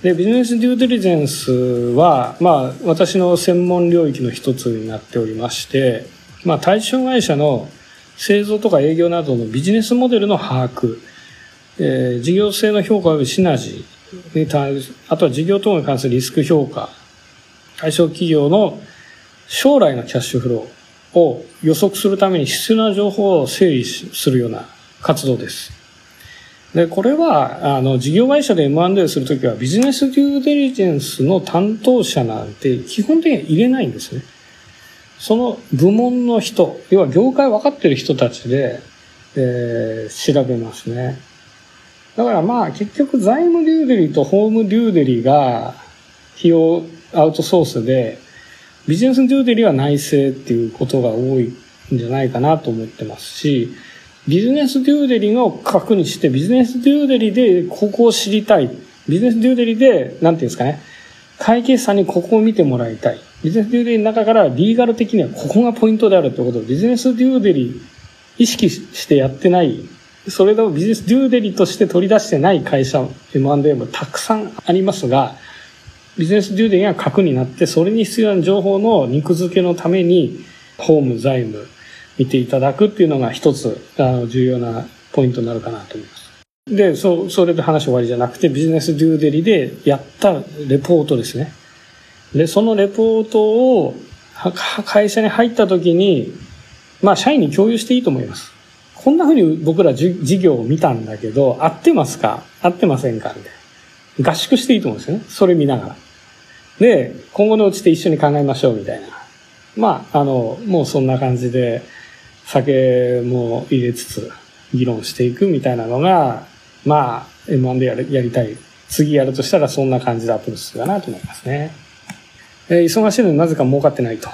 でビジネスデューデリジェンスは、まあ、私の専門領域の一つになっておりまして、まあ、対象会社の製造とか営業などのビジネスモデルの把握、えー事業性の評価及びシナジーに対あとは事業等に関するリスク評価対象企業の将来のキャッシュフローを予測するために必要な情報を整理するような活動です。で、これは、あの、事業会社で M&A するときはビジネスデューデリジェンスの担当者なんて基本的には入れないんですね。その部門の人、要は業界分かってる人たちで、えー調べますね。だからまあ結局財務デューデリとホームデューデリが費用アウトソースで、ビジネスデューデリは内製っていうことが多いんじゃないかなと思ってますし、ビジネスデューデリを核にして、ビジネスデューデリでここを知りたい。ビジネスデューデリで、なんていうんですかね、会計士さんにここを見てもらいたい。ビジネスデューデリの中からリーガル的にはここがポイントであるということをビジネスデューデリ意識してやってない、それをビジネスデューデリとして取り出してない会社 M&A もたくさんありますが、ビジネスデューデリが核になって、それに必要な情報の肉付けのために、ホーム、財務、見ていただくっていうのが一つ、あの、重要なポイントになるかなと思います。で、そう、それで話終わりじゃなくて、ビジネスデューデリでやったレポートですね。で、そのレポートを、会社に入った時に、まあ、社員に共有していいと思います。こんな風に僕らじ事業を見たんだけど、合ってますか？合ってませんか？みたいな。合宿していいと思うんですよね。それ見ながら。で、今後のうちで一緒に考えましょうみたいな。まあ、あの、もうそんな感じで、酒も入れつつ、議論していくみたいなのが、まあ、M1 でやるやりたい。次やるとしたらそんな感じでアプローチするかなと思いますね。えー忙しいのになぜか儲かってないと。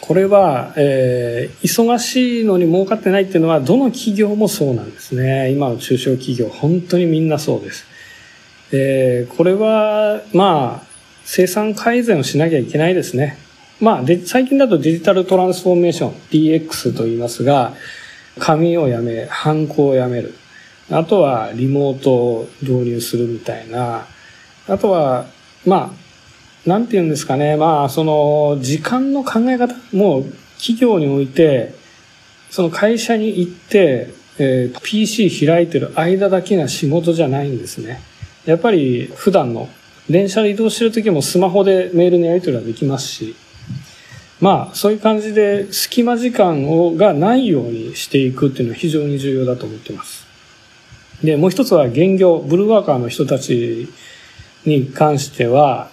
これは、えー忙しいのに儲かってないっていうのは、どの企業もそうなんですね。今の中小企業、本当にみんなそうです。えーこれは、まあ、生産改善をしなきゃいけないですね。まあ、で、最近だとデジタルトランスフォーメーション、DX と言いますが、紙をやめ、ハンコをやめる。あとは、リモートを導入するみたいな。あとは、まあ、なんて言うんですかね。まあ、その、時間の考え方、もう、企業において、その会社に行って、えー PC 開いてる間だけが仕事じゃないんですね。やっぱり普段の電車で移動してる時もスマホでメールのやり取りはできますし、まあそういう感じで隙間時間をがないようにしていくっていうのは非常に重要だと思ってます。で、もう一つは現業、ブルーワーカーの人たちに関しては、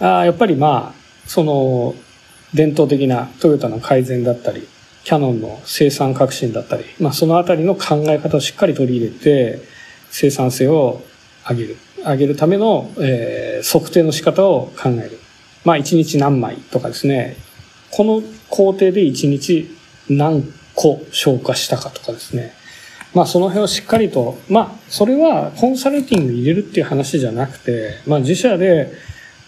あやっぱりまあ、その伝統的なトヨタの改善だったり、キャノンの生産革新だったり、まあそのあたりの考え方をしっかり取り入れて、生産性を上げる。上げるための、えー測定の仕方を考える。まあ1日何枚とかですね。この工程で1日何個消化したかとかですね。まあその辺をしっかりと、まあそれはコンサルティング入れるっていう話じゃなくて、まあ自社で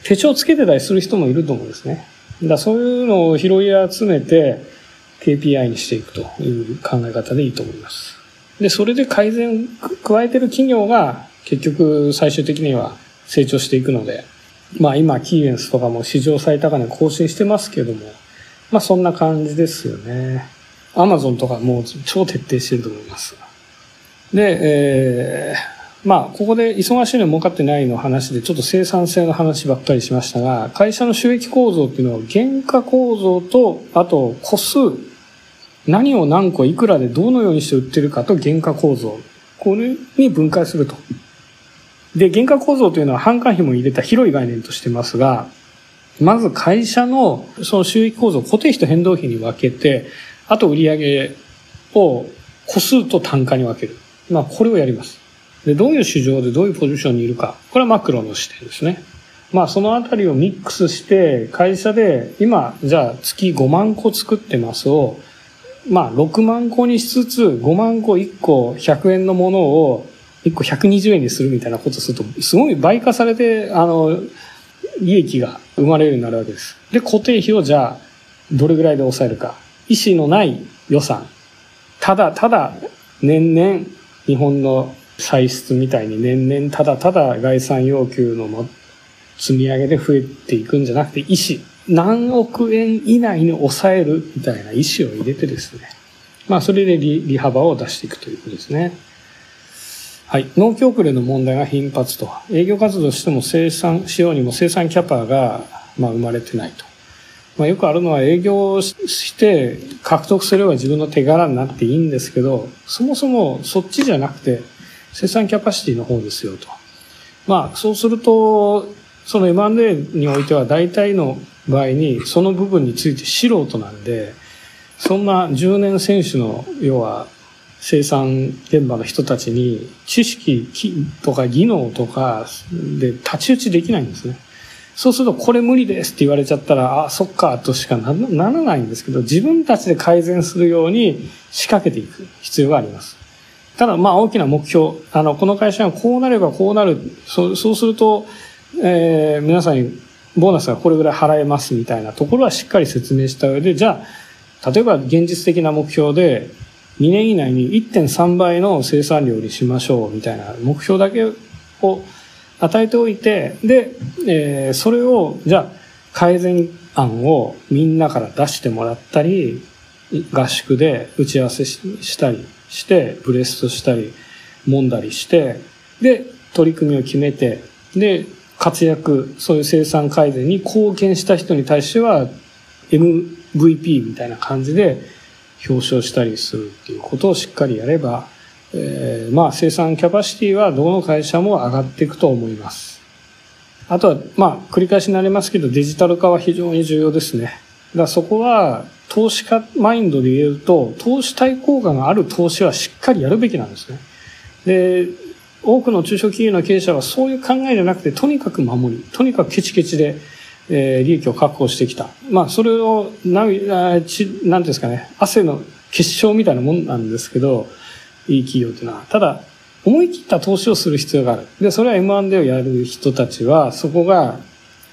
手帳つけてたりする人もいると思うんですね。だそういうのを拾い集めて KPI にしていくという考え方でいいと思います。で、それで改善加えてる企業が結局最終的には成長していくので、まあ今キーエンスとかも史上最高値更新してますけども、まあそんな感じですよね。アマゾンとかもう超徹底してると思います。で、えー、まあここで忙しいの儲かってないの話でちょっと生産性の話ばっかりしましたが、会社の収益構造っていうのは原価構造と、あと個数、何を何個いくらでどのようにして売ってるかと原価構造。これに分解すると。で、原価構造というのは販管費も入れた広い概念としてますが、まず会社のその収益構造を固定費と変動費に分けて、あと売上を個数と単価に分ける。まあこれをやります。で、どういう市場でどういうポジションにいるか。これはマクロの視点ですね。まあそのあたりをミックスして、会社で今、じゃあ月5万個作ってますを、まあ6万個にしつつ、5万個1個100円のものを1個120円にするみたいなことすると、すごい倍化されて、あの、利益が生まれるようになるわけです。で、固定費をじゃあ、どれぐらいで抑えるか。意思のない予算。ただただ、年々、日本の歳出みたいに年々ただただ概算要求の積み上げで増えていくんじゃなくて、意思。何億円以内に抑えるみたいな意思を入れてですね。まあ、それで利利幅を出していくということですね。はい。納期遅れの問題が頻発と。営業活動しても生産しようにも生産キャパが、まあ、生まれてないと。まあ、よくあるのは営業して獲得すれば自分の手柄になっていいんですけど、そもそもそっちじゃなくて生産キャパシティの方ですよと。まあ、そうすると、その M&A においては大体の場合にその部分について素人なんで、そんな10年選手の要は生産現場の人たちに知識とか技能とかで太刀打ちできないんですね。そうするとこれ無理ですって言われちゃったら、あ、そっかとしかならないんですけど、自分たちで改善するように仕掛けていく必要があります。ただまあ大きな目標、あの、この会社はこうなればこうなる、そうそうすると、えー、皆さんにボーナスがこれぐらい払えますみたいなところはしっかり説明した上で、じゃあ、例えば現実的な目標で、2年以内に1.3倍の生産量にしましょうみたいな目標だけを与えておいて、で、えー、それを、じゃあ、改善案をみんなから出してもらったり、合宿で打ち合わせしたりして、ブレストしたり、揉んだりして、で、取り組みを決めて、で、活躍、そういう生産改善に貢献した人に対しては、MVP みたいな感じで表彰したりするっていうことをしっかりやれば、えー、まあ生産キャパシティはどの会社も上がっていくと思います。あとは、まあ繰り返しになりますけどデジタル化は非常に重要ですね。だからそこは投資家マインドで言えると、投資対効果がある投資はしっかりやるべきなんですね。で、多くの中小企業の経営者はそういう考えじゃなくて、とにかく守り、とにかくケチケチで、えー、利益を確保してきた。まあ、それを、な、ち、なんですかね、汗の結晶みたいなもんなんですけど、いい企業っていうのは。ただ、思い切った投資をする必要がある。で、それは M&A をやる人たちは、そこが、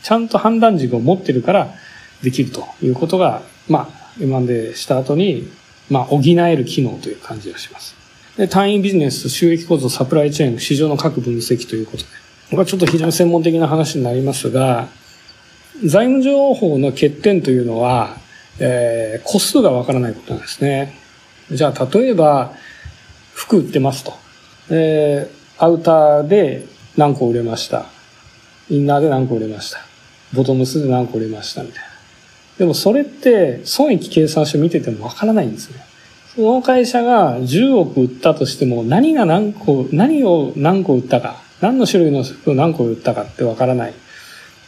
ちゃんと判断軸を持ってるから、できるということが、まあ、M&A した後に、まあ、補える機能という感じがします。で、単位ビジネス、収益構造、サプライチェーン、市場の各分析ということで。これはちょっと非常に専門的な話になりますが、財務情報の欠点というのは、えー、個数がわからないことなんですね。じゃあ、例えば、服売ってますと。えー、アウターで何個売れました。インナーで何個売れました。ボトムスで何個売れましたみたいな。でもそれって損益計算書見ててもわからないんですね。その会社が10億売ったとしても何が何個、何を何個売ったか、何の種類の服を何個売ったかってわからない。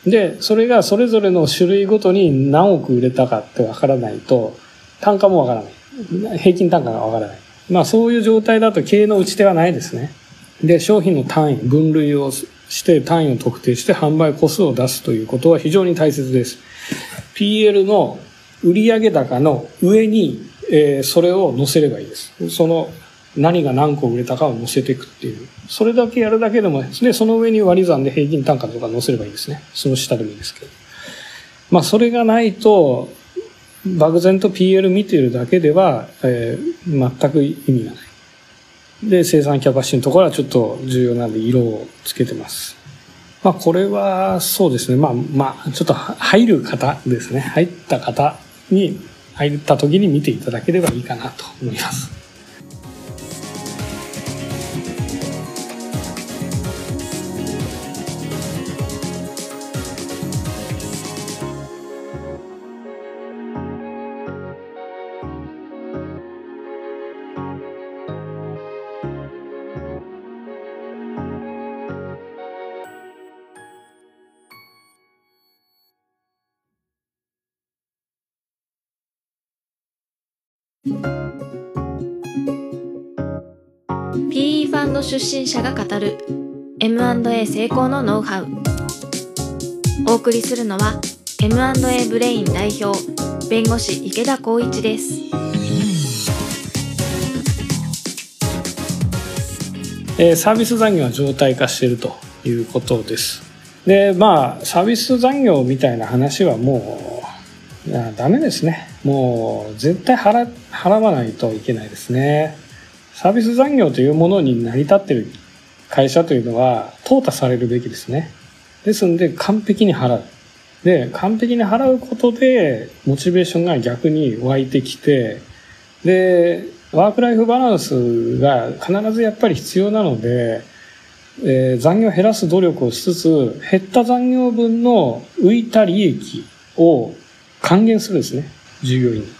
で、それがそれぞれの種類ごとに何億売れたかってわからないと、単価もわからない。平均単価がわからない。まあそういう状態だと経営の打ち手はないですね。で、商品の単位、分類をして単位を特定して販売個数を出すということは非常に大切です。PL の売上高の上に、えー、それを載せればいいです。その何が何個売れたかを載せていくっていう。それだけやるだけでもですね、その上に割り算で平均単価とか載せればいいですね。その下でもいいですけど。まあそれがないと、漠然と PL 見てるだけでは、えー、全く意味がない。で、生産キャパシティのところはちょっと重要なんで色をつけてます。まあこれはそうですね。まあまあ、ちょっと入る方ですね。入った方に入った時に見ていただければいいかなと思います。身者が語る M&A 成功のノウハウ。お送りするのは M&A ブレイン代表弁護士池田光一です。えーサービス残業は常態化しているということです。でまあサービス残業みたいな話はもうダメですね。もう絶対払払わないといけないですね。サービス残業というものに成り立っている会社というのは淘汰されるべきですね。ですんで完璧に払う。で完璧に払うことでモチベーションが逆に湧いてきてでワークライフバランスが必ずやっぱり必要なので、えー残業を減らす努力をしつつ減った残業分の浮いた利益を還元するんですね。従業員に。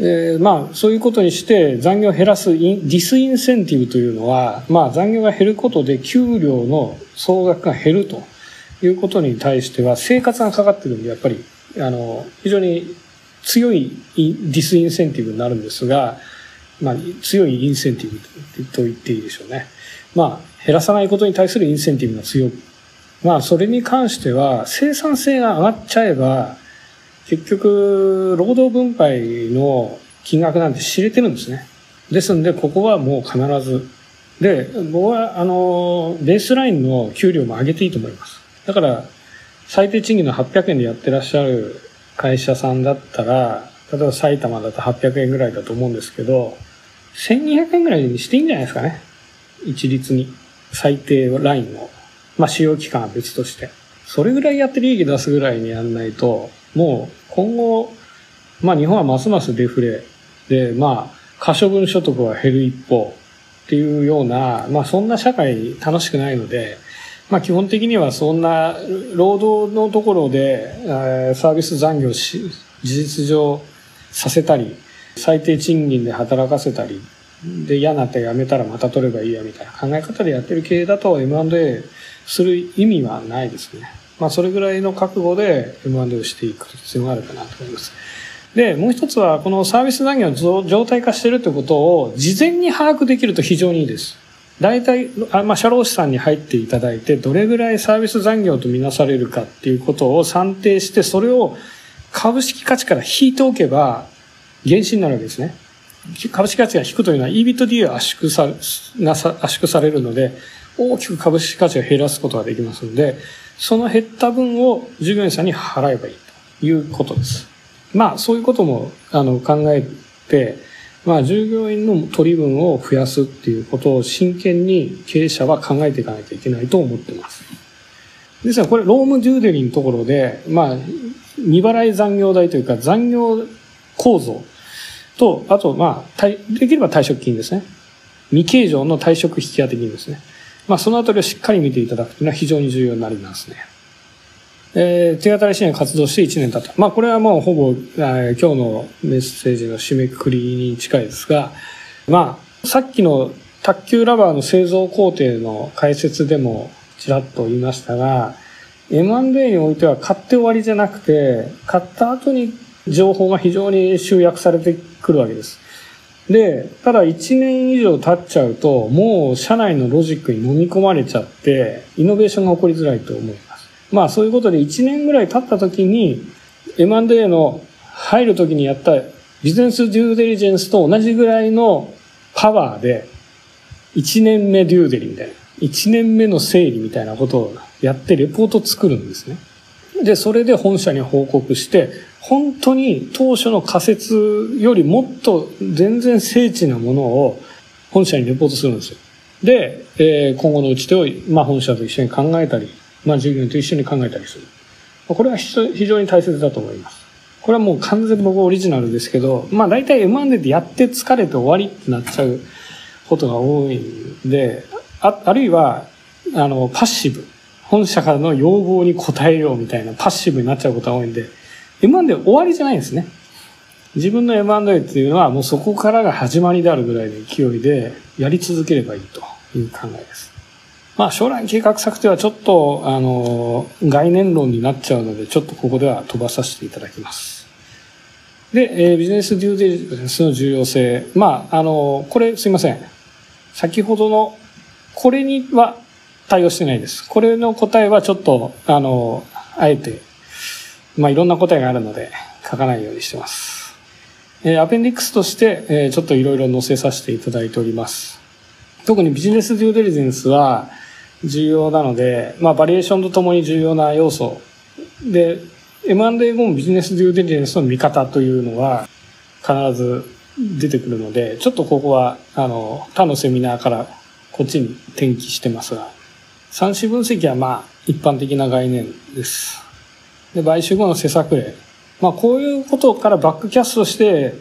えーまあそういうことにして残業を減らす disincentive というのは、まあ、残業が減ることで給料の総額が減るということに対しては生活がかかってるんでやっぱりあの非常に強い disincentive になるんですが、まあ、強いインセンティブと言っていいでしょうね。まあ、減らさないことに対するインセンティブが強い。まあ、それに関しては生産性が上がっちゃえば結局、労働分配の金額なんて知れてるんですね。ですんで、ここはもう必ず。で、僕は、あの、ベースラインの給料も上げていいと思います。だから、最低賃金の800円でやってらっしゃる会社さんだったら、例えば埼玉だと800円ぐらいだと思うんですけど、1200円ぐらいにしていいんじゃないですかね。一律に。最低ラインを。まあ、使用期間は別として。それぐらいやって利益出すぐらいにやんないと、もう今後、まあ日本はますますデフレで、まあ可処分所得は減る一方っていうような、まあそんな社会楽しくないので、まあ基本的にはそんな労働のところでえーサービス残業し事実上させたり、最低賃金で働かせたり、で嫌なって辞めたらまた取ればいいやみたいな考え方でやってる経営だと M&A する意味はないですね。まあそれぐらいの覚悟で M&A をしていく必要があるかなと思います。で、もう一つはこのサービス残業の状態化しているということを事前に把握できると非常にいいです。大体、あまあ、社労士さんに入っていただいて、どれぐらいサービス残業とみなされるかっていうことを算定して、それを株式価値から引いておけば、減資になるわけですね。株式価値が引くというのは EBITDA が圧縮さがさ圧縮されるので、大きく株式価値を減らすことができますので、その減った分を従業員さんに払えばいいということです。まあ、そういうこともあの考えて、まあ、従業員の取り分を増やすっていうことを真剣に経営者は考えていかないといけないと思ってます。ですから、これ、ロームデューデリのところで、まあ、未払い残業代というか、残業構造と、あと、まあ、できれば退職金ですね。未計上の退職引き当て金ですね。まあ、そのあたりをしっかり見ていただくというのは非常に重要になりますね。えー、手当たり支援活動して1年経った。まあ、これはもうほぼ、えー今日のメッセージの締めくくりに近いですが、まあ、さっきの卓球ラバーの製造工程の解説でもちらっと言いましたが、M&A においては買って終わりじゃなくて、買った後に情報が非常に集約されてくるわけです。で、ただ1年以上経っちゃうと、もう社内のロジックに飲み込まれちゃって、イノベーションが起こりづらいと思います。まあそういうことで1年ぐらい経った時に、M&A の入る時にやったビジネスデューデリジェンスと同じぐらいのパワーで、1年目デューデリみたいな、1年目の整理みたいなことをやってレポート作るんですね。で、それで本社に報告して、本当に当初の仮説よりもっと全然精緻なものを本社にレポートするんですよ。で、えー今後の打ち手を、まあ、本社と一緒に考えたり、まあ、従業員と一緒に考えたりする。これは非常に大切だと思います。これはもう完全に僕オリジナルですけど、まあ大体 M&A でやって疲れて終わりってなっちゃうことが多いんで、ああるいは、あの、パッシブ。本社からの要望に応えようみたいなパッシブになっちゃうことが多いんで、M&A 終わりじゃないんですね。自分の M&A っていうのはもうそこからが始まりであるぐらいの勢いでやり続ければいいという考えです。まあ将来計画策定はちょっと、あの、概念論になっちゃうので、ちょっとここでは飛ばさせていただきます。で、えービジネスデューデリジェンスの重要性。まあ、あの、これすいません。先ほどの、これには対応してないです。これの答えはちょっと、あの、あえて、まあ、いろんな答えがあるので、書かないようにしてます。えーアペンディックスとして、えーちょっといろいろ載せさせていただいております。特にビジネスデューデリジェンスは重要なので、まあ、バリエーションとともに重要な要素で M&A 後もビジネスデューデリジェンスの見方というのは必ず出てくるので、ちょっとここは、あの、他のセミナーからこっちに転記してますが、産子分析はまあ一般的な概念です。で、買収後の施策例。まあこういうことからバックキャストして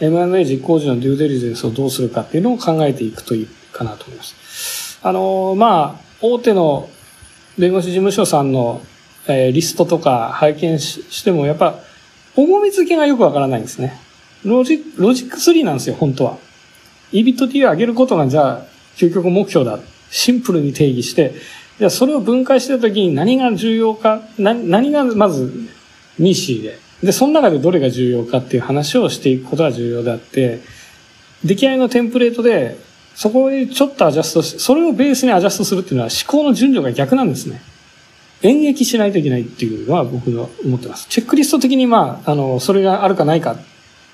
M&A 実行時のデューデリジェンスをどうするかっていうのを考えていくといいかなと思います。あの、まあ、大手の弁護士事務所さんのえー、リストとか拝見ししても、やっぱ、重み付けがよくわからないんですね。ロジロジック3なんですよ、本当は。EBIT を上げることが、じゃあ、究極目標だ。シンプルに定義して、じゃあそれを分解してたときに何が重要か、何何がまずミーシーで、で、その中でどれが重要かっていう話をしていくことが重要であって、出来合いのテンプレートで、そこにちょっとアジャストし、それをベースにアジャストするっていうのは思考の順序が逆なんですね。演劇しないといけないっていうのは僕は思ってます。チェックリスト的にまあ、あの、それがあるかないか、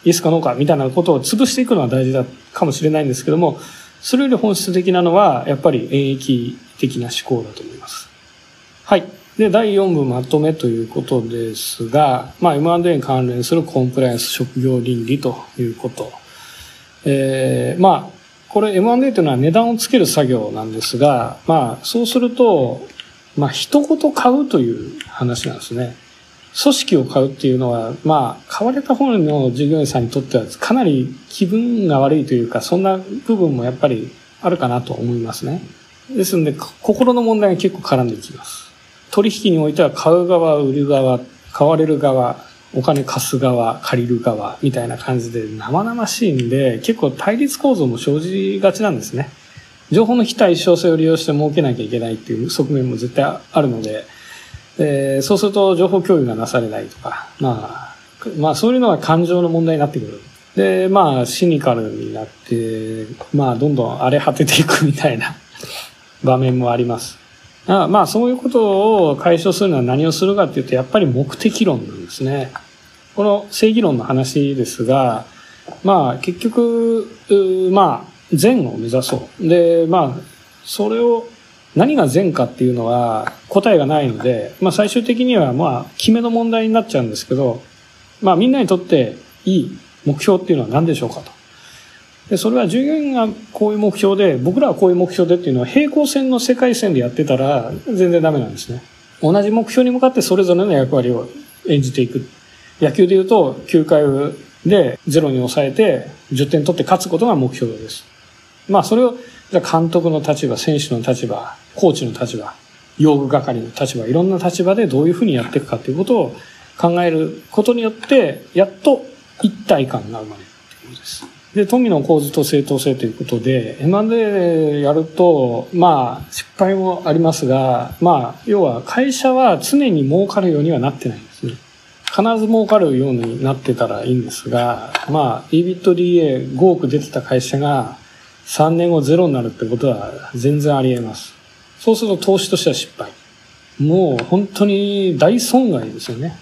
イエスかノーかみたいなことを潰していくのは大事だかもしれないんですけども、それより本質的なのは、やっぱり演劇的な思考だと思います。はい。で、第4部まとめということですが、まあ、M&A に関連するコンプライアンス職業倫理ということ。えー、まあ、これ M&A というのは値段をつける作業なんですが、まあ、そうすると、まあ、人ごと買うという話なんですね。組織を買うっていうのは、まあ、買われた方の従業員さんにとってはかなり気分が悪いというか、そんな部分もやっぱりあるかなと思いますね。ですので、心の問題が結構絡んできます。取引においては買う側、売る側、買われる側、お金貸す側、借りる側、みたいな感じで生々しいんで、結構対立構造も生じがちなんですね。情報の非対称性を利用して儲けなきゃいけないっていう側面も絶対あるので、えー、そうすると情報共有がなされないとか、まあ、まあそういうのが感情の問題になってくる。で、まあシニカルになって、まあどんどん荒れ果てていくみたいな 場面もあります。あまあそういうことを解消するのは何をするかっていうと、やっぱり目的論なんですね。この正義論の話ですが、まあ結局、まあ善を目指そう。で、まあ、それを、何が善かっていうのは答えがないので、まあ最終的にはまあ、決めの問題になっちゃうんですけど、まあみんなにとっていい目標っていうのは何でしょうかと。で、それは従業員がこういう目標で、僕らはこういう目標でっていうのは平行線の世界線でやってたら全然ダメなんですね。同じ目標に向かってそれぞれの役割を演じていく。野球で言うと9回でゼロに抑えて10点取って勝つことが目標です。まあそれを、じゃ監督の立場、選手の立場、コーチの立場、用具係の立場、いろんな立場でどういうふうにやっていくかということを考えることによって、やっと一体感が生まれるということです。で、富の構図と正当性ということで、M&A やると、まあ、失敗もありますが、まあ、要は会社は常に儲かるようにはなってないんですね。必ず儲かるようになってたらいいんですが、まあ、EBITDA5 億出てた会社が、3年後ゼロになるってことは全然あり得ます。そうすると投資としては失敗。もう本当に大損害ですよね。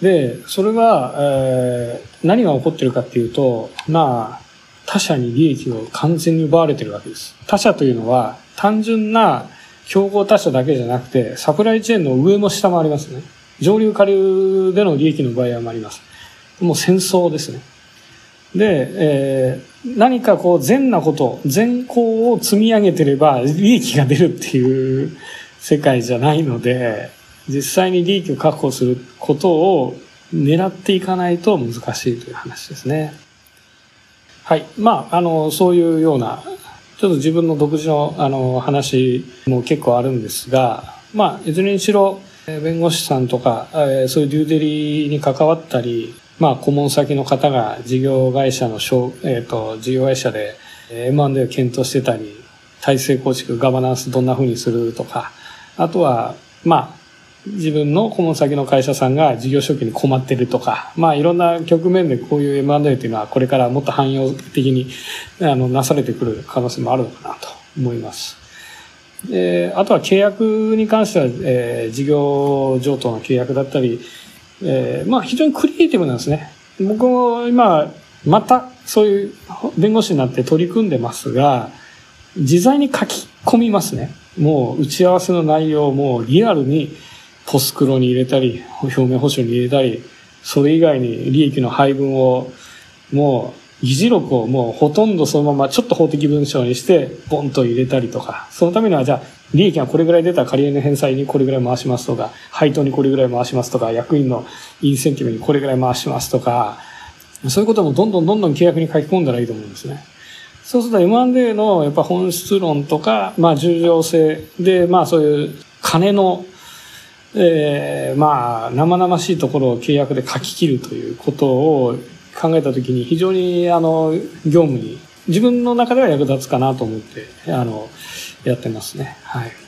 で、それは、えー、何が起こってるかっていうと、まあ、他社に利益を完全に奪われてるわけです。他社というのは単純な競合他社だけじゃなくて、サプライチェーンの上も下もありますね。上流下流での利益の場合もあります。もう戦争ですね。で、えー、何かこう善なこと、善行を積み上げてれば利益が出るっていう世界じゃないので、実際に利益を確保することを狙っていかないと難しいという話ですね。はい。まあ、あの、そういうような、ちょっと自分の独自のあの話も結構あるんですが、まあ、いずれにしろ、弁護士さんとか、そういうデューデリに関わったり、まあ、顧問先の方が事業会社の、えっ、ー、と、事業会社で M&A を検討してたり、体制構築、ガバナンスどんな風にするとか、あとは、まあ、自分の顧問先の会社さんが事業初期に困ってるとか、まあいろんな局面でこういう M&A というのはこれからもっと汎用的にあのなされてくる可能性もあるのかなと思います。であとは契約に関しては、えー、事業上等の契約だったり、えー、まあ非常にクリエイティブなんですね。僕も今、またそういう弁護士になって取り組んでますが、自在に書き込みますね。もう打ち合わせの内容もリアルにポスクロに入れたり、表面保証に入れたり、それ以外に利益の配分をもう議事録をもうほとんどそのままちょっと法的文章にしてボンと入れたりとか、そのためにはじゃあ利益がこれぐらい出た借り入れの返済にこれぐらい回しますとか、配当にこれぐらい回しますとか、役員のインセンティブにこれぐらい回しますとか、そういうこともどんどんどんどん契約に書き込んだらいいと思うんですね。そうすると M&A のやっぱ本質論とか、まあ重要性で、まあそういう金の、えー、まあ生々しいところを契約で書き切るということを考えたときに非常にあの業務に自分の中では役立つかなと思ってあのやってますね。はい。